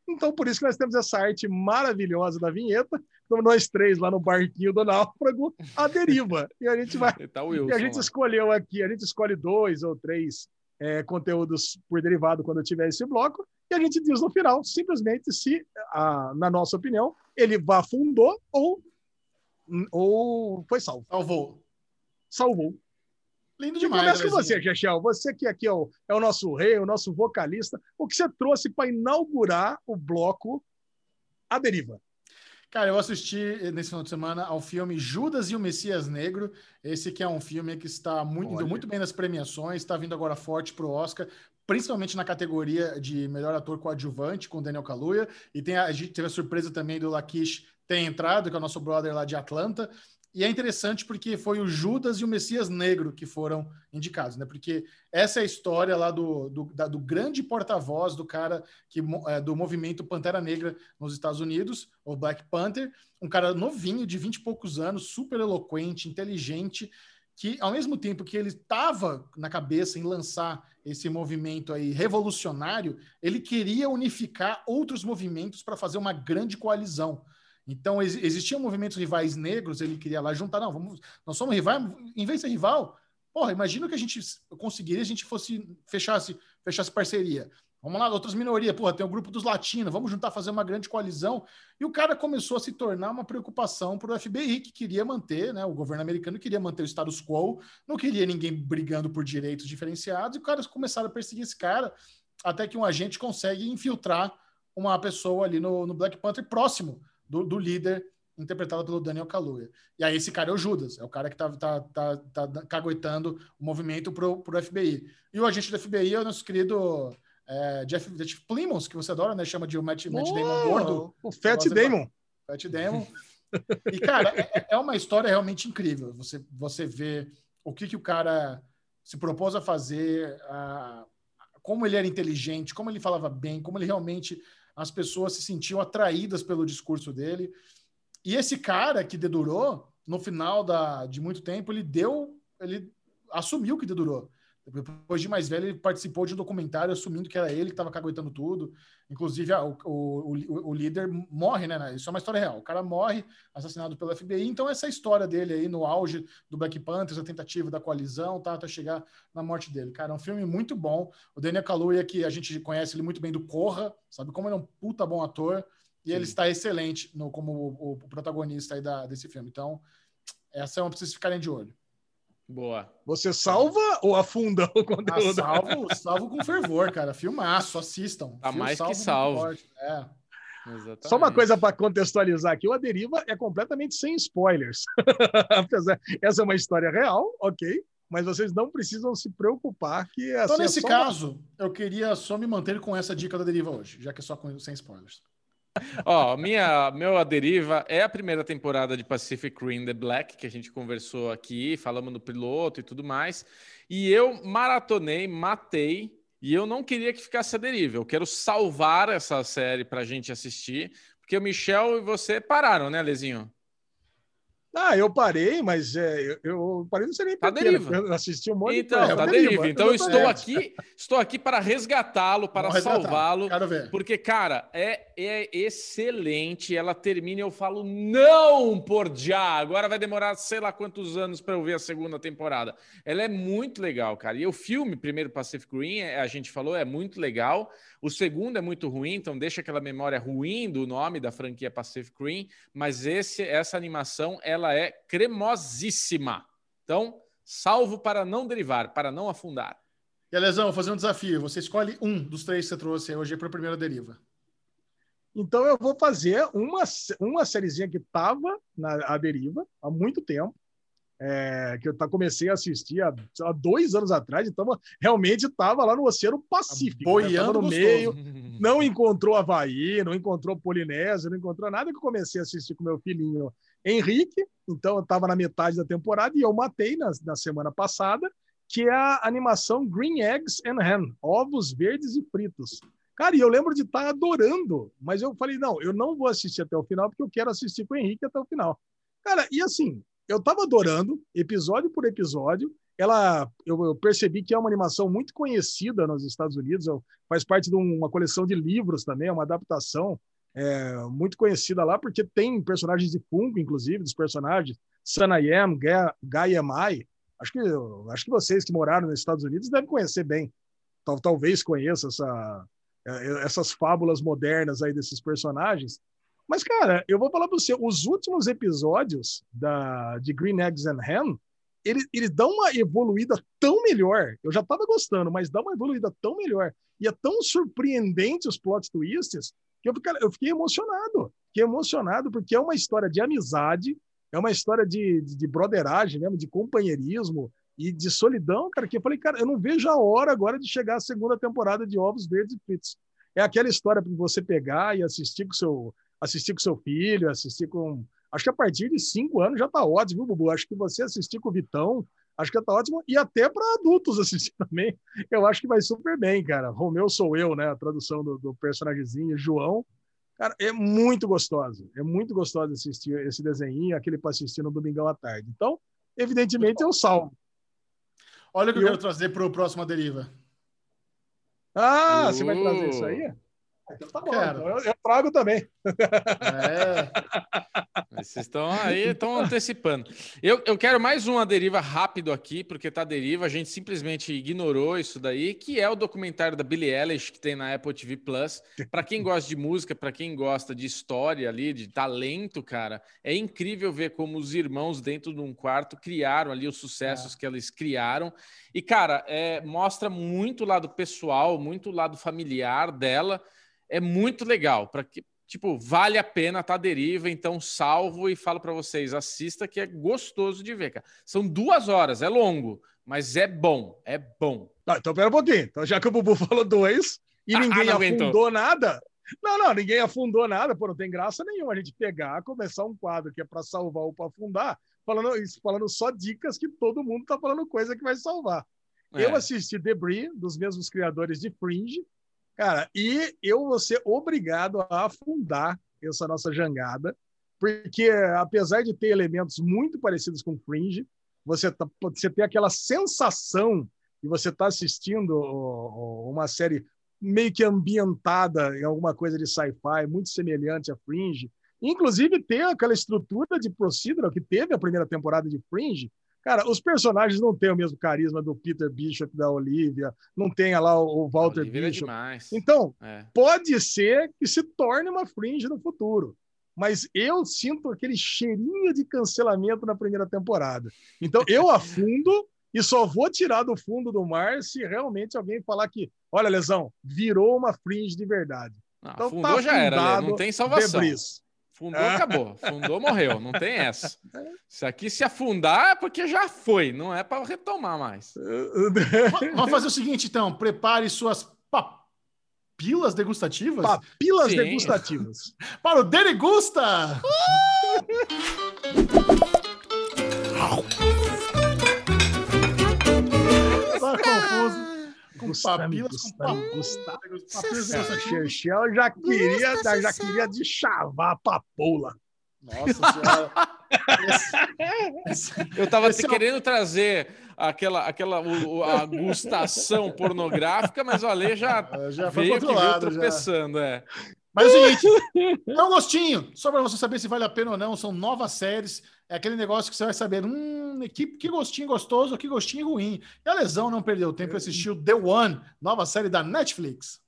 Então, por isso que nós temos essa arte maravilhosa da vinheta, como nós três lá no barquinho do Náufrago, a deriva. E a gente vai. [LAUGHS] Tá o E Wilson a gente escolheu aqui, a gente escolhe dois ou três é, conteúdos por derivado quando tiver esse bloco, e a gente diz no final, simplesmente, se, a, na nossa opinião, ele afundou ou, ou foi salvo. Salvou. Salvou. Lindo E demais. começa com você, Chechel. Você que aqui é o, é o nosso rei, o nosso vocalista. O que você trouxe para inaugurar o bloco A Deriva? Cara, eu assisti nesse final de semana ao filme Judas e o Messias Negro. Esse que é um filme que está muito, indo muito bem nas premiações, está vindo agora forte para o Oscar, principalmente na categoria de melhor ator coadjuvante com Daniel Kaluuya. E tem a, a gente teve a surpresa também do Lakish ter entrado, que é o nosso brother lá de Atlanta. E é interessante porque foi o Judas e o Messias Negro que foram indicados, né? Porque essa é a história lá do, do, da- do grande porta-voz do cara que, é, do movimento Pantera Negra nos Estados Unidos, o Black Panther, um cara novinho, de 20 e poucos anos, super eloquente, inteligente, que ao mesmo tempo que ele estava na cabeça em lançar esse movimento aí revolucionário, ele queria unificar outros movimentos para fazer uma grande coalizão. Então, ex- existiam movimentos rivais negros, ele queria lá juntar, não, vamos, nós somos rivais, em vez de ser rival, porra, imagina que a gente conseguiria, a gente fosse, fechasse, fechasse parceria. Vamos lá, outras minorias, porra, tem o grupo dos latinos, vamos juntar, fazer uma grande coalizão. E o cara começou a se tornar uma preocupação para o FBI, que queria manter, né, o governo americano queria manter o status quo, não queria ninguém brigando por direitos diferenciados, e os caras começaram a perseguir esse cara, até que um agente consegue infiltrar uma pessoa ali no, no Black Panther próximo do, do líder interpretado pelo Daniel Kaluuya. E aí esse cara é o Judas, é o cara que tá, tá, tá, tá cagoetando o movimento pro, pro FBI. E o agente do FBI é o nosso querido é, Jeff, Jeff Plymouth, que você adora, né? Chama de o Matt, Matt Damon gordo. O Fat Damon. Fat Damon. E, cara, é, é uma história realmente incrível. Você, você vê o que, que o cara se propôs a fazer, a- como ele era inteligente, como ele falava bem, como ele realmente as pessoas se sentiam atraídas pelo discurso dele. E esse cara que dedurou, no final da, de muito tempo, ele deu. Ele assumiu que dedurou. Depois de mais velho, ele participou de um documentário assumindo que era ele que estava caguetando tudo. Inclusive, o, o, o, o, líder morre, né? Isso é uma história real. O cara morre assassinado pelo FBI. Então, essa história dele aí no auge do Black Panthers, a tentativa da coalizão, tá? Até chegar na morte dele. Cara, é um filme muito bom. O Daniel Kaluuya, que a gente conhece ele muito bem do Corra, sabe como ele é um puta bom ator. E Sim. ele está excelente no, como o, o protagonista aí da, desse filme. Então, essa é uma pra vocês ficarem de olho. Boa. Você salva ou afunda o [LAUGHS] conteúdo? Ah, salvo, salvo com fervor, cara. Filmaço, assistam. Tá mais salvo que salvo. É. Exatamente. Só uma coisa para contextualizar aqui: o A Deriva é completamente sem spoilers. [LAUGHS] Apesar, essa é uma história real, ok, mas vocês não precisam se preocupar que. Então, nesse é caso, uma... eu queria só me manter com essa dica da Deriva hoje, já que é só com, sem spoilers. Ó, minha, meu A Deriva é a primeira temporada de Pacific Rim The Black, que a gente conversou aqui, falamos do piloto e tudo mais. E eu maratonei, matei, e eu não queria que ficasse a deriva. Eu quero salvar essa série para a gente assistir, porque o Michel e você pararam, né, Lezinho? Ah, eu parei, mas é, eu, eu parei no seria tá deriva. Eu assisti um monte então, de tá deriva. deriva. Então estou aqui, estou aqui para resgatá-lo, para salvá-lo, porque cara, é, é excelente. Ela termina e eu falo não por já. Agora vai demorar sei lá quantos anos para eu ver a segunda temporada. Ela é muito legal, cara. E o filme primeiro Pacific Rim, é, a gente falou, é muito legal. O segundo é muito ruim, então deixa aquela memória ruim do nome da franquia Pacific Rim, mas esse, essa animação ela é cremosíssima. Então, salvo para não derivar, para não afundar. E Alesão, vou fazer um desafio. Você escolhe um dos três que você trouxe hoje para a primeira deriva. Então eu vou fazer uma, uma sériezinha que estava na deriva há muito tempo, é, que eu tá, comecei a assistir há, há, dois anos atrás, então realmente estava lá no Oceano Pacífico. Né? Boiando né? no meio, [LAUGHS] não encontrou Havaí, não encontrou Polinésia, não encontrou nada que eu comecei a assistir com meu filhinho Henrique, então eu estava na metade da temporada e eu matei na, na semana passada, que é a animação Green Eggs and Ham, ovos verdes e fritos. Cara, e eu lembro de estar tá adorando, mas eu falei, não, eu não vou assistir até o final, porque eu quero assistir com o Henrique até o final. Cara, e assim, eu estava adorando, episódio por episódio. Ela, eu, eu, percebi que é uma animação muito conhecida nos Estados Unidos, faz parte de uma coleção de livros também, é uma adaptação é, muito conhecida lá, porque tem personagens de Funko, inclusive, dos personagens Sanayam, Gaiamai. Acho que, acho que vocês que moraram nos Estados Unidos devem conhecer bem. Tal, talvez conheçam essa, é, essas fábulas modernas aí desses personagens. Mas, cara, eu vou falar para você, os últimos episódios da, de Green Eggs and Ham, eles, dão uma evoluída tão melhor. Eu já estava gostando, mas dá uma evoluída tão melhor. E é tão surpreendente os plot twists que eu, fiquei, eu fiquei emocionado. Fiquei emocionado porque é uma história de amizade, é uma história de, de, de broderagem mesmo, de companheirismo e de solidão, cara, que eu falei, cara, eu não vejo a hora agora de chegar a segunda temporada de Ovos Verdes e Fritos. É aquela história para você pegar e assistir com seu assistir com seu filho, assistir com. Acho que a partir de cinco anos já está ótimo, viu, Bubu? Acho que você assistir com o Vitão, acho que está ótimo. E até para adultos [LAUGHS] assistir também, eu acho que vai super bem, cara. Romeu sou eu, né? A tradução do, do personagemzinho, João. Cara, é muito gostoso. É muito gostoso assistir esse desenho, aquele para assistir no domingão à tarde. Então, evidentemente, eu salvo. Olha o que eu, eu quero trazer para o próximo Deriva. Ah, uh. você vai trazer isso aí? Então tá bom, então eu, eu, trago também. É. Vocês estão aí, estão antecipando. Eu, eu quero mais uma deriva rápido aqui, porque tá deriva, a gente simplesmente ignorou isso daí, que é o documentário da Billie Eilish, que tem na Apple TV Plus. Para quem gosta de música, para quem gosta de história ali, de talento, cara, é incrível ver como os irmãos dentro de um quarto criaram ali os sucessos é. que eles criaram. E, cara, é, mostra muito o lado pessoal, muito o lado familiar dela é muito legal. Para que, tipo, vale a pena tá deriva, então salvo e falo para vocês, assista que é gostoso de ver, cara. São duas horas, é longo, mas é bom, é bom. Tá, então pera um pouquinho. Então, já que o Bubu [LAUGHS] falou dois e ninguém afundou nada. Não, não, ninguém afundou nada, pô, não tem graça nenhuma a gente pegar, começar um quadro que é para salvar ou para afundar, falando, falando só dicas que todo mundo tá falando coisa que vai salvar. É. Eu assisti Debris, dos mesmos criadores de Fringe, Cara, e eu vou ser obrigado a afundar essa nossa jangada, porque apesar de ter elementos muito parecidos com Fringe, você, tá, você tem aquela sensação de você estar tá assistindo uma série meio que ambientada em alguma coisa de sci-fi, muito semelhante a Fringe. Inclusive, tem aquela estrutura de procedural que teve a primeira temporada de Fringe. Cara, os personagens não têm o mesmo carisma do Peter Bishop, da Olivia, não tem lá o Walter é Bishop. demais. Então, É. pode ser que se torne uma Fringe no futuro. Mas eu sinto aquele cheirinho de cancelamento na primeira temporada. Então, eu [LAUGHS] afundo e só vou tirar do fundo do mar se realmente alguém falar que, olha, Lesão, virou uma Fringe de verdade. Não, Então, fundou tá já era, não tem salvação. Debris. Fundou, acabou. Fundou, morreu. Não tem essa. Se aqui se afundar é porque já foi, não é para retomar mais. Va- [LAUGHS] Vamos fazer o seguinte, então. Prepare suas papilas degustativas Papilas Sim. degustativas. para o Derigusta! Tá [LAUGHS] Com Gustavo, papilas, com Gustavo, papilas. Gustavo. Degustativas. Chechel já queria, já queria de chavar a papoula. Nossa senhora. Esse- esse- Eu tava Esse é o- querendo trazer aquela, aquela o- o- a gustação pornográfica, mas o Ale já, já foi veio outro veio lado. já. tropeçando, é. Mas é o seguinte, [LAUGHS] é um gostinho. Só para você saber se vale a pena ou não. São novas séries. É aquele negócio que você vai saber. Hum, que, que gostinho gostoso, que gostinho ruim. E a Lesão não perdeu tempo e assistiu The One, nova série da Netflix.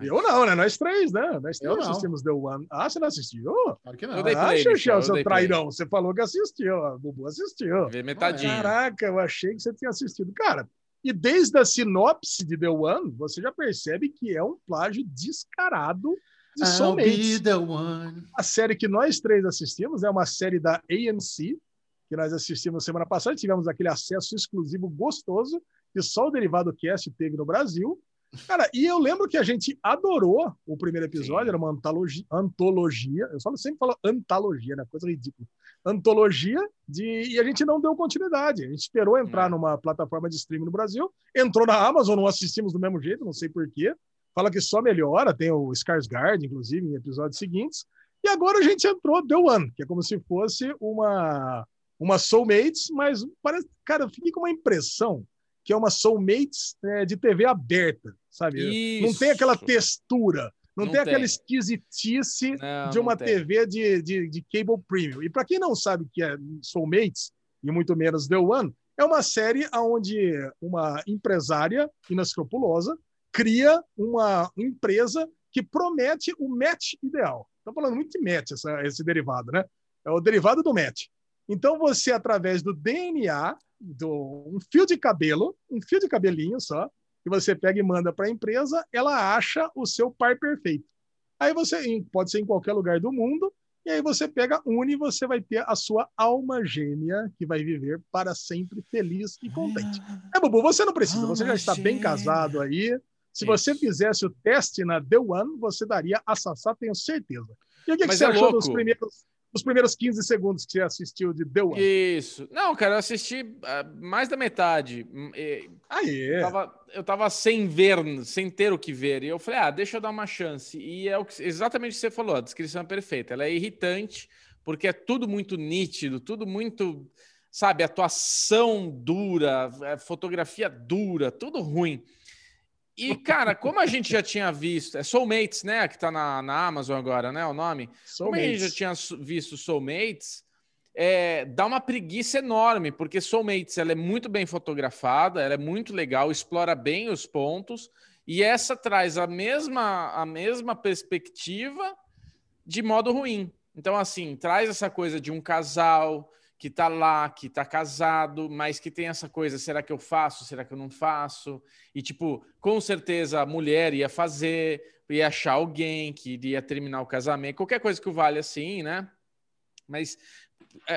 Eu não, né? Nós três, né? Nós Eu três não. assistimos The One. Ah, você não assistiu? Claro que não. Eu dei ah, eu seu trairão. Você falou que assistiu. A Bubu assistiu. Vê metadinha. Caraca, eu achei que você tinha assistido. Cara, e desde a sinopse de The One, você já percebe que é um plágio descarado de I'll Soulmates. the one. A série que nós três assistimos é uma série da AMC, que nós assistimos semana passada. Tivemos aquele acesso exclusivo gostoso que só o Derivado Cast teve no Brasil. Cara, e eu lembro que a gente adorou o primeiro episódio, Sim. era uma antologia, antologia. Eu só sempre falo antologia, né? Coisa ridícula. Antologia de e a gente não deu continuidade. A gente esperou entrar É. numa plataforma de streaming no Brasil, entrou na Amazon, não assistimos do mesmo jeito, não sei porquê. Fala que só melhora, tem o Skarsgård, inclusive, em episódios seguintes. E agora a gente entrou The One, que é como se fosse uma uma Soulmates, mas parece, cara, eu fiquei com uma impressão que é uma Soulmates é, de TV aberta, sabe? Não tem aquela Isso. textura, não, Não tem, aquela tem. esquisitice Não, de uma. TV de, de, de cable premium. E para quem não sabe o que é Soulmates, e muito menos The One, é uma série onde uma empresária inescrupulosa cria uma empresa que promete o match ideal. Estou falando muito de match, essa- esse derivado, né? É o derivado do match. Então, você, através do DNA, do, um fio de cabelo, um fio de cabelinho só, que você pega e manda para a empresa, ela acha o seu par perfeito. Aí você, pode ser em qualquer lugar do mundo, e aí você pega, une e você vai ter a sua alma gêmea, que vai viver para sempre feliz e contente. É, Bubu, você não precisa, você já está bem casado aí. Se Isso. você fizesse o teste na The One, você daria a Sassá, tenho certeza. E o que, que você é achou dos primeiros, dos primeiros 15 segundos que você assistiu de The One? Isso. Não, cara, eu assisti ah, mais da metade. E- Aí, Eu tava, eu tava sem ver, sem ter o que ver. E eu falei, ah, deixa eu dar uma chance. E é que, exatamente o que você falou, a descrição é perfeita. Ela é irritante, porque é tudo muito nítido, tudo muito, sabe, atuação dura, é, fotografia dura, tudo ruim. E, cara, como a gente já tinha visto, é Soulmates, né? Que tá na, na Amazon agora, né? O nome. Como a gente já Soulmates. tinha visto Soulmates, é, dá uma preguiça enorme, porque Soulmates ela é muito bem fotografada, ela é muito legal, explora bem os pontos, e essa traz a mesma, a mesma perspectiva de modo ruim. Então, assim, traz essa coisa de um casal que tá lá, que tá casado, mas que tem essa coisa, será que eu faço, será que eu não faço? E, tipo, com certeza a mulher ia fazer, ia achar alguém que iria terminar o casamento, qualquer coisa que o vale assim, né? Mas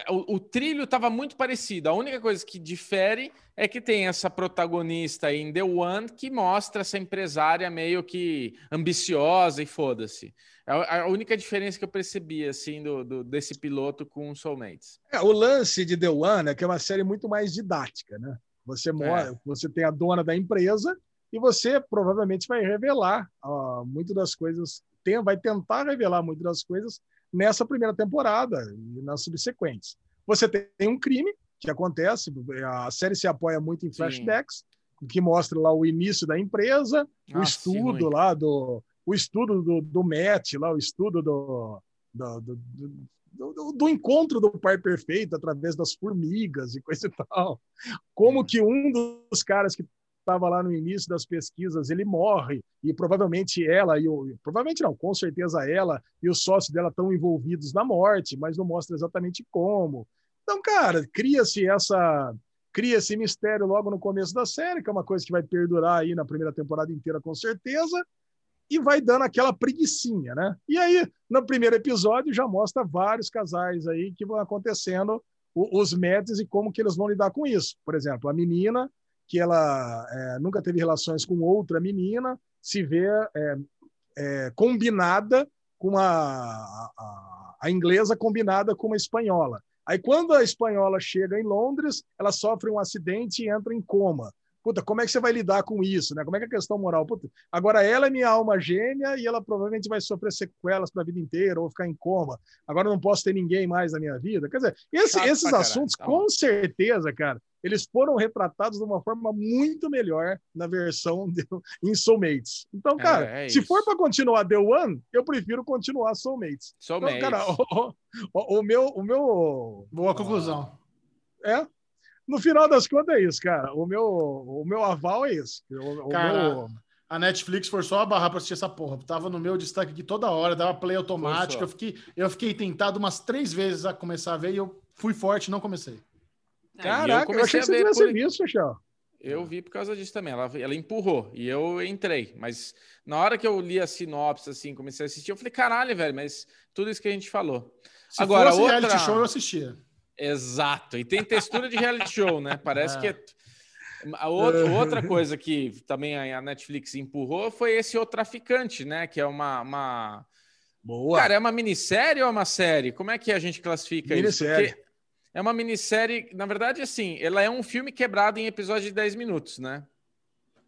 o, o trilho estava muito parecido. A única coisa que difere é que tem essa protagonista em The One que mostra essa empresária meio que ambiciosa e foda-se. É a única diferença que eu percebi assim do, do- desse piloto com o Soulmates. É, o lance de The One é que é uma série muito mais didática, né? Você, mora, você tem a dona da empresa e você provavelmente vai revelar ó, muito das coisas, tem, vai tentar revelar muito das coisas nessa primeira temporada e nas subsequentes. Você tem um crime que acontece, a série se apoia muito em flashbacks, que mostra lá o início da empresa, o Ah, estudo sim, lá do o estudo do, do Matt, lá o estudo do, do, do, do- do- encontro do par perfeito através das formigas e coisa e tal. Como que um dos caras que estava lá no início das pesquisas, ele morre e provavelmente ela e o provavelmente não, com certeza ela e o sócio dela estão envolvidos na morte, mas não mostra exatamente como. Então, cara, cria-se essa cria esse mistério logo no começo da série, que é uma coisa que vai perdurar aí na primeira temporada inteira com certeza, e vai dando aquela preguiçinha, né? E aí, no primeiro episódio já mostra vários casais aí que vão acontecendo os métodos e como que eles vão lidar com isso. Por exemplo, a menina que ela é, nunca teve relações com outra menina, se vê é, é, combinada com a, a, a inglesa combinada com uma espanhola. Aí, quando a espanhola chega em Londres, ela sofre um acidente e entra em coma. Puta, como é que você vai lidar com isso, né? Como é que é a questão moral? Puta, agora ela é minha alma gêmea e ela provavelmente vai sofrer sequelas para a vida inteira ou ficar em coma. Agora eu não posso ter ninguém mais na minha vida. Quer dizer, esse- esses pra caralho, assuntos, tá com certeza, cara, eles foram retratados de uma forma muito melhor na versão [LAUGHS] de, em Soulmates. Então, É, cara, é se isso. for para continuar The One, eu prefiro continuar Soulmates. Sou Então, cara, [LAUGHS] o, o- o meu, o meu, Boa conclusão. é. No final das contas é isso, cara. O meu, o meu aval é isso. O, o Cara, meu- A Netflix forçou a barra pra assistir essa porra. Tava no meu destaque aqui toda hora, dava play automático. Forçou. Eu fiquei, eu fiquei tentado umas três vezes a começar a ver e eu fui forte e não comecei. É, Caraca, eu, comecei achei a que você ver tivesse por- visto, Michel. Eu vi por causa disso também. Ela, ela empurrou e eu entrei. Mas na hora que eu li a sinopse, assim, comecei a assistir, eu falei, caralho, velho, mas tudo isso que a gente falou. Se Agora, fosse outra- reality show, eu assistia. Exato. E tem textura de reality show, né? [LAUGHS] Parece É. que. é- A outra, outra coisa que também a Netflix empurrou foi esse O Traficante, né? Que é uma. uma... Boa. Cara, é uma minissérie ou é uma série? Como é que a gente classifica Minissérie. isso? Porque é uma minissérie, na verdade, assim, ela é um filme quebrado em episódios de 10 minutos, né?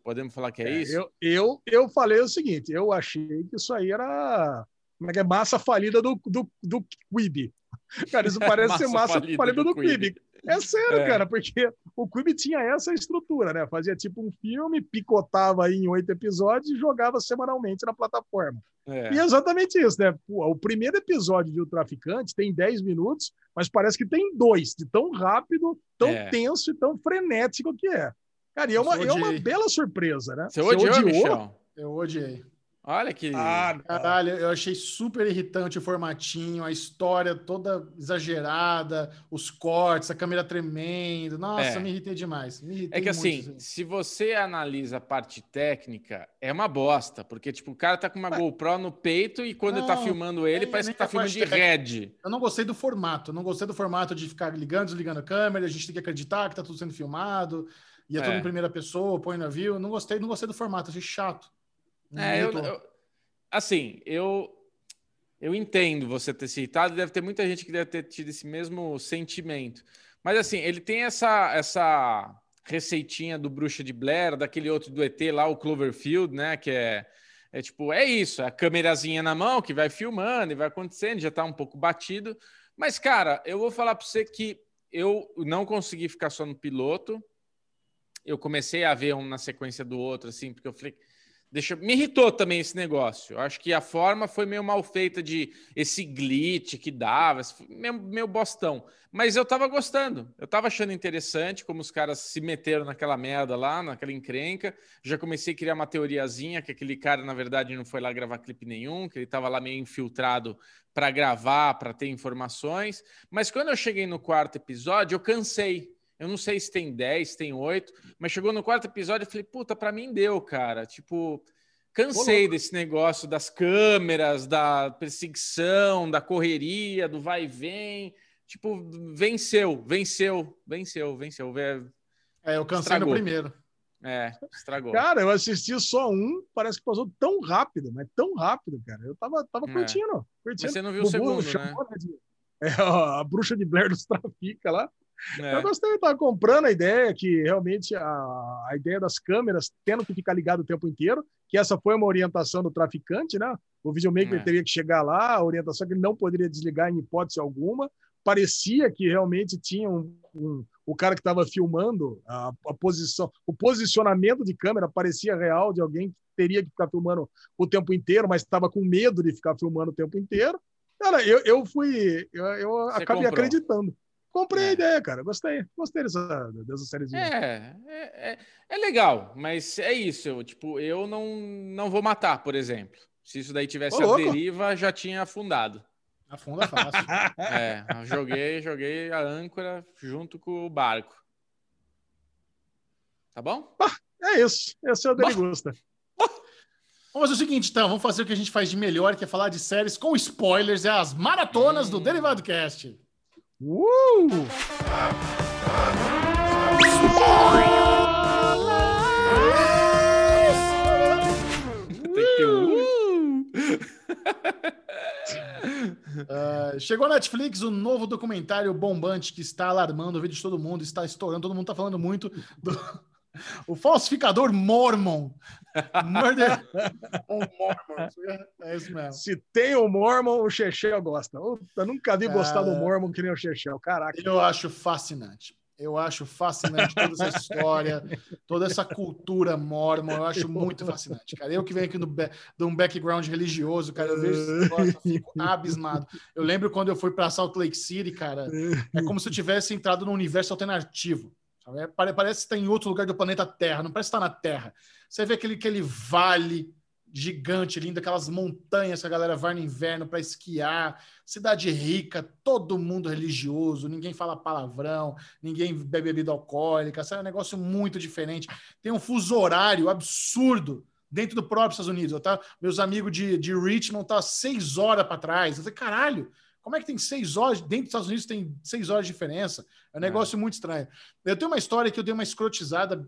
Podemos falar que é, isso? Eu, eu, eu falei o seguinte: eu achei que isso aí era. Como é que é? Massa falida do, do, do Quibi. [LAUGHS] Cara, isso [LAUGHS] parece ser massa falida, do, Quibi. É sério, É. cara, porque o Quibi tinha essa estrutura, né? Fazia tipo um filme, picotava aí em oito episódios e jogava semanalmente na plataforma. É. E é exatamente isso, né? Pô, o primeiro episódio de O Traficante tem 10 minutos, mas parece que tem dois, de tão rápido, tão É. tenso e tão frenético que é. Cara, e é uma, é uma bela surpresa, né? Você odiou, Michel? Eu odiei. Olha que. Ah, Caralho, eu achei super irritante o formatinho, a história toda exagerada, os cortes, a câmera tremendo. Nossa, É. me irritei demais. Me irritei É que muito, assim, se você analisa a parte técnica, é uma bosta, porque tipo, o cara tá com uma GoPro no peito e quando ele tá Não, filmando ele, nem- parece que tá filmando de red. Eu não gostei do formato. Não gostei do formato de ficar ligando, desligando a câmera. A gente tem que acreditar que tá tudo sendo filmado. E é, tudo É. em primeira pessoa, põe no view. Não gostei, não gostei do formato. Achei chato. É, eu, eu- assim, eu eu entendo você ter citado, deve ter muita gente que deve ter tido esse mesmo sentimento. Mas assim, ele tem essa essa receitinha do Bruxa de Blair, daquele outro do ET lá, o Cloverfield, né, que é é tipo, é isso, é a câmerazinha na mão que vai filmando e vai acontecendo, já tá um pouco batido. Mas cara, eu vou falar para você que eu não consegui ficar só no piloto. Eu comecei a ver um na sequência do outro assim, porque eu falei, Deixa... Me irritou também esse negócio. Eu acho que a forma foi meio mal feita de esse glitch que dava, meio, meio bostão. Mas eu tava gostando. Eu tava achando interessante como os caras se meteram naquela merda lá, naquela encrenca. Já comecei a criar uma teoriazinha que aquele cara, na verdade, não foi lá gravar clipe nenhum, que ele tava lá meio infiltrado para gravar, para ter informações. Mas quando eu cheguei no quarto episódio, eu cansei. Eu não sei se tem 10, se tem 8, mas chegou no quarto episódio e falei, puta, pra mim deu, cara. Tipo, cansei desse negócio das câmeras, da perseguição, da correria, do vai e vem. Tipo, venceu, venceu, venceu, venceu. É, É, eu cansei Estragou. no primeiro. É, estragou. Cara, eu assisti só um, parece que passou tão rápido, mas tão rápido, cara. Eu tava, tava É. curtindo, curtindo. Mas você não viu o segundo, né? chamou, né? de- É, a bruxa de Blair dos Trafica lá. É. Eu gostei, eu tava comprando a ideia que realmente a, a ideia das câmeras tendo que ficar ligado o tempo inteiro, que essa foi uma orientação do traficante, né? O videomaker É. teria que chegar lá, a orientação é que ele não poderia desligar em hipótese alguma. Parecia que realmente tinha um, um- o cara que estava filmando a, a posição, o posicionamento de câmera parecia real de alguém que teria que ficar filmando o tempo inteiro, mas estava com medo de ficar filmando o tempo inteiro. Cara, eu, eu fui, eu, eu acabei comprou. acreditando. Comprei É. a ideia, cara. Gostei. Gostei dessa, dessa sériezinha. É, é, é, é legal, mas é isso. Eu, tipo, eu não, não vou matar, por exemplo. Se isso daí tivesse Ô, a louco. deriva, já tinha afundado. Afunda fácil. [LAUGHS] É, joguei, joguei a âncora junto com o barco. Tá bom? É isso. Esse é o Derigusta. Vamos fazer o seguinte, então. Vamos fazer o que a gente faz de melhor, que é falar de séries com spoilers. É as maratonas do Hum. Derivado Cast. Uh! Um. [LAUGHS] uh! Chegou na Netflix o novo documentário bombante que está alarmando o vídeo de todo mundo, está estourando, todo mundo está falando muito do... [LAUGHS] O falsificador Mormon. Murder [LAUGHS] on Mormon. É isso mesmo. Se tem o Mormon, o Chechel gosta. Eu nunca vi gostar do Cara. Mormon que nem o Chechel. Caraca. Eu acho fascinante. Eu acho fascinante toda essa história, [LAUGHS] toda essa cultura mormon. Eu acho muito fascinante, cara. Eu que venho aqui do de um background religioso, cara, eu vejo esse negócio, eu fico abismado. Eu lembro quando eu fui para Salt Lake City, cara, é como se eu tivesse entrado num universo alternativo. É, pare- parece que está em outro lugar do planeta Terra, não parece estar na Terra. Você vê aquele, aquele vale gigante, lindo, aquelas montanhas que a galera vai no inverno para esquiar, cidade rica, todo mundo religioso, ninguém fala palavrão, ninguém bebe bebida alcoólica, sabe? É um negócio muito diferente. Tem um fuso horário absurdo dentro do próprio Estados Unidos. Tá, meus amigos de, de Richmond tá seis horas para trás. Eu falei, caralho, como é que tem seis horas? Dentro dos Estados Unidos tem seis horas de diferença. É um negócio muito estranho. Eu tenho uma história que eu dei uma escrotizada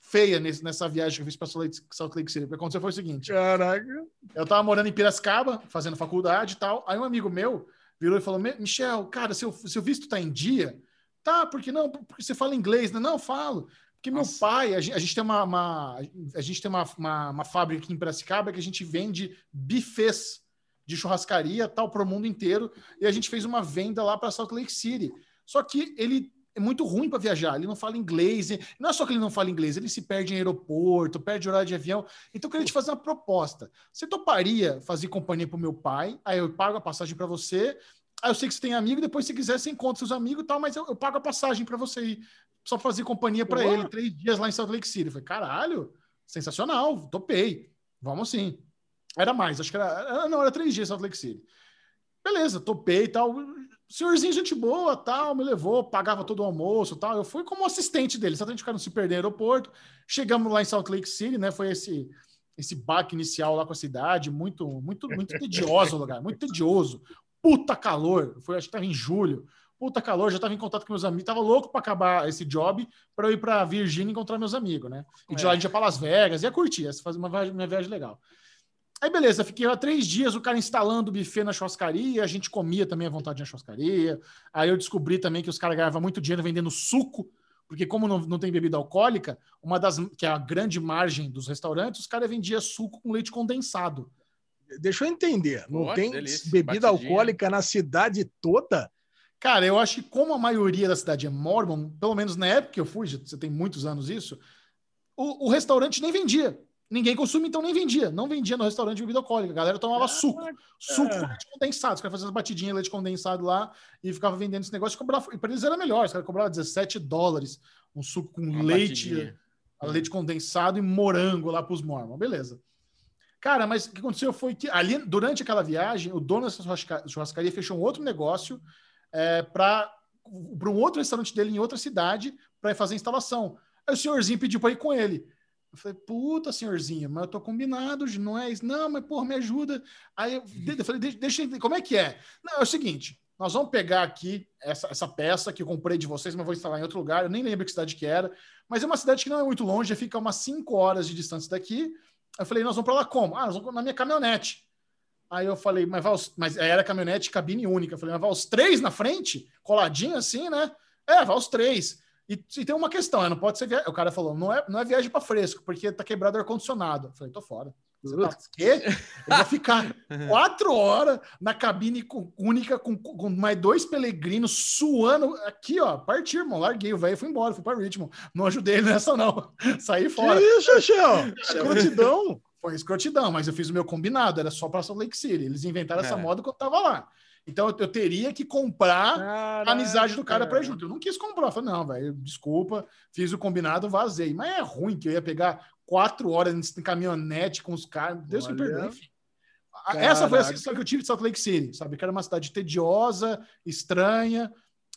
feia nesse- nessa viagem que eu fiz para Salt Lake City. O que aconteceu foi o seguinte: Caraca. eu tava morando em Piracicaba, fazendo faculdade e tal. Aí um amigo meu virou e falou: "Me- Michel, cara, seu, seu visto tá em dia? Tá, porque não? Porque você fala inglês, né? Não, eu falo. Porque meu Nossa. pai, a gente, a gente tem uma, uma- a gente tem uma, uma, uma fábrica aqui em Piracicaba que a gente vende bifes de churrascaria tal para o mundo inteiro e a gente fez uma venda lá para Salt Lake City. Só que ele é muito ruim para viajar, ele não fala inglês. Não é só que ele não fala inglês, ele se perde em aeroporto, perde horário de avião. Então eu queria te fazer uma proposta. Você toparia fazer companhia para o meu pai? Aí eu pago a passagem para você. Aí eu sei que você tem amigo, depois se quiser você encontra seus amigos e tal, mas eu, eu pago a passagem para você ir. Só fazer companhia para ele, três dias lá em Salt Lake City. Eu falei, caralho, sensacional, topei. Vamos sim. Era mais, acho que era. Não, era três dias em Salt Lake City. Beleza, topei e tal. Senhorzinho, gente boa, tal, me levou, pagava todo o almoço tal. Eu fui como assistente dele, só a gente ficar não se perder no aeroporto. Chegamos lá em Salt Lake City, né? Foi esse esse baque inicial lá com a cidade, muito, muito, muito tedioso o lugar, muito tedioso. Puta calor, foi, acho que estava em julho. Puta calor, já estava em contato com meus amigos, tava louco para acabar esse job para eu ir para Virgínia encontrar meus amigos, né? E de É. lá a gente ia para Las Vegas, ia curtir, ia fazer uma viagem, uma viagem legal. Aí, beleza, fiquei lá três dias, o cara instalando o buffet na churrascaria, a gente comia também à vontade na churrascaria. Aí eu descobri também que os caras ganhavam muito dinheiro vendendo suco, porque como não, não tem bebida alcoólica, uma das que é a grande margem dos restaurantes, os caras vendiam suco com leite condensado. Deixa eu entender. Não Pô, tem delícia. bebida Batidinha. alcoólica na cidade toda? Cara, eu acho que como a maioria da cidade é mormon, pelo menos na época que eu fui, você tem muitos anos isso, o, o restaurante nem vendia. Ninguém consumia, então nem vendia. Não vendia no restaurante bebida alcoólica. A galera tomava suco. Suco com leite condensado. Os caras faziam as batidinhas de leite condensado lá e ficava vendendo esse negócio. E cobrava, e para eles era melhor. Os caras cobravam 17 dólares um suco com Uma leite, batidinha. leite condensado e morango lá para os mormons. Beleza. Cara, mas o que aconteceu foi que ali, durante aquela viagem, o dono dessa churrasca- churrascaria fechou um outro negócio é, para um outro restaurante dele em outra cidade para fazer a instalação. Aí o senhorzinho pediu para ir com ele. Eu falei, puta, senhorzinho, mas eu tô combinado, não é isso. Não, mas porra, me ajuda. Aí eu, eu falei, deixa, deixa como é que é? Não, é o seguinte, nós vamos pegar aqui essa, essa peça que eu comprei de vocês, mas vou instalar em outro lugar, eu nem lembro que cidade que era, mas é uma cidade que não é muito longe, fica umas 5 horas de distância daqui. Eu falei, nós vamos para lá como? Ah, nós vamos na minha caminhonete. Aí eu falei, mas, os, mas era caminhonete cabine única. Eu falei, mas vai os três na frente, coladinho assim, né? É, vai os três. E, e tem uma questão, é, não pode ser viagem. O cara falou, não é, não é viagem para fresco, porque tá quebrado o ar-condicionado. Eu falei, tô fora. Você tá, quê? Eu vou ficar [LAUGHS] quatro horas na cabine com- única com, com mais dois peregrinos suando. Aqui, ó, partiu, irmão. Larguei o velho e fui embora, fui para Richmond. Não ajudei ele [LAUGHS] nessa, não. Saí fora. Que isso, Chechel? Escrotidão. [LAUGHS] Foi escrotidão, mas eu fiz o meu combinado, era só para Salt Lake City. Eles inventaram essa É. moda quando eu tava lá. Então eu, eu teria que comprar a amizade do cara Caraca. junto. Eu não quis comprar. Eu falei, não, velho, desculpa, fiz o combinado, vazei. Mas é ruim que eu ia pegar quatro horas em caminhonete com os caras. Deus me Olha. perdoe, enfim. A- Essa foi a Caraca. sensação que eu tive de Salt Lake City, sabe? Que era uma cidade tediosa, estranha.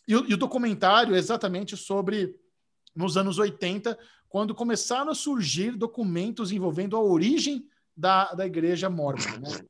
E, o- e o documentário é exatamente sobre nos anos 80, quando começaram a surgir documentos envolvendo a origem da, da igreja mórmon, né? [LAUGHS]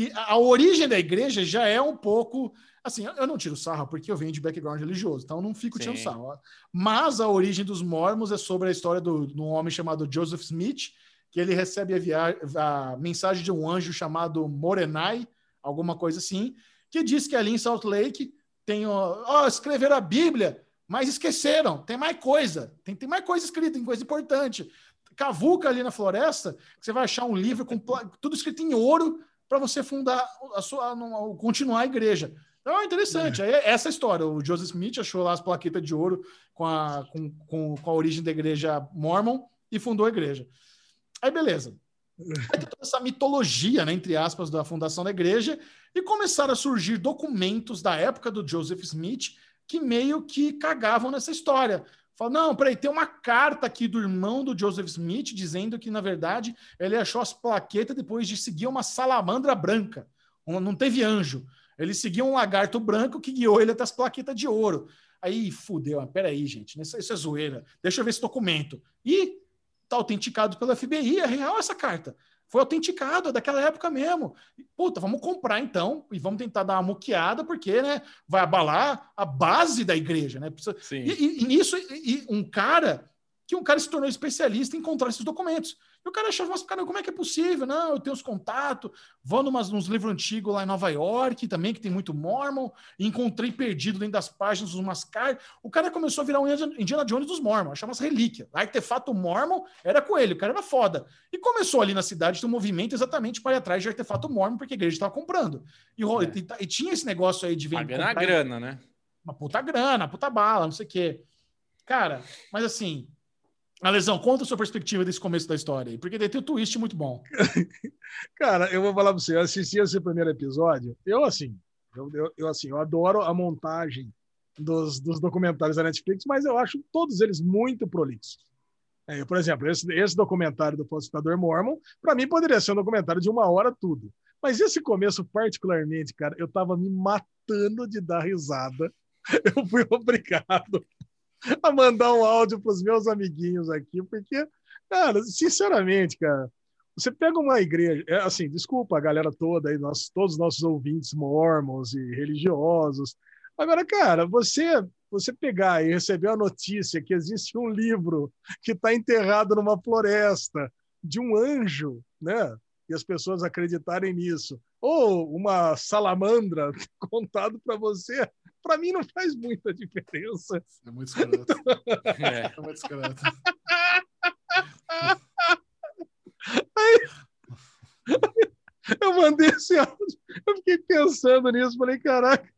Que a, origem da igreja já é um pouco. Assim, eu- não tiro sarro porque eu venho de background religioso, então eu não fico tirando Sim. sarro. ó. Mas a origem dos mormons é sobre a história do- de um homem chamado Joseph Smith, que ele recebe a, via- a mensagem de um anjo chamado Morenai, alguma coisa assim, que diz que ali em Salt Lake tem, ó, ó, escreveram a Bíblia, mas esqueceram, tem mais coisa, tem, tem mais coisa escrita, tem coisa importante. Cavuca ali na floresta, que você vai achar um livro com tudo escrito em ouro para você fundar a sua, não, continuar a igreja. Então é interessante. Aí é essa a história. O Joseph Smith achou lá as plaquetas de ouro com a, com, com, com a origem da igreja mormon e fundou a igreja. Aí beleza. Aí tem toda essa mitologia, né, entre aspas, da fundação da igreja, e começaram a surgir documentos da época do Joseph Smith que meio que cagavam nessa história. Fala, não, peraí, tem uma carta aqui do irmão do Joseph Smith dizendo que, na verdade, ele achou as plaquetas depois de seguir uma salamandra branca. Não teve anjo. Ele seguiu um lagarto branco que guiou ele até as plaquetas de ouro. Aí, fudeu. Peraí, gente, isso, isso é zoeira. Deixa eu ver esse documento. E tá autenticado pelo FBI, é real essa carta. Foi autenticado, é daquela época mesmo. Puta, vamos comprar então e vamos tentar dar uma muqueada, porque, né, vai abalar a base da igreja, né? Precisa- e, e- e nisso, e um cara que um cara se tornou especialista em encontrar esses documentos. E o cara achava, mas, cara, como é que é possível? Não, eu tenho os contatos, vou numas, nos livros antigos lá em Nova York, também, que tem muito Mormon, encontrei perdido dentro das páginas umas cartas. O cara começou a virar um Indiana Jones dos Mormon, achava umas relíquias. Artefato Mormon era com ele, o cara era foda. E começou ali na cidade um movimento exatamente para ir atrás de artefato Mormon, porque a igreja estava comprando. E, É. e- e tinha esse negócio aí de vender. Pagando a grana, né? Uma puta grana, puta bala, não sei o quê. Cara, mas assim. Alesão, conta a sua perspectiva desse começo da história aí, porque tem um twist muito bom. [LAUGHS] Cara, eu vou falar pra você, eu assisti esse primeiro episódio, eu assim, eu, eu, eu, assim, eu adoro a montagem dos, dos documentários da Netflix, mas eu acho todos eles muito prolixos. É, por exemplo, esse, esse documentário do falsificador Mormon, para mim poderia ser um documentário de uma hora tudo. Mas esse começo, particularmente, cara, eu tava me matando de dar risada. [LAUGHS] Eu fui obrigado [LAUGHS] a mandar um áudio para os meus amiguinhos aqui, porque, cara, sinceramente, cara, você pega uma igreja, é, assim, desculpa a galera toda aí, nós, todos os nossos ouvintes mormons e religiosos. Agora, cara, você você pegar e receber a notícia que existe um livro que está enterrado numa floresta de um anjo, né? E as pessoas acreditarem nisso, ou uma salamandra [LAUGHS] contado para você, para mim não faz muita diferença. É muito escroto. É. É muito escroto. Eu mandei esse áudio, eu fiquei pensando nisso, falei, caraca,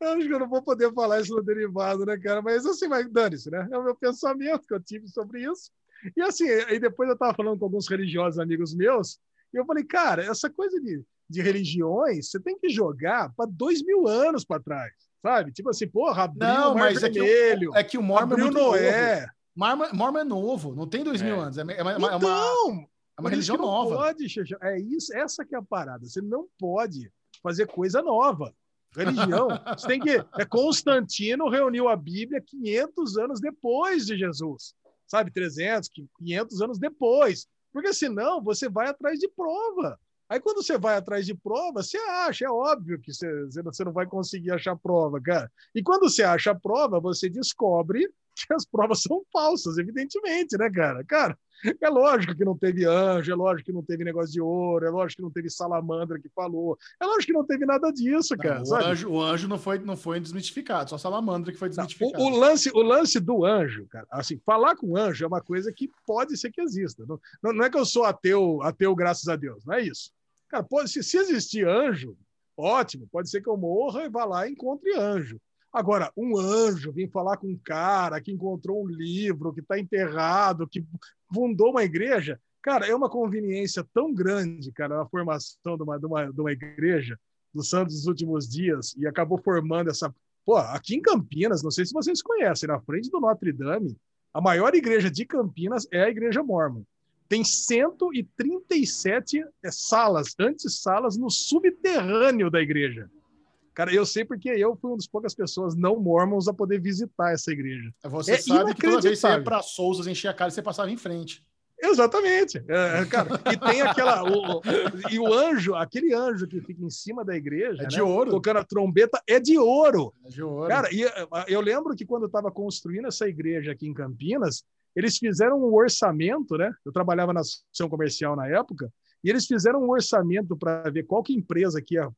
eu acho que eu não vou poder falar isso no derivado, né, cara? Mas assim, mas dane-se, né? É o meu pensamento que eu tive sobre isso. E assim, aí depois eu estava falando com alguns religiosos amigos meus, e eu falei, cara, essa coisa de, de religiões, você tem que jogar para dois mil anos para trás, sabe? Tipo assim, porra, abriu Não, o Mar mas é que, Vermelho, o, é que o Mormon é abriu muito novo. Noé. Mormon, Mormon é novo, não tem dois mil É. anos. É, é uma, é uma- Então, é uma Por isso religião que não nova. Pode, é isso, essa que é a parada. Você não pode fazer coisa nova. Religião. [LAUGHS] Você tem que. É Constantino reuniu a Bíblia 500 anos depois de Jesus, sabe? 300, 500 anos depois. Porque senão você vai atrás de prova. Aí quando você vai atrás de prova, você acha, é óbvio que você, você não vai conseguir achar prova, cara. E quando você acha a prova, você descobre [LAUGHS] que as provas são falsas, evidentemente, né, cara? Cara, é lógico que não teve anjo, é lógico que não teve negócio de ouro, é lógico que não teve salamandra que falou, é lógico que não teve nada disso, cara. Não, o, anjo, o anjo não foi, não foi desmitificado, só a salamandra que foi desmitificada. O, o lance, o lance do anjo, cara, assim, falar com anjo é uma coisa que pode ser que exista. Não, não, não é que eu sou ateu, ateu, graças a Deus, não é isso. Cara, pode, se, se existir anjo, ótimo, pode ser que eu morra e vá lá e encontre anjo. Agora, um anjo vir falar com um cara que encontrou um livro, que está enterrado, que fundou uma igreja, cara, é uma conveniência tão grande, cara, a formação de uma, de uma, de uma igreja dos Santos dos últimos dias e acabou formando essa. Pô, aqui em Campinas, não sei se vocês conhecem, na frente do Notre Dame, a maior igreja de Campinas é a Igreja Mormon. Tem 137 eh, salas, antes-salas, no subterrâneo da igreja. Cara, eu sei porque eu fui uma das poucas pessoas não mormons a poder visitar essa igreja. Você é sabe que toda vez que você ia para Souzas encher a cara, você passava em frente. Exatamente. É, cara, e tem aquela. O, o- e o anjo, aquele anjo que fica em cima da igreja, É de né, ouro. tocando a trombeta, é de ouro. É de ouro. Cara, e eh, eu lembro que quando eu estava construindo essa igreja aqui em Campinas, eles fizeram um orçamento, né? Eu trabalhava na associação comercial na época, e eles fizeram um orçamento para ver qual que empresa que ia.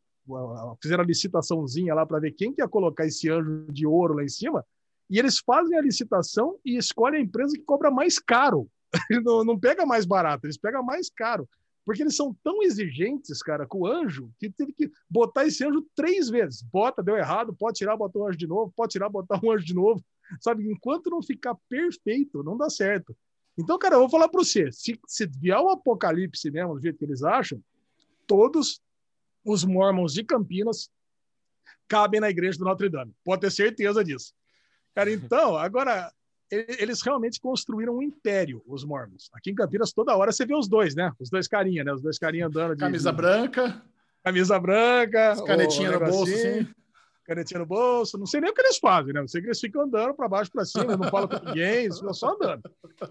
Fizeram a licitaçãozinha lá para ver quem que ia colocar esse anjo de ouro lá em cima. E eles fazem a licitação e escolhem a empresa que cobra mais caro. [LAUGHS] Não, não pega mais barato, eles pegam mais caro. Porque eles são tão exigentes, cara, com o anjo, que teve que botar esse anjo três vezes. Bota, deu errado, pode tirar, botar um anjo de novo, pode tirar, botar um anjo de novo. [LAUGHS] Sabe? Enquanto não ficar perfeito, não dá certo. Então, cara, eu vou falar para você: se, se vier o apocalipse mesmo, do jeito que eles acham, todos os mormons de Campinas cabem na igreja do Notre Dame. Pode ter certeza disso. Cara, então, agora, eles realmente construíram um império, os mormons. Aqui em Campinas, toda hora você vê os dois, né? Os dois carinha, né? Os dois carinha andando de Camisa branca, camisa branca, canetinha no bolso, assim. Canetinha no bolso. Não sei nem o que eles fazem, né? Eu sei que eles ficam andando para baixo, para cima, não falam com ninguém, eles ficam só andando.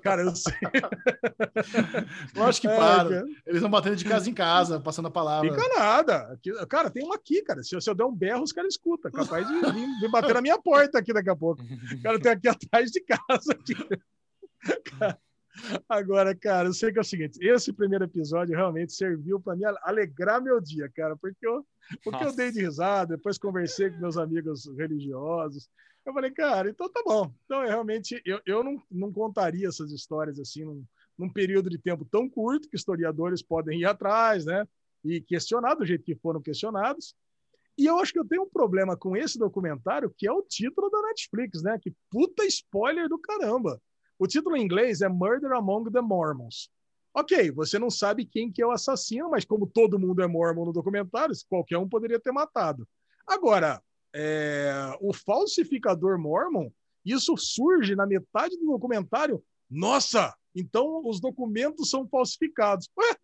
Cara, eu sei. [LAUGHS] Lógico que É, param. cara. Eles vão batendo de casa em casa, passando a palavra. Fica nada. Cara, tem um aqui, cara. Se eu, se eu der um berro, os caras escutam. Capaz de bater na minha porta aqui daqui a pouco. Cara, tem aqui atrás de casa. Aqui. Cara, [LAUGHS] Agora, cara, eu sei que é o seguinte: esse primeiro episódio realmente serviu para mim alegrar meu dia, cara, porque eu, porque eu Nossa. dei de risada, depois conversei com meus amigos religiosos. Eu falei, cara, então tá bom. Então, eu realmente, eu, eu não, não contaria essas histórias assim num, num período de tempo tão curto que historiadores podem ir atrás, né? E questionar do jeito que foram questionados. E eu acho que eu tenho um problema com esse documentário, que é o título da Netflix, né? Que puta spoiler do caramba. O título em inglês é Murder Among the Mormons. Ok, você não sabe quem que é o assassino, mas como todo mundo é mormon no documentário, qualquer um poderia ter matado. Agora, é, o falsificador mormon, isso surge na metade do documentário. Nossa, então os documentos são falsificados. Ué,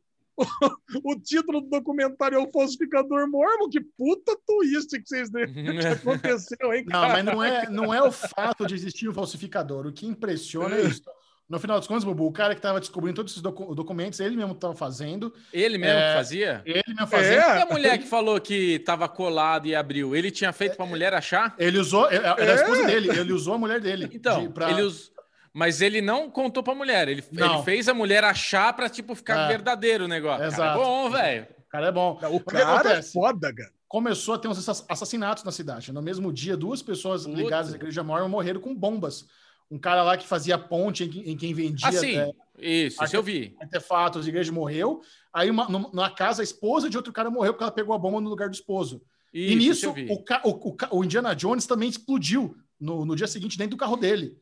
o, título do documentário é o falsificador mormon? Que puta twist que vocês de- que aconteceu, hein, Não, mas não é, não é o fato de existir um falsificador. O que impressiona é isso. No final dos contos, Bubu, o cara que estava descobrindo todos esses docu- documentos, ele mesmo estava fazendo. Ele mesmo É. que fazia? Ele mesmo fazendo. É. E a mulher que falou que tava colado e abriu, ele tinha feito pra mulher achar? Ele usou. Era a esposa É. dele, ele usou a mulher dele. Então, de- pra- ele us... mas ele não contou pra mulher. Ele, ele fez a mulher achar pra, tipo, ficar É. verdadeiro o negócio. Cara, Exato. é bom, velho. O cara é bom. O que cara é foda, cara. Começou a ter uns assa- assassinatos na cidade. No mesmo dia, duas pessoas Puta. ligadas à igreja Mormon morreram com bombas. Um cara lá que fazia ponte em, que- em quem vendia Assim, isso, isso eu vi. artefatos de igreja morreu. Aí, uma, numa casa, a esposa de outro cara morreu porque ela pegou a bomba no lugar do esposo. Isso, e isso nisso, eu vi. o, o- o o Indiana Jones também explodiu no, no dia seguinte dentro do carro dele.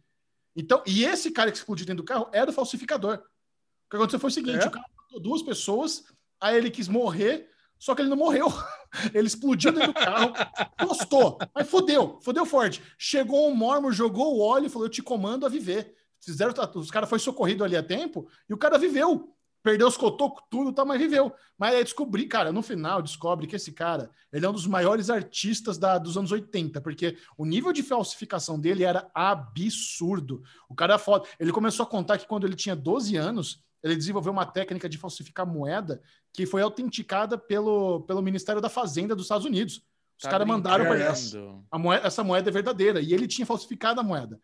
Então, e esse cara que explodiu dentro do carro era o falsificador. O que aconteceu foi o seguinte: É? o cara matou duas pessoas, aí ele quis morrer, só que ele não morreu. [LAUGHS] Ele explodiu dentro do carro, [LAUGHS] gostou, mas fodeu, fodeu forte. Chegou um mormon, jogou o óleo e falou: Eu te comando a viver. Fizeram, os caras foi socorrido ali a tempo e o cara viveu. Perdeu os cotocos, tudo, tá, mas viveu. Mas aí descobri, cara, no final descobre que esse cara, ele é um dos maiores artistas da- dos anos 80, porque o nível de falsificação dele era absurdo. O cara é foda. Ele começou a contar que quando ele tinha 12 anos, ele desenvolveu uma técnica de falsificar moeda que foi autenticada pelo, pelo Ministério da Fazenda dos Estados Unidos. Os Tá caras mandaram para brincando. a moeda, essa moeda é verdadeira. E ele tinha falsificado a moeda.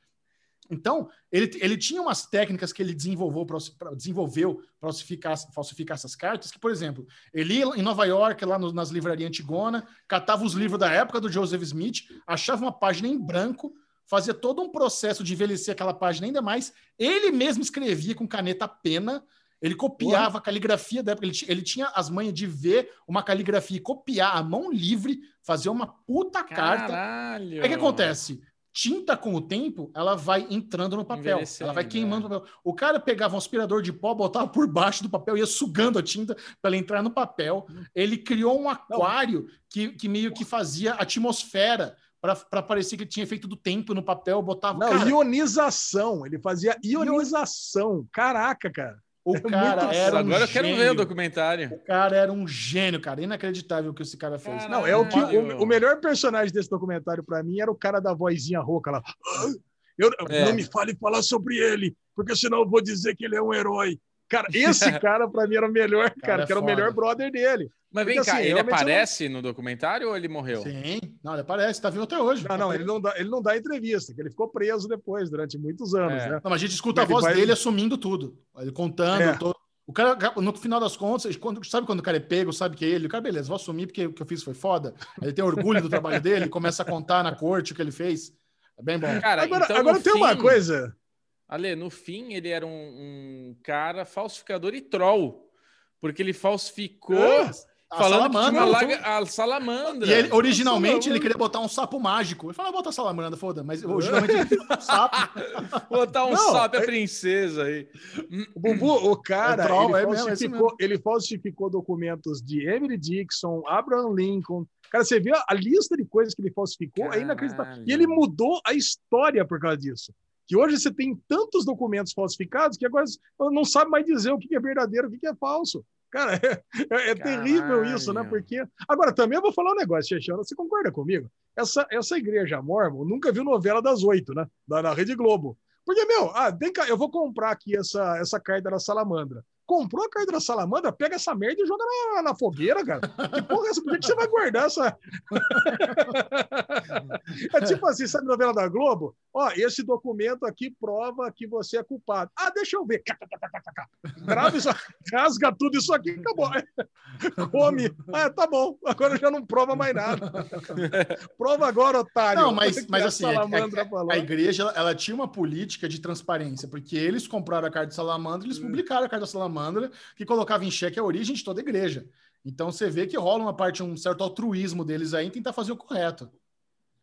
Então, ele, ele tinha umas técnicas que ele desenvolveu para desenvolveu falsificar, falsificar essas cartas, que, por exemplo, ele ia em Nova York, lá no- nas livrarias Antigona, catava os livros da época do Joseph Smith, achava uma página em branco, fazia todo um processo de envelhecer aquela página ainda mais. Ele mesmo escrevia com caneta pena, ele copiava a caligrafia da época, ele, ele tinha as manhas de ver uma caligrafia e copiar a mão livre, fazer uma puta carta. Caralho. Aí o que acontece? Tinta com o tempo, ela vai entrando no papel. Ela vai queimando é. o papel. O cara pegava um aspirador de pó, botava por baixo do papel, ia sugando a tinta para ela entrar no papel. Ele criou um aquário que, que meio que fazia atmosfera para parecer que tinha efeito do tempo no papel, botava. Não, cara, ionização. Ele fazia ionização. Caraca, cara. O é cara muito- era um Agora eu quero ver gênio. o documentário. O cara era um gênio, cara. Inacreditável o que esse cara fez. Cara, Não, é o que Caralho. o, o melhor personagem desse documentário pra mim era o cara da vozinha rouca lá. "Ah, Eu, É. Não me fale falar sobre ele, porque senão eu vou dizer que ele é um herói. Cara, esse [LAUGHS] cara pra mim era o melhor, cara, Cara, é que era o foda. melhor brother dele. Mas vem Porque, cá, assim, ele eu não- aparece no documentário ou ele morreu? Sim. Não, ele aparece, tá vivo até hoje. Não, não, ele não dá, ele não dá entrevista, que ele ficou preso depois durante muitos anos, É. né? Não, mas a gente escuta a Ele voz vai- dele assumindo tudo. Ele contando. É. todo- O cara, no final das contas, quando, sabe quando o cara é pego, sabe que é ele? O cara, beleza, vou assumir porque o que eu fiz foi foda. Ele tem orgulho do trabalho dele, começa a contar na corte o que ele fez. É bem bom. Cara, Agora, então, agora tem uma fim- coisa. Ale, no fim, ele era um, um cara falsificador e troll. Porque ele falsificou É, a falando que tinha salamandra, uma então- laga, a salamandra. E ele, originalmente, Salamandra. ele queria botar um sapo mágico. Ele falou, "Ah, bota salamandra, foda. Mas originalmente ele queria botar um sapo. [LAUGHS] Botar um Não, sapo a é- princesa aí. O Bubu, o cara, É troll, é ele, mesmo, é isso falsificou, ele falsificou documentos de Emily Dixon, Abraham Lincoln. Cara, você vê a, lista de coisas que ele falsificou, é inacreditável. Caralho. E ele mudou a história por causa disso. Que hoje você tem tantos documentos falsificados que agora não sabe mais dizer o que é verdadeiro, o que é falso. Cara, [LAUGHS] é, é- é terrível isso, né? Porque. Agora, também eu vou falar um negócio, Chechana, você concorda comigo? Essa, essa igreja mormon nunca viu novela das oito, né? Da, na Rede Globo. Porque, meu, ah, vem cá, eu vou comprar aqui essa, essa carta da salamandra. Comprou a carta da salamandra, pega essa merda e joga na, na fogueira, cara. Que porra é essa? Por que, você vai guardar essa. é tipo assim, sabe novela da Globo? Ó, esse documento aqui prova que você é culpado. Ah, deixa eu ver. Grava isso, rasga tudo isso aqui, acabou. Come. Ah, tá bom. Agora já não prova mais nada. Prova agora, otário. Não, mas, mas assim, a, a- a igreja ela, ela tinha uma política de transparência, porque eles compraram a carta de salamandra, eles publicaram a carta da salamandra, que colocava em xeque a origem de toda a igreja. Então você vê que rola uma parte, um certo altruísmo deles aí em tentar fazer o correto.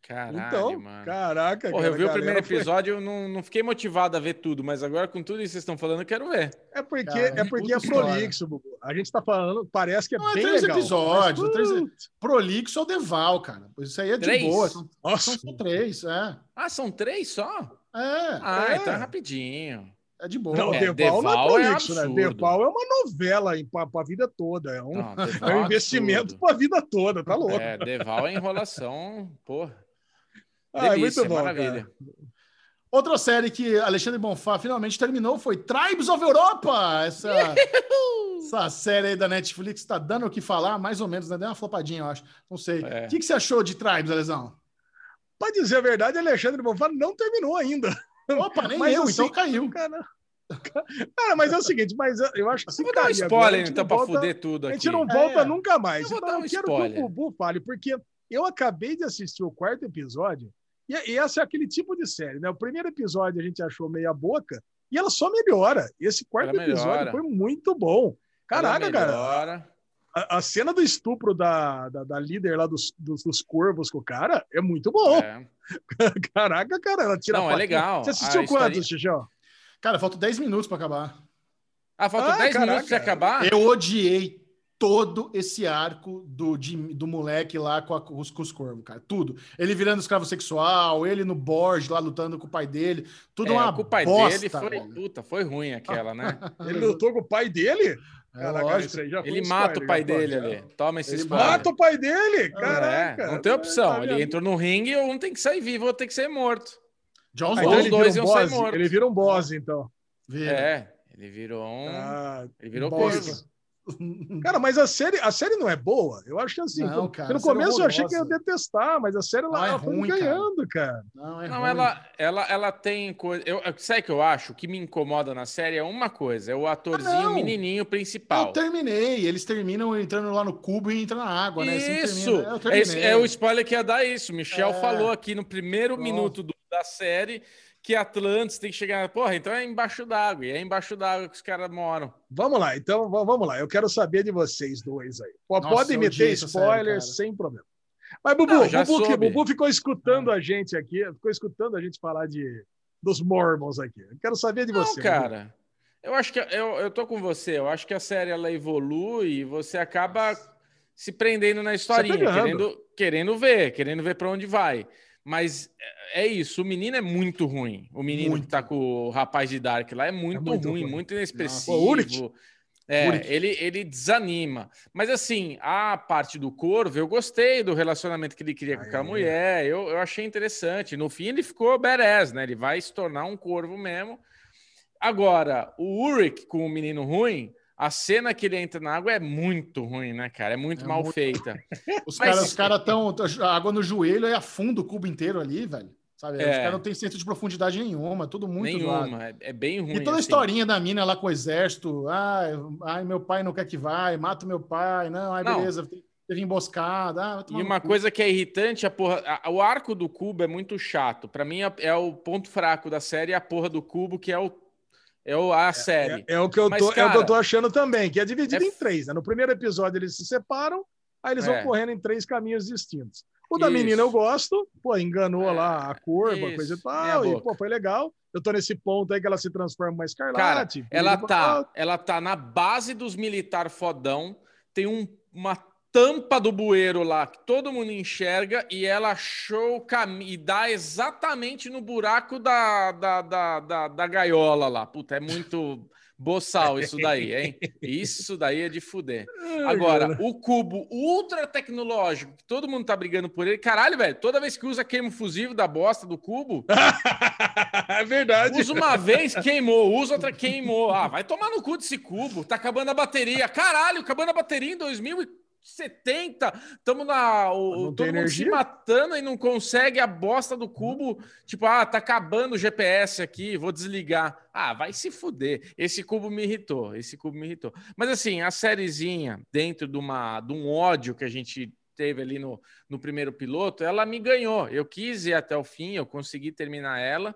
Caralho, Então, mano. caraca, Porra, cara, eu vi o primeiro foi- episódio, eu não, não fiquei motivado a ver tudo, mas agora com tudo isso que vocês estão falando, eu quero ver. É porque, Cara, é, porque é prolixo, Bubu. A gente tá falando, parece que é Não, é bem três legal. episódios, mas, três- Prolixo é o Deval, cara. Isso aí é de Três? boa. São, Nossa, são só três, é. Ah, são três só? É, Ah, É. então é rapidinho. É de boa. não, É, Deval, não é Deval é prolixo, né? Deval é uma novela pra, pra vida toda. É um, Não, [LAUGHS] é Deval um investimento absurdo. pra vida toda, tá louco. É, Deval é enrolação, porra. Ah, é muito bom, maravilha. cara. Outra série que Alexandre Bonfá finalmente terminou foi Tribes of Europa. Essa, essa série aí da Netflix tá dando o que falar, mais ou menos, né? Deu uma flopadinha, eu acho. Não sei. É. O que, que você achou de Tribes, Alesão? Pra dizer a verdade, Alexandre Bonfá não terminou ainda. Opa, nem Mas eu, assim, então caiu. Cara, cara, mas é o seguinte, mas eu acho que se Eu vou dar um cair agora, a spoiler, gente então, volta- fuder tudo A aqui. gente não volta É. nunca mais. Eu vou Então, dar eu um quero spoiler. que o Bubu fale, porque eu acabei de assistir o quarto episódio, e, e esse é aquele tipo de série, né? O primeiro episódio a gente achou meia boca, e ela só melhora. Esse quarto Ela episódio melhora. foi muito bom. Caraca, cara, melhora. A, a cena do estupro da, da, da líder lá dos, dos, dos corvos com o cara é muito bom. É. [LAUGHS] Caraca, cara, ela tira Não, a é legal. Você assistiu A quantos, história- Xixão? Cara, faltam 10 minutos pra acabar. Ah, falta Ah, 10 caraca. minutos pra acabar? Eu odiei todo esse arco do, de- do moleque lá com, a- com os, com os corvos, cara. Tudo. Ele virando escravo sexual, ele no Borges lá lutando com o pai dele. Tudo É, uma com o pai bosta, dele foi, puta, foi ruim aquela, né? [LAUGHS] Ele lutou com o pai dele? É Caraca, lógico. Ele um mata spoiler, o pai pode. dele ali. Toma esse Ele spoiler. Mata o pai dele? É, Caraca. não tem opção. Tá Ele entrou no ringue, um tem que sair vivo, outro tem que ser morto. John Ah, Ou então os ele dois um iam sair boss. mortos. Ele vira um boss, então. Vira. É, ele virou um. Ah, ele virou bosta. corvo. [LAUGHS] Cara, mas a série, a série não é boa. Eu acho que assim, Não, no- cara, no é começo eu achei que ia detestar, mas a série Não, lá é ela foi ruim, cara. ganhando, cara. Não, é Não, ruim. ela, ela, ela tem coisa. Eu, sabe o que eu acho? O que me incomoda na série é uma coisa: é o atorzinho Ah, menininho Eu principal. terminei. Eles terminam entrando lá no cubo e entram na água, né? Assim Isso! termina. Eu É, é o spoiler que ia dar isso. Michel É. falou aqui no primeiro Pronto. minuto do- da série que Atlantis tem que chegar. Porra, então é embaixo d'água. E é embaixo d'água que os caras moram. Vamos lá, então va- vamos lá. Eu quero saber de vocês dois aí. Nossa, Podem essa série, spoilers cara. sem problema. Mas, Bubu, Não, já Bubu, que. Bubu ficou escutando a gente aqui, ficou escutando a gente falar de, dos Mormons aqui. Eu quero saber de Não, você. cara. Eu acho que eu, eu tô com você. Eu acho que a série ela evolui e você acaba se prendendo na historinha, pegando. querendo, querendo ver, querendo ver para onde vai. Mas é é isso, o menino é muito ruim. O menino Muito. que tá com o rapaz de Dark lá é muito, muito ruim, ruim. muito inexpressivo. Urik. É, ele, ele desanima. Mas assim, a parte do Corvo, eu gostei do relacionamento que ele queria com aquela mulher. Eu, eu achei interessante. No fim, ele ficou badass, né? Ele vai se tornar um corvo mesmo. Agora, o Uric com o menino ruim, a cena que ele entra na água é muito ruim, né, cara? É muito É mal muito- feita. [LAUGHS] Os caras os cara tão. A água no joelho e afunda o cubo inteiro ali, velho. Sabe? Os É. caras não têm senso de profundidade nenhuma, tudo muito. Nenhuma. É, é bem ruim. E toda a assim. historinha da mina lá com o exército. Ai, ai, meu pai não quer que vai, mata meu pai. Não, ai, Não. beleza, teve emboscada. Ah, E uma cu. coisa que é irritante, a porra, a- o arco do cubo é muito chato. Pra mim é, é o ponto fraco da série, é a porra do cubo, que é o é o, a série. É, é o que eu Mas, tô, é o que cara, eu tô achando também, que é dividido é em três. Né? No primeiro episódio eles se separam, aí eles É. vão correndo em três caminhos distintos. O da Isso. menina eu gosto, pô, enganou É, lá a curva, isso, coisa e tal, e pô, foi legal. Eu tô nesse ponto aí que ela se transforma em uma Cara, escarlate. ela piriri, tá, ela tá na base dos militar fodão, tem um- uma tampa do bueiro lá que todo mundo enxerga e ela achou o caminho e dá exatamente no buraco da, da, da, da, da gaiola lá. Puta, é muito boçal isso daí, hein? Isso daí é de fuder. Agora, o cubo ultra tecnológico, que todo mundo tá brigando por ele. Caralho, velho, toda vez que usa queima fusível da bosta do cubo, [LAUGHS] é verdade. usa uma vez, queimou, usa outra, queimou. Ah, vai tomar no cu desse cubo, tá acabando a bateria. Caralho, acabando a bateria em 2070. Tamo na. O, todo mundo se matando e não consegue a bosta do cubo. Tipo, ah, tá acabando o GPS aqui, vou desligar. Ah, vai se fuder. Esse cubo me irritou. Esse cubo me irritou. Mas assim, a sériezinha, dentro de, uma, de um ódio que a gente teve ali no, no primeiro piloto, ela me ganhou. Eu quis ir até o fim, eu consegui terminar ela.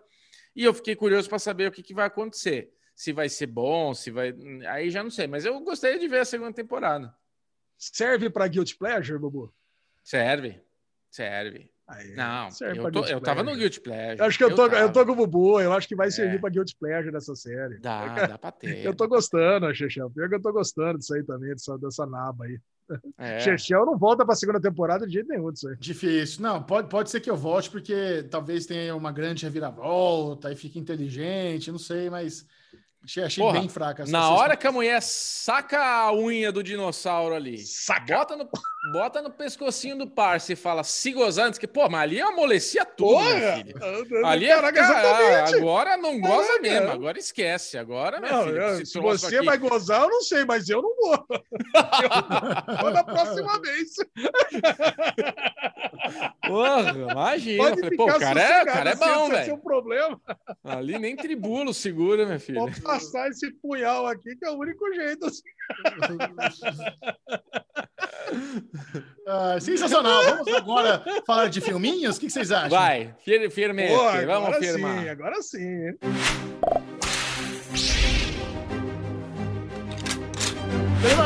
E eu fiquei curioso para saber o que, que vai acontecer. Se vai ser bom, se vai. Aí já não sei, mas eu gostaria de ver a segunda temporada. Serve pra Guilty Pleasure, Bubu? Serve. Serve. Aí, Não, serve eu, tô- eu tava no. Guilty Pleasure. Eu acho que eu tô, eu, tô com o Bubu, eu acho que vai servir É. pra Guilty Pleasure dessa série. Dá, dá [LAUGHS] pra ter. Eu tô gostando, Chechel. Pior que eu tô gostando disso aí também, dessa, dessa naba aí. É. [LAUGHS] Chechel não volta pra segunda temporada de jeito nenhum disso aí. Difícil. Não, pode, pode ser que eu volte, porque talvez tenha uma grande reviravolta e fique inteligente, não sei, mas achei, achei Porra, bem fraca. essa- Na hora que a mulher saca a unha do dinossauro ali, Saca! bota no, bota no pescocinho do parça e fala, se gozar antes que, pô, mas ali amolecia tudo, meu filho. Ali é Caraca, cara, exatamente. agora não goza Caraca. mesmo, agora esquece. Agora, Não, filha, eu- se você aqui- vai gozar, eu não sei, mas eu não vou. Eu vou na próxima vez. Porra, imagina. Pode Falei, pô, ficar o cara é, cara é assim, bom, ser velho. problema. Ali nem tribulo segura, minha filha. Vou passar esse punhal aqui, que é o único jeito. assim. [LAUGHS] Ah, sensacional. Vamos agora falar de filminhos? O que que vocês acham? Vai, fir, firmeza, Pô, vamos agora firmar. sim, agora sim.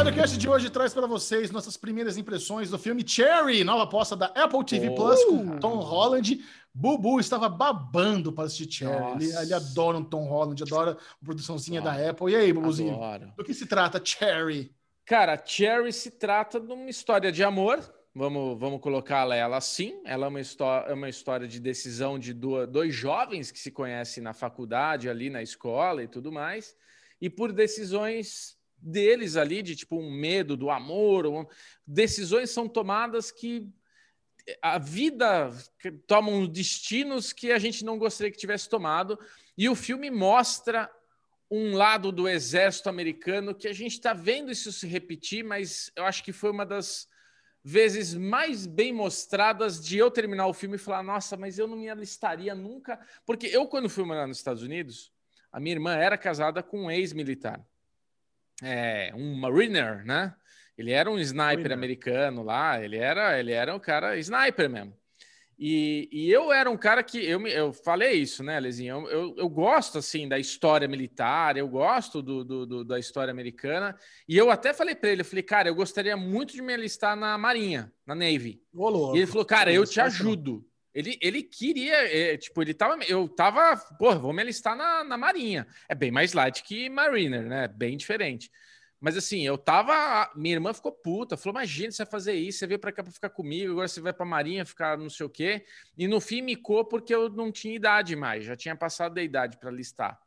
O Cast de hoje traz para vocês nossas primeiras impressões do filme Cherry, nova aposta da Apple TV Plus com Tom Holland. Bubu estava babando para assistir Cherry. Ele, Nossa. ele adora um Tom Holland, adora a produçãozinha Ah, da Apple. E aí, Bubuzinho? Adoro. Do que se trata Cherry? Cara, Cherry se trata de uma história de amor. Vamos, vamos colocá-la ela assim. Ela é uma, é uma história de decisão de duas, dois jovens que se conhecem na faculdade, ali na escola e tudo mais. E por decisões deles ali, de tipo um medo do amor, um- decisões são tomadas que a vida tomam destinos que a gente não gostaria que tivesse tomado. E o filme mostra um lado do exército americano que a gente está vendo isso se repetir, mas eu acho que foi uma das vezes mais bem mostradas de eu terminar o filme e falar: nossa, mas eu não me alistaria nunca. Porque eu, quando fui morar nos Estados Unidos, a minha irmã era casada com um ex-militar, é, um mariner, né? Ele era um sniper Mariner. americano lá, ele era, ele era um cara sniper mesmo. E, e eu era um cara que eu, me- eu falei isso, né, Lezinho? Eu, eu, eu gosto assim da história militar, eu gosto do, do- do- da história americana. E eu até falei para ele, eu falei, cara, eu gostaria muito de me alistar na Marinha, na Navy. Ô, louco. E ele falou, cara, eu te que não. ajudo. Ele, ele queria, é, tipo, ele tava, eu tava, pô, vou me alistar na, na Marinha. É bem mais light que Mariner, né? Bem diferente. Mas assim, eu tava. Minha irmã ficou puta, falou: imagina você vai fazer isso, você veio pra cá pra ficar comigo, agora você vai pra Marinha ficar não sei o quê. E no fim micou porque eu não tinha idade mais, já tinha passado da idade para listar.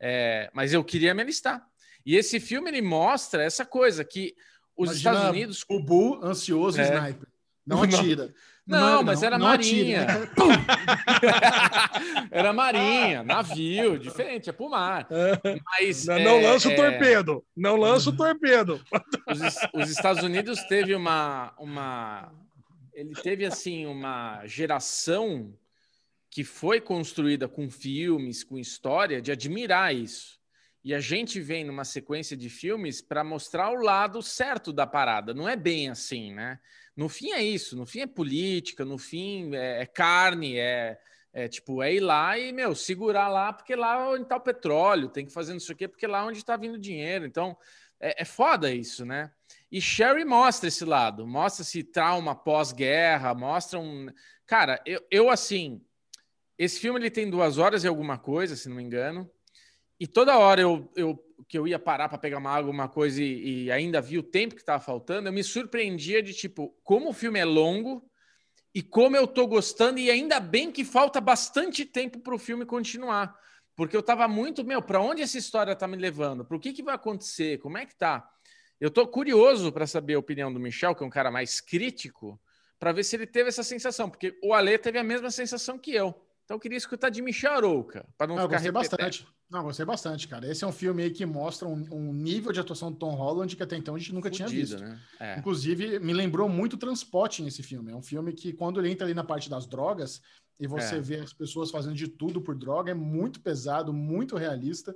É, mas eu queria me alistar. E esse filme ele mostra essa coisa que os Imagina Estados Unidos O Bull, ansioso, É. sniper. Não [LAUGHS] Não. atira. Não, mas era não marinha. [LAUGHS] Era marinha, navio, diferente, é pro mar. Mas, Não, é, não lança o é, torpedo. Não lança o torpedo. Os, os Estados Unidos teve uma, uma. Ele teve assim uma geração que foi construída com filmes, com história, de admirar isso. E a gente vem numa sequência de filmes para mostrar o lado certo da parada. Não é bem assim, né? No fim é isso. No fim é política. No fim é, é carne. É, é tipo é ir lá e meu segurar lá porque lá onde está o petróleo. Tem que fazer não sei o quê porque lá é onde está vindo dinheiro. Então é, é foda isso, né? E Sherry mostra esse lado, mostra esse trauma pós-guerra, mostra um. Cara, eu, eu assim, esse filme ele tem duas horas e alguma coisa, se não me engano. E toda hora eu, eu que eu ia parar para pegar uma água, alguma coisa e, e ainda vi o tempo que estava faltando, eu me surpreendia de tipo como o filme é longo e como eu tô gostando e ainda bem que falta bastante tempo para o filme continuar, porque eu tava muito meu, para onde essa história tá me levando? Para o que que vai acontecer? Como é que tá? Eu tô curioso para saber a opinião do Michel, que é um cara mais crítico, para ver se ele teve essa sensação, porque o Ale teve a mesma sensação que eu. Então eu queria escutar de Michel Arouca, para não Não, eu ficar gostei bastante. Não, gostei bastante, cara. Esse é um filme aí que mostra um, um nível de atuação do Tom Holland que até então a gente nunca tinha Fudido, visto. né? É. Inclusive, me lembrou muito Transporting esse filme. É um filme que, quando ele entra ali na parte das drogas e você É. vê as pessoas fazendo de tudo por droga, é muito pesado, muito realista.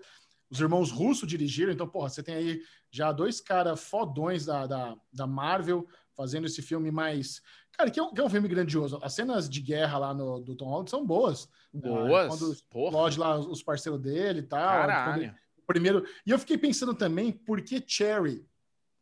Os irmãos Russo dirigiram, então, porra, você tem aí já dois caras fodões da, da, da Marvel fazendo esse filme mais. Cara, que é, um, que é um filme grandioso. As cenas de guerra lá no, do Tom Holland são boas. Boas. Ah, Quando explode lá os os parceiros dele e tal. quando ele- caralho. primeiro. E eu fiquei pensando também, por que Cherry?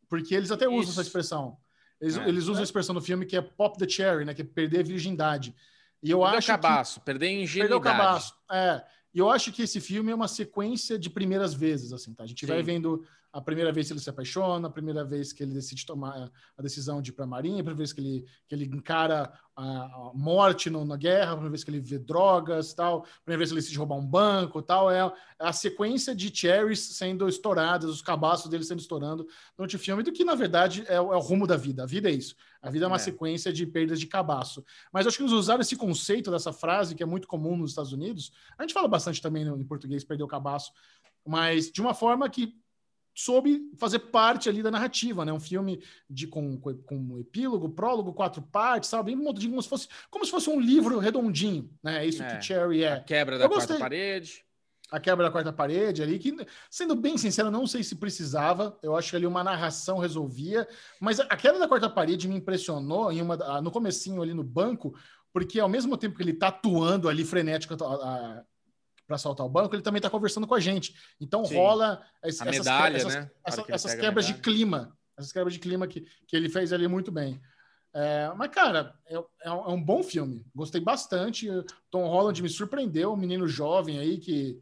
Porque eles até usam Isso. essa expressão. Eles, É. eles usam a expressão no filme que é pop the cherry, né? Que é perder a virgindade. E eu Perdeu acho cabaço, perder que ingenuidade. perdeu o cabaço. É. E eu acho que esse filme é uma sequência de primeiras vezes, assim, tá? A gente vai Sim. vendo a primeira vez que ele se apaixona, a primeira vez que ele decide tomar a decisão de ir para a Marinha, a primeira vez que ele, que ele encara a, morte no- na guerra, a primeira vez que ele vê drogas, tal, a primeira vez que ele decide roubar um banco, tal, é a sequência de cherries sendo estouradas, os cabaços dele sendo estourando durante o filme, do que na verdade é, é o rumo da vida. A vida é isso. A vida é uma É. sequência de perdas de cabaço. Mas acho que eles usaram esse conceito dessa frase que é muito comum nos Estados Unidos. A gente fala bastante também no, em português, perder o cabaço, mas de uma forma que soube fazer parte ali da narrativa, né? Um filme de com, com, um epílogo, prólogo, quatro partes, sabe? Bem como se fosse como se fosse um livro redondinho, né? É isso É. que Cherry A é. quebra da quarta parede. A quebra da quarta parede ali, que, sendo bem sincero, não sei se precisava. Eu acho que ali uma narração resolvia. Mas a quebra da quarta parede me impressionou em uma, da- no comecinho ali no banco, porque ao mesmo tempo que ele tá atuando ali frenético para assaltar o banco, ele também tá conversando com a gente. Então Sim. rola es- essas, medalha, essas, né? Na hora essa- que essas quebras de clima. Essas quebras de clima que, que ele fez ali muito bem. É, mas, cara, é, é um, é um bom filme. Gostei bastante. Tom Holland me surpreendeu, um menino jovem aí que.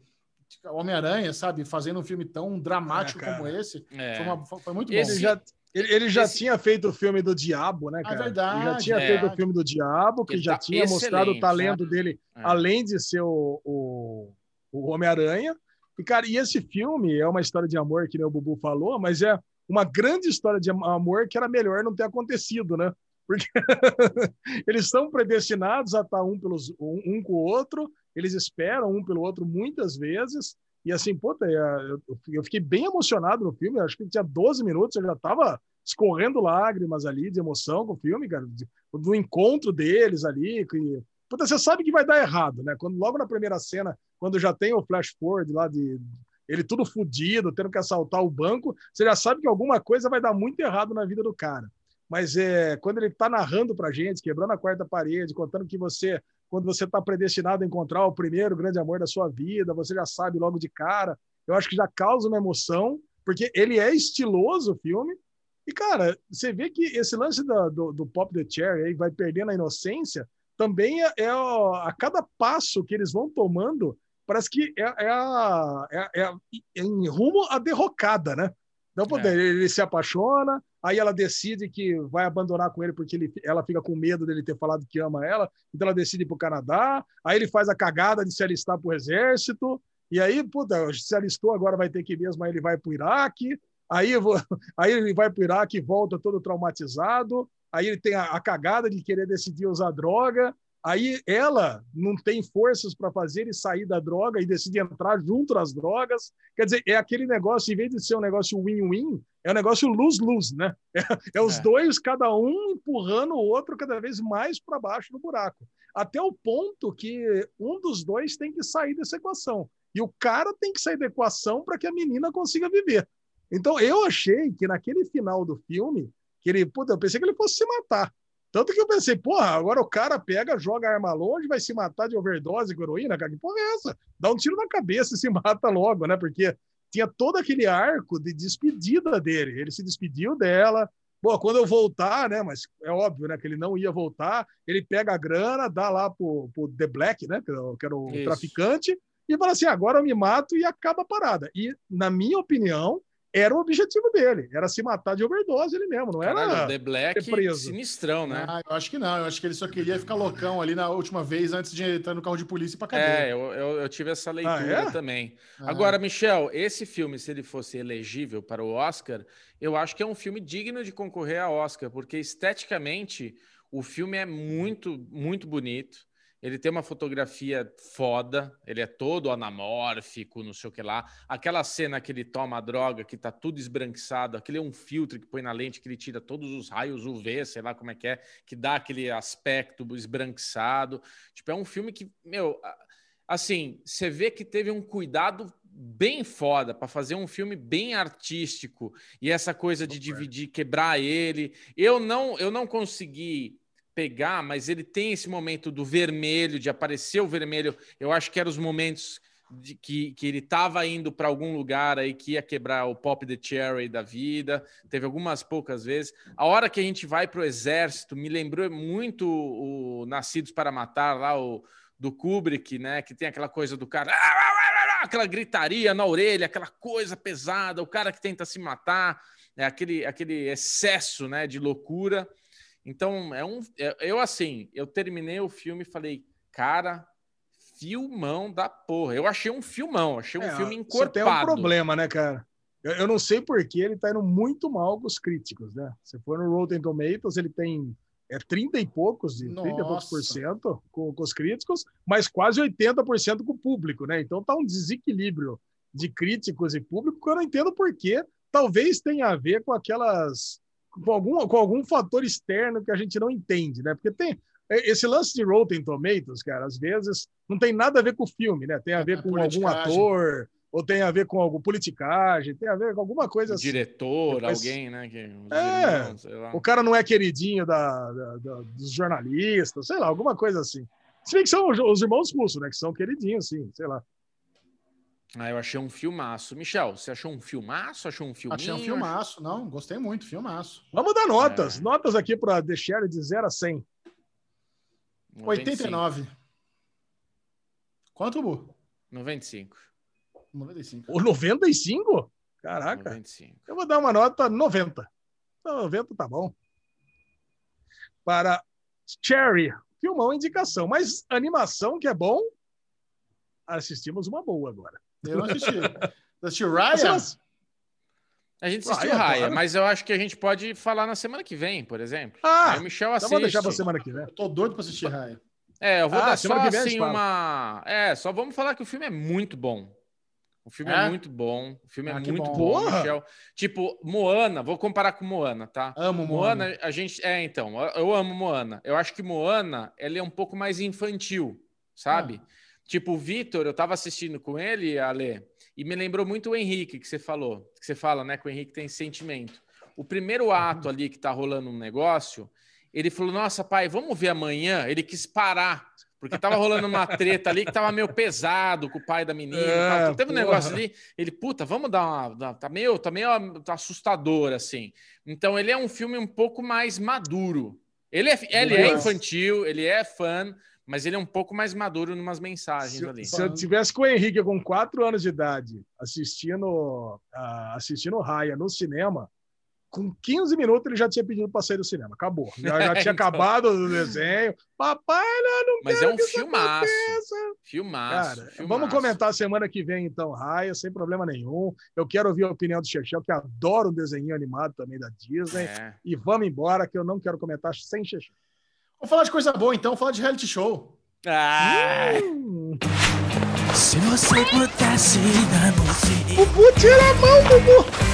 Homem-Aranha, sabe? Fazendo um filme tão dramático É, cara. como esse. É. Foi, uma- foi- muito Esse- bom. Ele já, ele, ele já esse- tinha feito o filme do Diabo, né, Ah, cara? verdade, ele já tinha é. feito o filme do Diabo, que Ele já tá tinha mostrado o talento dele, É. além de ser o, o, o Homem-Aranha. E, cara, e esse filme é uma história de amor, que nem o Bubu falou, mas é uma grande história de am- amor que era melhor não ter acontecido, né? Porque [LAUGHS] eles são predestinados a estar um, pelos, um, um com o outro, eles esperam um pelo outro muitas vezes, E assim, puta, eu, eu fiquei bem emocionado no filme. Acho que tinha 12 minutos, eu já tava escorrendo lágrimas ali de emoção com o filme, cara, do encontro deles ali. Que, puta, você sabe que vai dar errado, né? Quando logo na primeira cena, quando já tem o flash forward lá de ele tudo fodido, tendo que assaltar o banco, você já sabe que alguma coisa vai dar muito errado na vida do cara. Mas é quando ele está narrando para gente, quebrando a quarta parede, contando que você quando você está predestinado a encontrar o primeiro grande amor da sua vida, você já sabe logo de cara. Eu acho que já causa uma emoção, porque ele é estiloso o filme. E, cara, você vê que esse lance do, do, do Pop the Cherry aí vai perdendo a inocência, também é, é a cada passo que eles vão tomando, parece que é, é, a, é, é em rumo à derrocada, né? Então, é. ele se apaixona, aí ela decide que vai abandonar com ele porque ele, ela fica com medo dele ter falado que ama ela, então ela decide ir para o Canadá, aí ele faz a cagada de se alistar para o exército, e aí, puta, se alistou, agora vai ter que ir mesmo, aí ele vai para o Iraque, aí, [LAUGHS] aí ele vai para o Iraque e volta todo traumatizado, aí ele tem a, a cagada de querer decidir usar droga, Aí ela não tem forças para fazer e sair da droga e decide entrar junto nas drogas. Quer dizer, é aquele negócio, em vez de ser um negócio win-win, é um negócio lose-lose, né? É, é os é. dois, cada um empurrando o outro cada vez mais para baixo do buraco. Até o ponto que um dos dois tem que sair dessa equação. E o cara tem que sair da equação para que a menina consiga viver. Então, eu achei que naquele final do filme, que ele, puta, eu pensei que ele fosse se matar. Tanto que eu pensei, porra, agora o cara pega, joga a arma longe, vai se matar de overdose com heroína, cara, que porra é essa? Dá um tiro na cabeça e se [LAUGHS] mata logo, né? Porque tinha todo aquele arco de despedida dele. Ele se despediu dela. Pô, quando eu voltar, né? Mas é óbvio, né? Que ele não ia voltar. Ele pega a grana, dá lá pro, pro The Black, né? Que era o Isso. traficante, e fala assim: agora eu me mato e acaba a parada. E, na minha opinião, era o objetivo dele, era se matar de overdose ele mesmo, não Caralho, era The Black preso. sinistrão, né? Ah, eu acho que não, eu acho que ele só queria ficar loucão ali na última vez antes de entrar no carro de polícia para cadeia. É, eu, eu, eu, tive essa leitura ah, é? também. Ah. Agora, Michel, esse filme, se ele fosse elegível para o Oscar, eu acho que é um filme digno de concorrer a Oscar, porque esteticamente o filme é muito, muito bonito. Ele tem uma fotografia foda, ele é todo anamórfico, não sei o que lá. Aquela cena que ele toma a droga, que tá tudo esbranquiçado, aquele é um filtro que põe na lente, que ele tira todos os raios UV, sei lá como é que é, que dá aquele aspecto esbranquiçado. Tipo, é um filme que, meu, assim, você vê que teve um cuidado bem foda para fazer um filme bem artístico e essa coisa de dividir, quebrar ele. Eu não, eu não consegui pegar, mas ele tem esse momento do vermelho, de aparecer o vermelho. Eu acho que eram os momentos de que, que ele estava indo para algum lugar aí que ia quebrar o Pop the Cherry da vida. Teve algumas poucas vezes. A hora que a gente vai para o exército me lembrou muito o Nascidos para Matar lá, o do Kubrick, né? Que tem aquela coisa do cara. Aquela gritaria na orelha, aquela coisa pesada, o cara que tenta se matar, é aquele, aquele excesso né, de loucura. Então, é um. É, eu, assim, eu terminei o filme e falei, cara, filmão da porra. Eu achei um filmão, achei um é, filme encorpado. Você tem um problema, né, cara? Eu, eu não sei por que ele tá indo muito mal com os críticos, né? Se for no Rotten Tomatoes, ele tem é 30 e poucos, de 30 e poucos por cento com, com os críticos, mas quase 80% com o público, né? Então tá um desequilíbrio de críticos e público que eu não entendo por quê. Talvez tenha a ver com aquelas com algum, com algum fator externo que a gente não entende, né? Porque tem é, esse lance de Rotten Tomatoes, cara, às vezes não tem nada a ver com o filme, né? Tem a ver é com algum ator, ou tem a ver com alguma politicagem, tem a ver com alguma coisa assim. Diretor, Depois, alguém, né? Que, é, irmãos, o cara não é queridinho da, da, da, dos jornalistas, sei lá, alguma coisa assim. Se bem que são os irmãos russos, né? Que são queridinhos, sim, sei lá. Ah, eu achei um filmaço. Michel, você achou um filmaço? Achou um filminho? Achei um filmaço, não, gostei muito, filmaço. Vamos dar notas. É. Notas aqui para The Share de 0 a 100. 89. Quanto, Bu? 95. 95. O 95? Caraca. 95. Eu vou dar uma nota 90. 90 tá bom. Para Cherry, filmão indicação. Mas animação que é bom, assistimos uma boa agora. Eu não assisti. assistiu Raya? A gente assistiu Raya, Raya claro. mas eu acho que a gente pode falar na semana que vem, por exemplo. Ah, Aí o Michel assiste. Então vou deixar pra semana que vem. Eu tô doido pra assistir Raya. É, eu vou ah, dar só assim uma... É, só vamos falar que o filme é muito bom. O filme É? é, muito bom. O filme Ah, é muito bom. bom! Michel. Tipo, Moana, vou comparar com Moana, tá? Amo Moana. Moana, a gente. É, então, eu amo Moana. Eu acho que Moana, ela é um pouco mais infantil, sabe? Ah. Tipo, o Vitor, eu tava assistindo com ele, Ale, e me lembrou muito o Henrique que você falou. Que você fala, né? Que o Henrique tem sentimento. O primeiro ato ali que tá rolando um negócio, ele falou: Nossa, pai, vamos ver amanhã. Ele quis parar. Porque tava rolando uma treta ali que tava meio pesado com o pai da menina. É. Então, teve um porra. negócio ali. Ele, puta, vamos dar uma. Tá meio, tá meio tá assustador, assim. Então, ele é um filme um pouco mais maduro. Ele é, ele é infantil, ele é fã, mas ele é um pouco mais maduro em umas mensagens Se, ali. se eu tivesse com o Henrique com 4 anos de idade assistindo, ah, assistindo Raia no cinema, com 15 minutos ele já tinha pedido para sair do cinema. Acabou. Já, já [LAUGHS] tinha Então. acabado o desenho. Papai, não, não Mas é um filmaço. Filmaço. Cara, filmaço. vamos comentar semana que vem, então, Raia, sem problema nenhum. Eu quero ouvir a opinião do Chechel, que adora um desenho animado também da Disney. É. E vamos embora, que eu não quero comentar sem Chechel. Vamos falar de coisa boa, então. Vamos falar de reality show. Hum, Se você pudesse dar. Bubu, tira a mão, Bubu!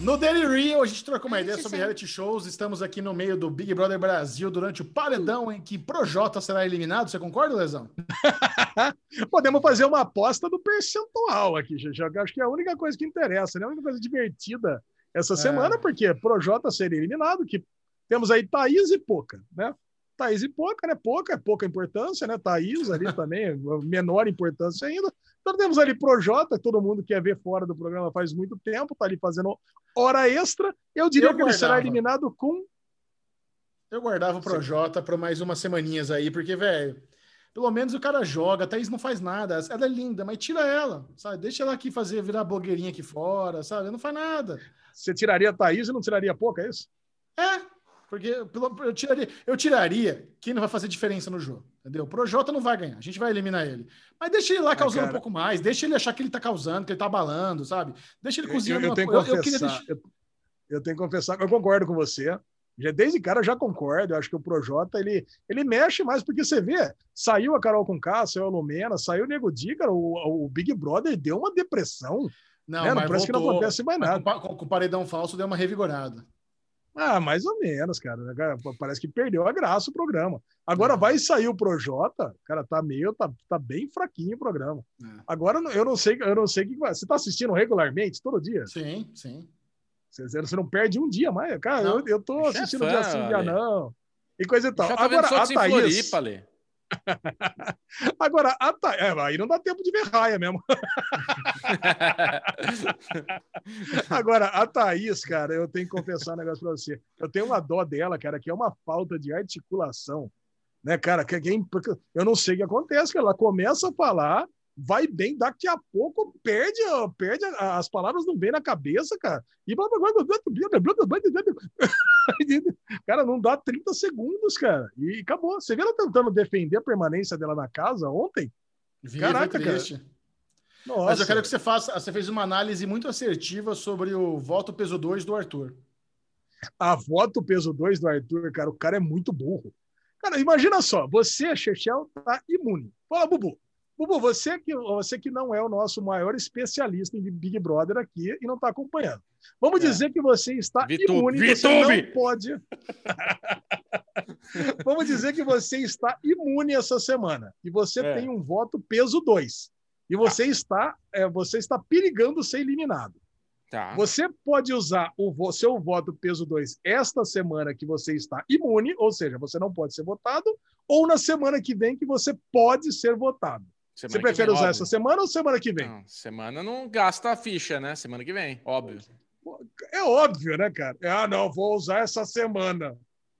No Daily Real, a gente trocou uma ideia gente, sobre reality shows. Estamos aqui no meio do Big Brother Brasil durante o paredão em que Projota será eliminado. Você concorda, Lesão? [LAUGHS] Podemos fazer uma aposta do percentual aqui, eu acho que é a única coisa que interessa, né? A única coisa divertida essa semana, porque Projota seria eliminado, que temos aí Thaís e Poca, né? Thaís e Poca, né? Poca é pouca importância, né? Thaís ali [LAUGHS] também, menor importância ainda. Então temos ali Projota, todo mundo quer ver fora do programa faz muito tempo, tá ali fazendo hora extra. Eu diria Eu que ele será eliminado com Eu guardava o Projota para mais umas semaninhas aí, porque, velho, pelo menos o cara joga, a Thaís não faz nada. Ela é linda, mas tira ela, sabe? Deixa ela aqui fazer, virar blogueirinha aqui fora, sabe? Ela não faz nada. você tiraria a Thaís e não tiraria a Poca, é isso? É, porque eu tiraria, eu tiraria quem não vai fazer diferença no jogo, entendeu? O Projota não vai ganhar, a gente vai eliminar ele. Mas deixa ele lá causando cara. um pouco mais, deixa ele achar que ele tá causando, que ele tá abalando, sabe? Deixa ele Eu, cozinhando. eu uma tenho que eu- eu deixar- eu, eu tenho que confessar, eu concordo com você. Já, desde cara eu já concordo. Eu acho que o Projota ele, ele mexe mais, porque você vê, saiu a Carol com saiu a Lumena, saiu o Nego cara, o, o Big Brother deu uma depressão. Não, né? Mas parece que não voltou. acontece mais nada. com- com o paredão falso deu uma revigorada. Ah, mais ou menos, cara. Parece que perdeu a graça o programa. Agora vai sair o Projota, cara, tá meio, tá, tá bem fraquinho o programa. É. É. Agora eu não sei, eu não sei o que vai. Você tá assistindo regularmente, todo dia? Sim, sim. Você, você não perde um dia mais. Cara, Não. eu, eu tô é assistindo fã, dia sim, dia não. E coisa e tal. Agora, a Thaís. Floripa. [LAUGHS] Agora, a Thaís. É, aí não dá tempo de ver raia mesmo. [LAUGHS] Agora, a Thaís, cara, eu tenho que confessar um negócio pra você. Eu tenho uma dó dela, cara, que é uma falta de articulação. Né, cara? Que, é eu não sei o que acontece, que ela começa a falar, vai bem, daqui a pouco perde, perde as palavras não vêm na cabeça, cara. E cara, não dá 30 segundos, cara. E acabou. Você viu ela tentando defender a permanência dela na casa ontem? Vi, Caraca, cara. Nossa. Mas eu quero que você faça. Você fez uma análise muito assertiva sobre o voto peso 2 do Arthur. a voto peso 2 do Arthur, cara, o cara é muito burro. Cara, imagina só, você, Chechel, tá imune. Fala, Bubu. Bubu, você que, você que não é o nosso maior especialista em Big Brother aqui e não está acompanhando. Vamos É. dizer que você está Vitube, imune, você Vitube! não pode. [LAUGHS] Vamos dizer que você está imune essa semana e você É. tem um voto peso 2. E você está, é, você está perigando ser eliminado. Tá. Você pode usar o seu voto peso 2 esta semana que você está imune, ou seja, você não pode ser votado, ou na semana que vem que você pode ser votado. Semana você que prefere vem, usar óbvio. essa semana ou semana que vem? Não, semana não gasta a ficha, né? Semana que vem, óbvio. É óbvio, né, cara? Ah, não, vou usar essa semana.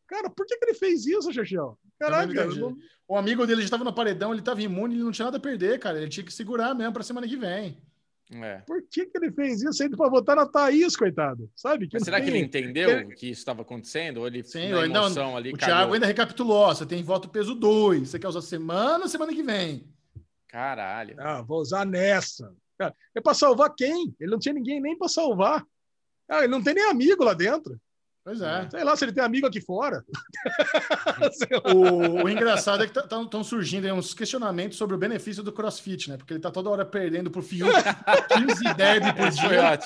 Cara, por que, que ele fez isso, Xaxião? Caraca, não não- O amigo dele já estava no paredão, ele estava imune, ele não tinha nada a perder, cara. Ele tinha que segurar mesmo para semana que vem. É. por que, que ele fez isso ainda para votar na Thaís, coitado? Sabe? Mas não será que tem- ele entendeu ele- que isso estava acontecendo? Ou ele, Sim, na emoção ali, o? Thiago ainda recapitulou: ó, você tem voto peso 2. Você quer usar semana, semana que vem. Caralho. Ah, vou usar nessa. Cara, é para salvar quem? Ele não tinha ninguém nem para salvar. Ah, ele não tem nem amigo lá dentro. Pois é. Sei lá, se ele tem amigo aqui fora. [LAUGHS] Sei lá. O, o engraçado é que estão surgindo aí uns questionamentos sobre o benefício do crossfit, né? Porque ele tá toda hora perdendo pro Fiuk [LAUGHS] 15 derby por Esse dia.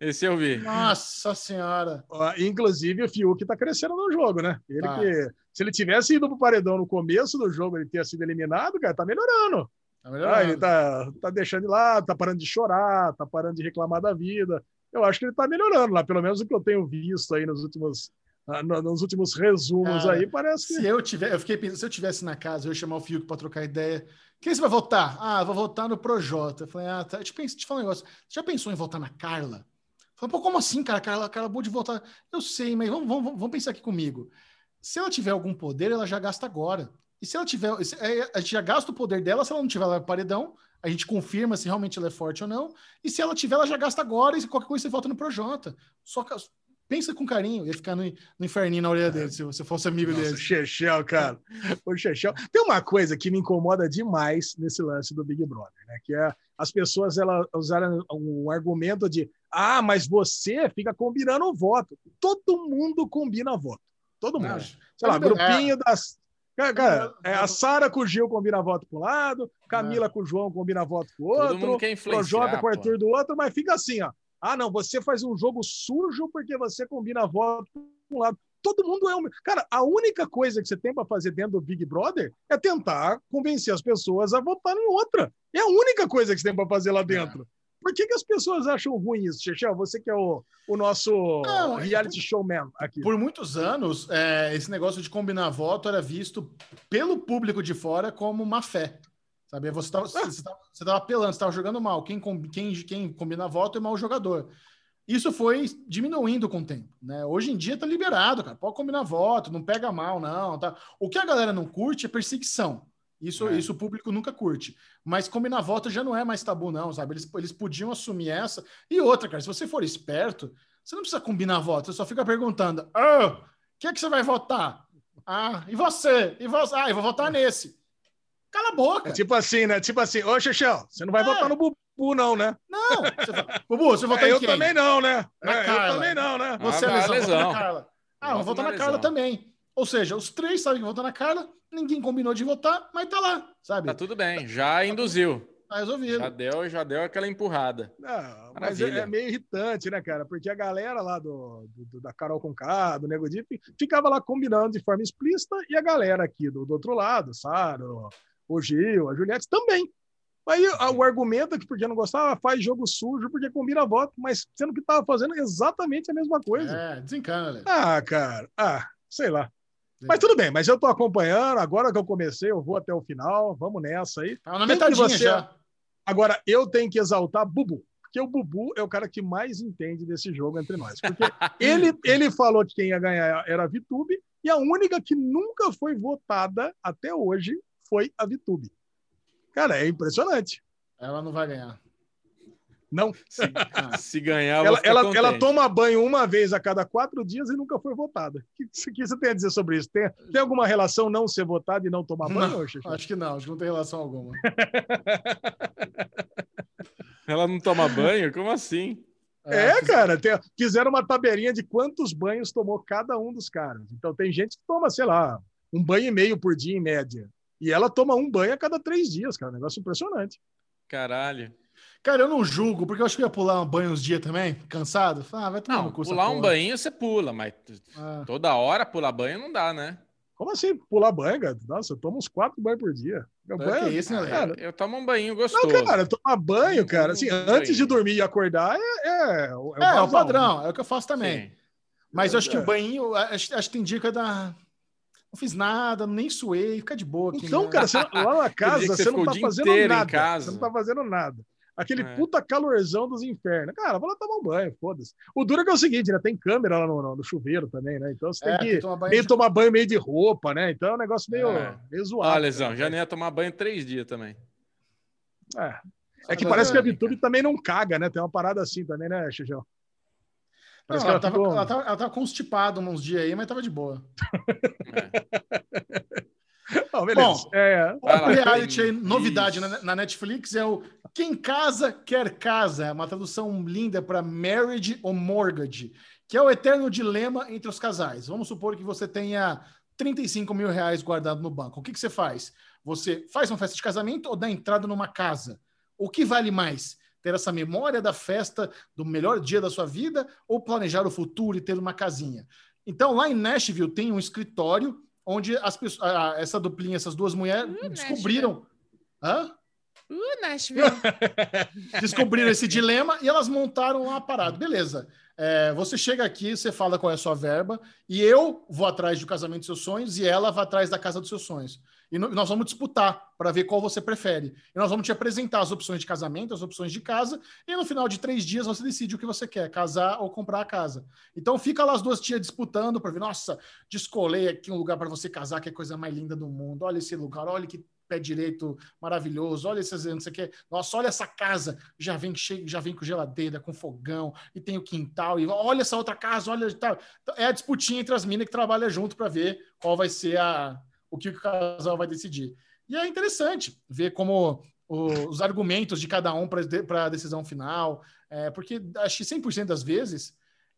Esse eu vi. Nossa senhora. Inclusive, o Fiuk tá crescendo no jogo, né? Ele Tá. que, se ele tivesse ido pro paredão no começo do jogo, ele ter sido eliminado, cara, tá melhorando. Tá Ah, ele tá, tá deixando de lado, tá parando de chorar, tá parando de reclamar da vida. Eu acho que ele tá melhorando lá, pelo menos o que eu tenho visto aí nos últimos, ah, no- nos últimos resumos Cara, aí, parece que. Se eu tiver, eu fiquei pensando, se eu tivesse na casa, eu ia chamar o Fiuk para trocar ideia. Quem você vai votar? Ah, vou votar no Projota. Eu falei, ah, tá. Eu, pensar, deixa eu falar um negócio. Você já pensou em votar na Carla? Eu falei, pô, como assim, cara? Carla, Carla acabou de votar. Eu sei, mas vamos, vamos, vamos pensar aqui comigo. Se ela tiver algum poder, ela já gasta agora. E se ela tiver. é, A gente já gasta o poder dela, se ela não tiver, ela vai pro paredão. A gente confirma se realmente ela é forte ou não. E se ela tiver, ela já gasta agora. E qualquer coisa você vota no Projota. Só que pensa com carinho. Ia ficar no, no inferninho na orelha dele, se você fosse amigo Nossa, dele. Chechel, cara. O Chechel. Tem uma coisa que me incomoda demais nesse lance do Big Brother, né? Que é as pessoas elas usaram um argumento de ah, mas você fica combinando o voto. Todo mundo combina voto. Todo mundo. Não, Sei lá, grupinho das. Cara, cara, é, a Sara com o Gil combina voto pro lado, Camila É. com o João combina voto pro Todo outro, mundo quer influenciar, Projota com o. Arthur do outro, mas fica assim, ó. Ah, não, você faz um jogo sujo porque você combina voto pro um lado. Todo mundo é um. Cara, a única coisa que você tem para fazer dentro do Big Brother é tentar convencer as pessoas a votar em outra. É a única coisa que você tem para fazer lá dentro. Por que, que as pessoas acham ruim isso, Chechel? Você que é o, o nosso Não, reality showman aqui. Por muitos anos, é, esse negócio de combinar voto era visto pelo público de fora como má fé. Sabe? Você estava você tava, você tava apelando, você estava jogando mal. Quem, quem, quem combina voto é mau jogador. Isso foi diminuindo com o tempo. Né? Hoje em dia tá liberado, cara. Pode combinar voto, não pega mal, não. Tá? O que a galera não curte é perseguição. Isso, É. isso o público nunca curte. Mas combinar voto já não é mais tabu, não, sabe? Eles, eles podiam assumir essa. E outra, cara, se você for esperto, você não precisa combinar voto, você só fica perguntando: "Ah, o que é que você vai votar? Ah, e você? E você? Ah, eu vou votar nesse. Cala a boca. É tipo assim, né? Tipo assim, ô Chechel, você não vai É. votar no Bubu, não, né? Não. Você fala, Bubu, você votar É, em eu quem? também não, né? Na É, eu Carla. também não, né? Você, Ah, vai, Lesão, Lesão. Carla. Ah, eu vou votar na na Carla também. Ou seja, os três sabem que votar na Carla, ninguém combinou de votar, mas tá lá, sabe? Tá tudo bem, já induziu. Tá resolvido. Já deu, já deu aquela empurrada. Não, mas é, é meio irritante, né, cara? Porque a galera lá do, do- da Carol Conká, do Nego Di, fi- ficava lá combinando de forma explícita e a galera aqui do, do outro lado, Sara, o- o Gil, a Juliette também. Aí o argumento é que porque não gostava, faz jogo sujo porque combina voto, mas sendo que tava fazendo exatamente a mesma coisa. É, desencana, Lê. Ah, cara, ah, sei lá. Mas tudo bem, mas eu tô acompanhando, agora que eu comecei, eu vou até o final, vamos nessa aí. Tá na metadinha você- já. Agora, eu tenho que exaltar Bubu, porque o Bubu é o cara que mais entende desse jogo entre nós. Porque [LAUGHS] ele, ele falou que quem ia ganhar era a Vitube, e a única que nunca foi votada até hoje foi a Vitube. Cara, é impressionante. Ela não vai ganhar. Não, Ah, Se ganhar, ela, ficar ela, contente. ela toma banho uma vez a cada quatro dias e nunca foi votada. O que, que você tem a dizer sobre isso? Tem, tem alguma relação não ser votada e não tomar banho, Não, Xixi? acho que não, acho que não tem relação alguma. [LAUGHS] Ela não toma banho? Como assim? É, cara, tem- fizeram uma tabelinha de quantos banhos tomou cada um dos caras. Então tem gente que toma, sei lá, um banho e meio por dia em média. E ela toma um banho a cada três dias, cara. Um negócio impressionante. Caralho. Cara, eu não julgo, porque eu acho que eu ia pular um banho uns dias também, cansado. Ah, vai tomar Não, no cu essa pular um banho você pula, mas Ah, toda hora pular banho não dá, né? Como assim pular banho, cara? Nossa, eu tomo uns quatro banhos por dia. Meu É, banho, que isso, né, cara, Eu tomo um banho gostoso. não, cara, tomar banho, cara, assim, Um antes de banho. dormir e acordar é, é, é o é, é o padrão, é o que eu faço também. Sim. Mas eu acho que É. o banho, acho, acho que tem dica da. Não fiz nada, nem suei, fica de boa aqui. Então, né? cara, você, lá na [LAUGHS] casa você você não tá dia fazendo inteiro em nada. casa. Você não tá fazendo nada. Aquele É. puta calorzão dos infernos. Cara, vai lá tomar um banho, foda-se. O duro é que é o seguinte, né? Tem câmera lá no, no- no chuveiro também, né? Então você É, tem tem que tomar banho meio de- tomar banho meio de roupa, né? Então é um negócio meio, É. meio zoado. Ah, lesão, já nem ia tomar banho três dias também. É. É que parece é- que a Vitube também não caga, né? Tem uma parada assim também, né, Xijão? Não, ela, que ela tava, ficou- ela, tava, ela tava constipada uns dias aí, mas tava de boa. [LAUGHS] Não, beleza. Bom, É, lá, reality aí, novidade na, na Netflix é o Quem Casa Quer Casa, é uma tradução linda para Marriage ou Mortgage, que é o eterno dilema entre os casais. Vamos supor que você tenha 35 mil reais guardado no banco. O que, que você faz? Você faz uma festa de casamento ou dá entrada numa casa? O que vale mais? Ter essa memória da festa, do melhor dia da sua vida, ou planejar o futuro e ter uma casinha? Então, lá em Nashville tem um escritório onde as pessoas, essa duplinha, essas duas mulheres Uh, descobriram. Hã? Uh, Nashville. [LAUGHS] descobriram esse dilema e elas montaram uma parada. Beleza. É, você chega aqui, você fala qual é a sua verba, e eu vou atrás do casamento dos seus sonhos e ela vai atrás da casa dos seus sonhos. E nós vamos disputar para ver qual você prefere. E nós vamos te apresentar as opções de casamento, as opções de casa, e no final de três dias você decide o que você quer, casar ou comprar a casa. Então fica lá as duas tias disputando para ver, nossa, descolei aqui um lugar para você casar, que é a coisa mais linda do mundo. Olha esse lugar, olha que pé direito maravilhoso, olha esses, o que. Nossa, olha essa casa, já vem cheio, já vem com geladeira, com fogão, e tem o quintal, e olha essa outra casa, olha, tá. É a disputinha entre as minas que trabalham junto para ver qual vai ser a o que o casal vai decidir. E é interessante ver como o- os argumentos de cada um para a decisão final, é, porque acho que 100% das vezes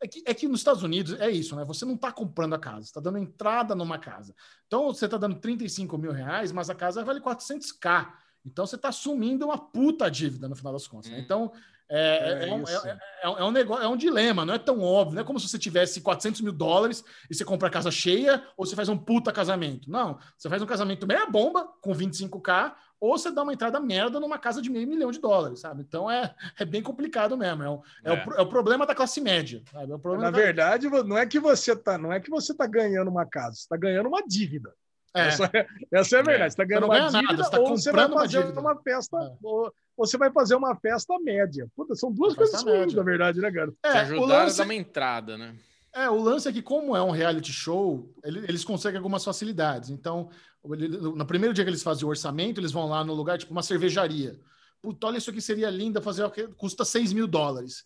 é que, é que nos Estados Unidos é isso, né? Você não está comprando a casa, está dando entrada numa casa. Então você está dando 35 mil reais, mas a casa vale 400k. Então você está assumindo uma puta dívida no final das contas. né? Hum. Então é, É é um, isso. é- é um- é um negócio, é um dilema, não é tão óbvio. Não é como se você tivesse 400 mil dólares e você compra a casa cheia ou você faz um puta casamento. Não, você faz um casamento meia bomba com 25k ou você dá uma entrada merda numa casa de meio milhão de dólares, sabe? Então é, é bem complicado mesmo. É, o- é o É. é o problema da classe média. Sabe? É o problema Na da- verdade, não é que você tá, não é que você tá ganhando uma casa, você tá ganhando uma dívida. É. Essa, é, essa é a verdade. Você tá ganhando não uma ganha nada, dívida você tá ou você vai uma fazer dívida. uma festa, É. ou você vai fazer uma festa média. Puta, são duas coisas ruins, média. na verdade, né, cara? É, o ajudaram lance, a dar uma entrada, né? É, o lance é que, como é um reality show, ele- eles conseguem algumas facilidades. Então, no primeiro dia que eles fazem o orçamento, eles vão lá no lugar, tipo uma cervejaria. Puta, olha isso aqui seria lindo fazer, custa 6 mil dólares.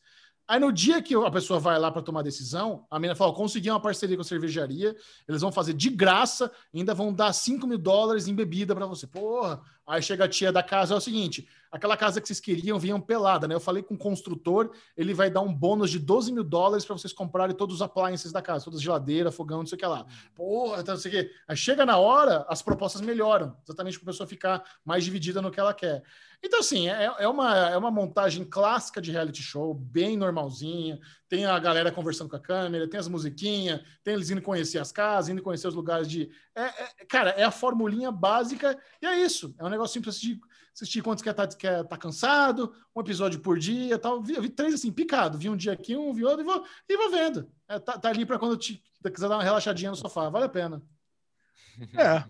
Aí no dia que a pessoa vai lá para tomar decisão, a menina fala: "Ó, consegui uma parceria com a cervejaria, eles vão fazer de graça, ainda vão dar 5 mil dólares em bebida para você. Porra! Aí chega a tia da casa, é o seguinte: aquela casa que vocês queriam vinham pelada, né? Eu falei com o construtor, ele vai dar um bônus de 12 mil dólares para vocês comprarem todos os appliances da casa, todas as geladeiras, fogão, não sei o que lá. Porra, então não sei o que. Aí chega na hora, as propostas melhoram, exatamente para a pessoa ficar mais dividida no que ela quer. Então, assim, é, é, uma, é uma montagem clássica de reality show, bem normalzinha. Tem a galera conversando com a câmera, tem as musiquinhas, tem eles indo conhecer as casas, indo conhecer os lugares de. É, é- cara, é a formulinha básica e é isso. É um negócio simples assistir, assistir quando você quer estar quer tá cansado, um episódio por dia tal. Vi, eu vi três assim, picado. Vi um dia aqui, um, vi outro e vou, e vou vendo. É, tá, tá ali para quando eu te, quiser dar uma relaxadinha no sofá. Vale a pena. É.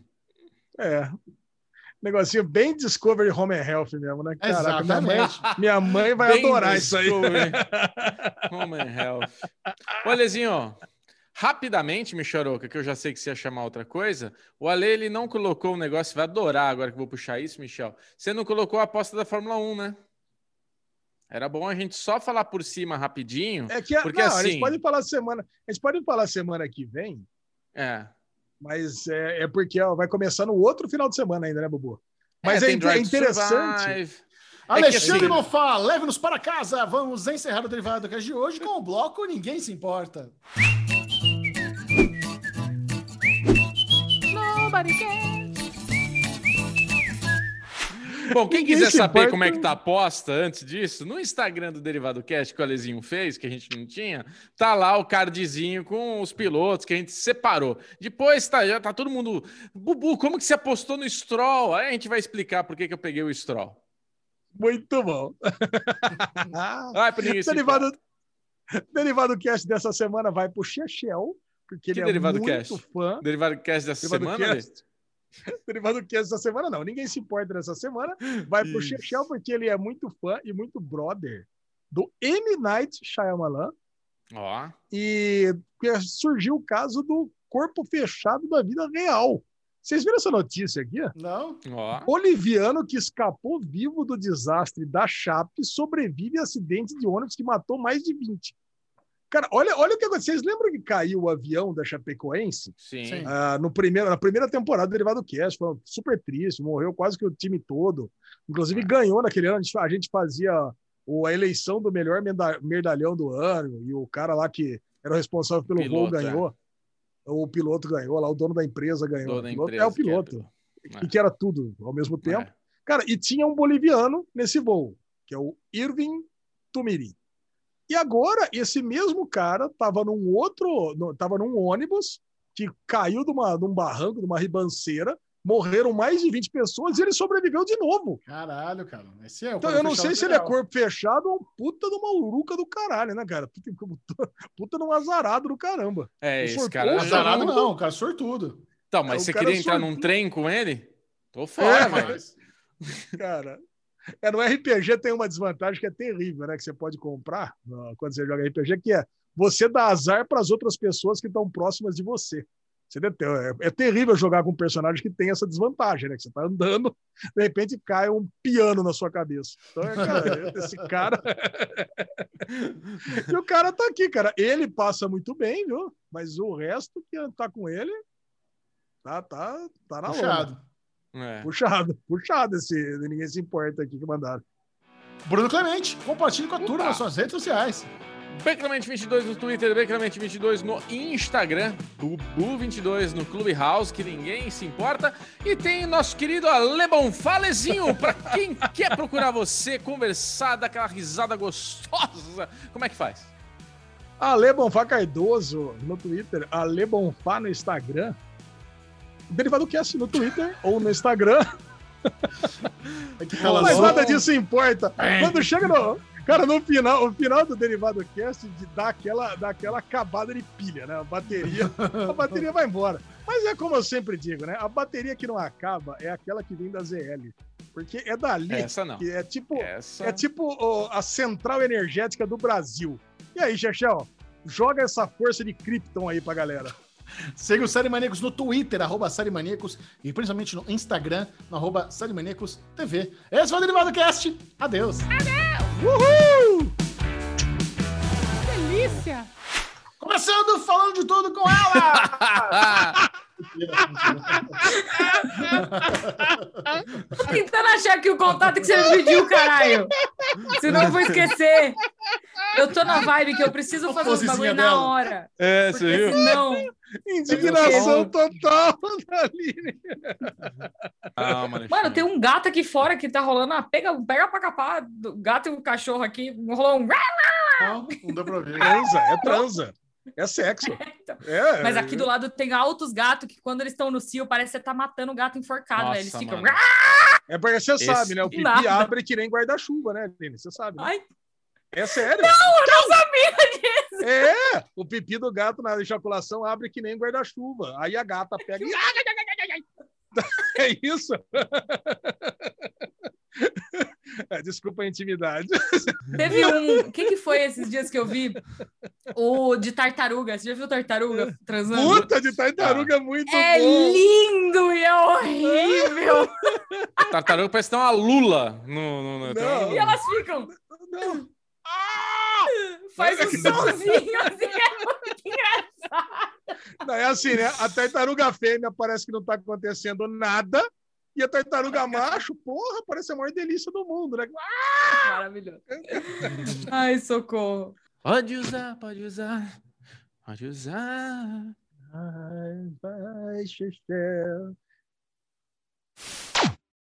É. Negocinho bem Discovery Home and Health mesmo, né? Caraca, minha mãe, Exatamente. minha mãe vai Bem adorar isso aí. Home and Health. Alezinho, rapidamente, Micharoca, que eu já sei que você ia chamar outra coisa, o Ale, ele não colocou o negócio, vai adorar agora que eu vou puxar isso, Michel. Você não colocou a aposta da Fórmula 1, né? Era bom a gente só falar por cima rapidinho. É que, Porque não, assim- a gente pode falar semana, a gente pode falar semana que vem, É. mas é, é porque ó, vai começar no outro final de semana ainda, né, Bubu? Mas é, inte- Drive é to interessante. Alexandre assim- Mofá, leve-nos para casa. Vamos encerrar o derivado do cast de hoje com o bloco Ninguém Se Importa. Bom, quem quiser se saber como é que tá a aposta antes disso, no Instagram do Derivado Cast que o Alezinho fez, que a gente não tinha, tá lá o cardzinho com os pilotos que a gente separou. Depois tá, já tá todo mundo. Bubu, como que você apostou no Stroll? Aí a gente vai explicar por que, que eu peguei o Stroll. Muito bom. Se [LAUGHS] derivado, importa. derivado Cast dessa semana vai pro Chechel, porque Que ele é Derivado muito Cast? fã. Derivado Cast dessa Derivado semana? Cast. [LAUGHS] Derivado Cast dessa semana, não. Ninguém se importa nessa semana. Vai pro Isso. Chechel, porque ele é muito fã e muito brother do M. Night Shyamalan. Ó, E surgiu o caso do corpo fechado da vida real. Vocês viram essa notícia aqui? Não? ó. Boliviano que escapou vivo do desastre da Chape sobrevive a acidente de ônibus que matou mais de 20. Cara, olha, olha o que aconteceu. Vocês lembram que caiu o avião da Chapecoense? Sim. Ah, no primeiro, na primeira temporada do Derivado Cast, foi super triste, morreu quase que o time todo. Inclusive, ganhou naquele ano, a gente, fazia o- a eleição do melhor merdalhão do ano, e o cara lá que era o responsável pelo Piloto, voo, ganhou. O piloto ganhou, lá o dono da empresa ganhou. Dono da O piloto empresa, é o que é piloto. E que era tudo ao mesmo tempo. É. Cara, e tinha um boliviano nesse voo, que é o Irving Tumiri. E agora, esse mesmo cara estava num outro, no- tava num ônibus que caiu de, uma, de um barranco, de uma ribanceira, morreram mais de 20 pessoas e ele sobreviveu de novo. Caralho, cara. Esse é o Então, eu não sei se ele é corpo fechado ou um puta de uma uruca do caralho, né, cara? Puta, puta, de um azarado do caramba. É, esse sortudo, cara. Azarado não, cara, sortudo. Então, mas É, você queria entrar sortudo. num trem com ele? Tô fora, É, velho. Mas- Cara, é, no RPG tem uma desvantagem que é terrível, né? Que você pode comprar no- quando você joga RPG, que é você dá azar para as outras pessoas que estão próximas de você. Você é, é terrível jogar com um personagem que tem essa desvantagem, né? Que você tá andando, de repente cai um piano na sua cabeça. Então, é, cara, [LAUGHS] esse cara. [LAUGHS] e o cara tá aqui, cara. Ele passa muito bem, viu? Mas o resto que tá com ele tá, tá, tá na. Puxado. É. Puxado, [LAUGHS] puxado esse. Ninguém se importa aqui que mandaram. Bruno Clemente, compartilhe com a turma Opa. nas suas redes sociais. Becramente22 no Twitter, Becramente22 no Instagram, Bubu22 no Clubhouse, que ninguém se importa. E tem nosso querido Ale Bonfalezinho, [LAUGHS] pra quem quer procurar você, conversar, dar aquela risada gostosa. Como é que faz? Ale Bonfá Cardoso no Twitter, Ale Bonfá no Instagram. Derivado Cast no Twitter ou no Instagram. [LAUGHS] É Mas nada disso importa. Quando chega no. Cara, no final, o final do Derivado Cast de dá aquela, dá aquela acabada de pilha, né? A bateria, a bateria vai embora. Mas é como eu sempre digo, né? A bateria que não acaba é aquela que vem da ZL. Porque é dali. Essa não. que é tipo, Essa. É tipo ó, a central energética do Brasil. E aí, Chechel? Joga essa força de Krypton aí pra galera. Siga o Série Maníacos no Twitter, arroba Série Maníacos, e principalmente no Instagram, no arroba Série Maníacos TV. Esse foi o Derivado Cast. Adeus. Uhul! delícia! Começando falando de tudo com ela! Tentando achar aqui o contato que você me pediu, caralho. Senão eu vou esquecer. Eu tô na vibe que eu preciso fazer os bagulho na hora. É, você viu? senão. Indignação total da [LAUGHS] Aline. Calma, Mano, tem um gato aqui fora que tá rolando. Ah, pega, pega pra capar. do gato e o cachorro aqui. Rolou um. Não, não deu pra ver. Transa, é transa. É sexo. [LAUGHS] É, Mas aqui do lado tem altos gatos que quando eles estão no cio parece que você tá matando o gato enforcado. Nossa, né? Eles ficam. mano. É porque você Esse- sabe, né? O pipi Nada. abre que nem guarda-chuva, né, Aline? Você sabe. Né? Ai, É sério. eu não sabia disso. É, o pipi do gato na ejaculação abre que nem guarda-chuva. Aí a gata pega e. [LAUGHS] É isso? É, desculpa a intimidade. Teve um. O que, que foi esses dias que eu vi? O de tartaruga. Você já viu tartaruga transando? Puta de tartaruga é muito É bom. lindo e é horrível. Tartaruga parece ter uma lula no. no, no- tem E elas ficam. Não. Faz um somzinho assim. É muito engraçado. Não, é assim, né? A tartaruga fêmea parece que não tá acontecendo nada. E a tartaruga macho, porra, parece a maior delícia do mundo, né? Maravilhoso. [LAUGHS] Ai, socorro. Pode usar, pode usar. Pode usar. Ai, vai, Chechel.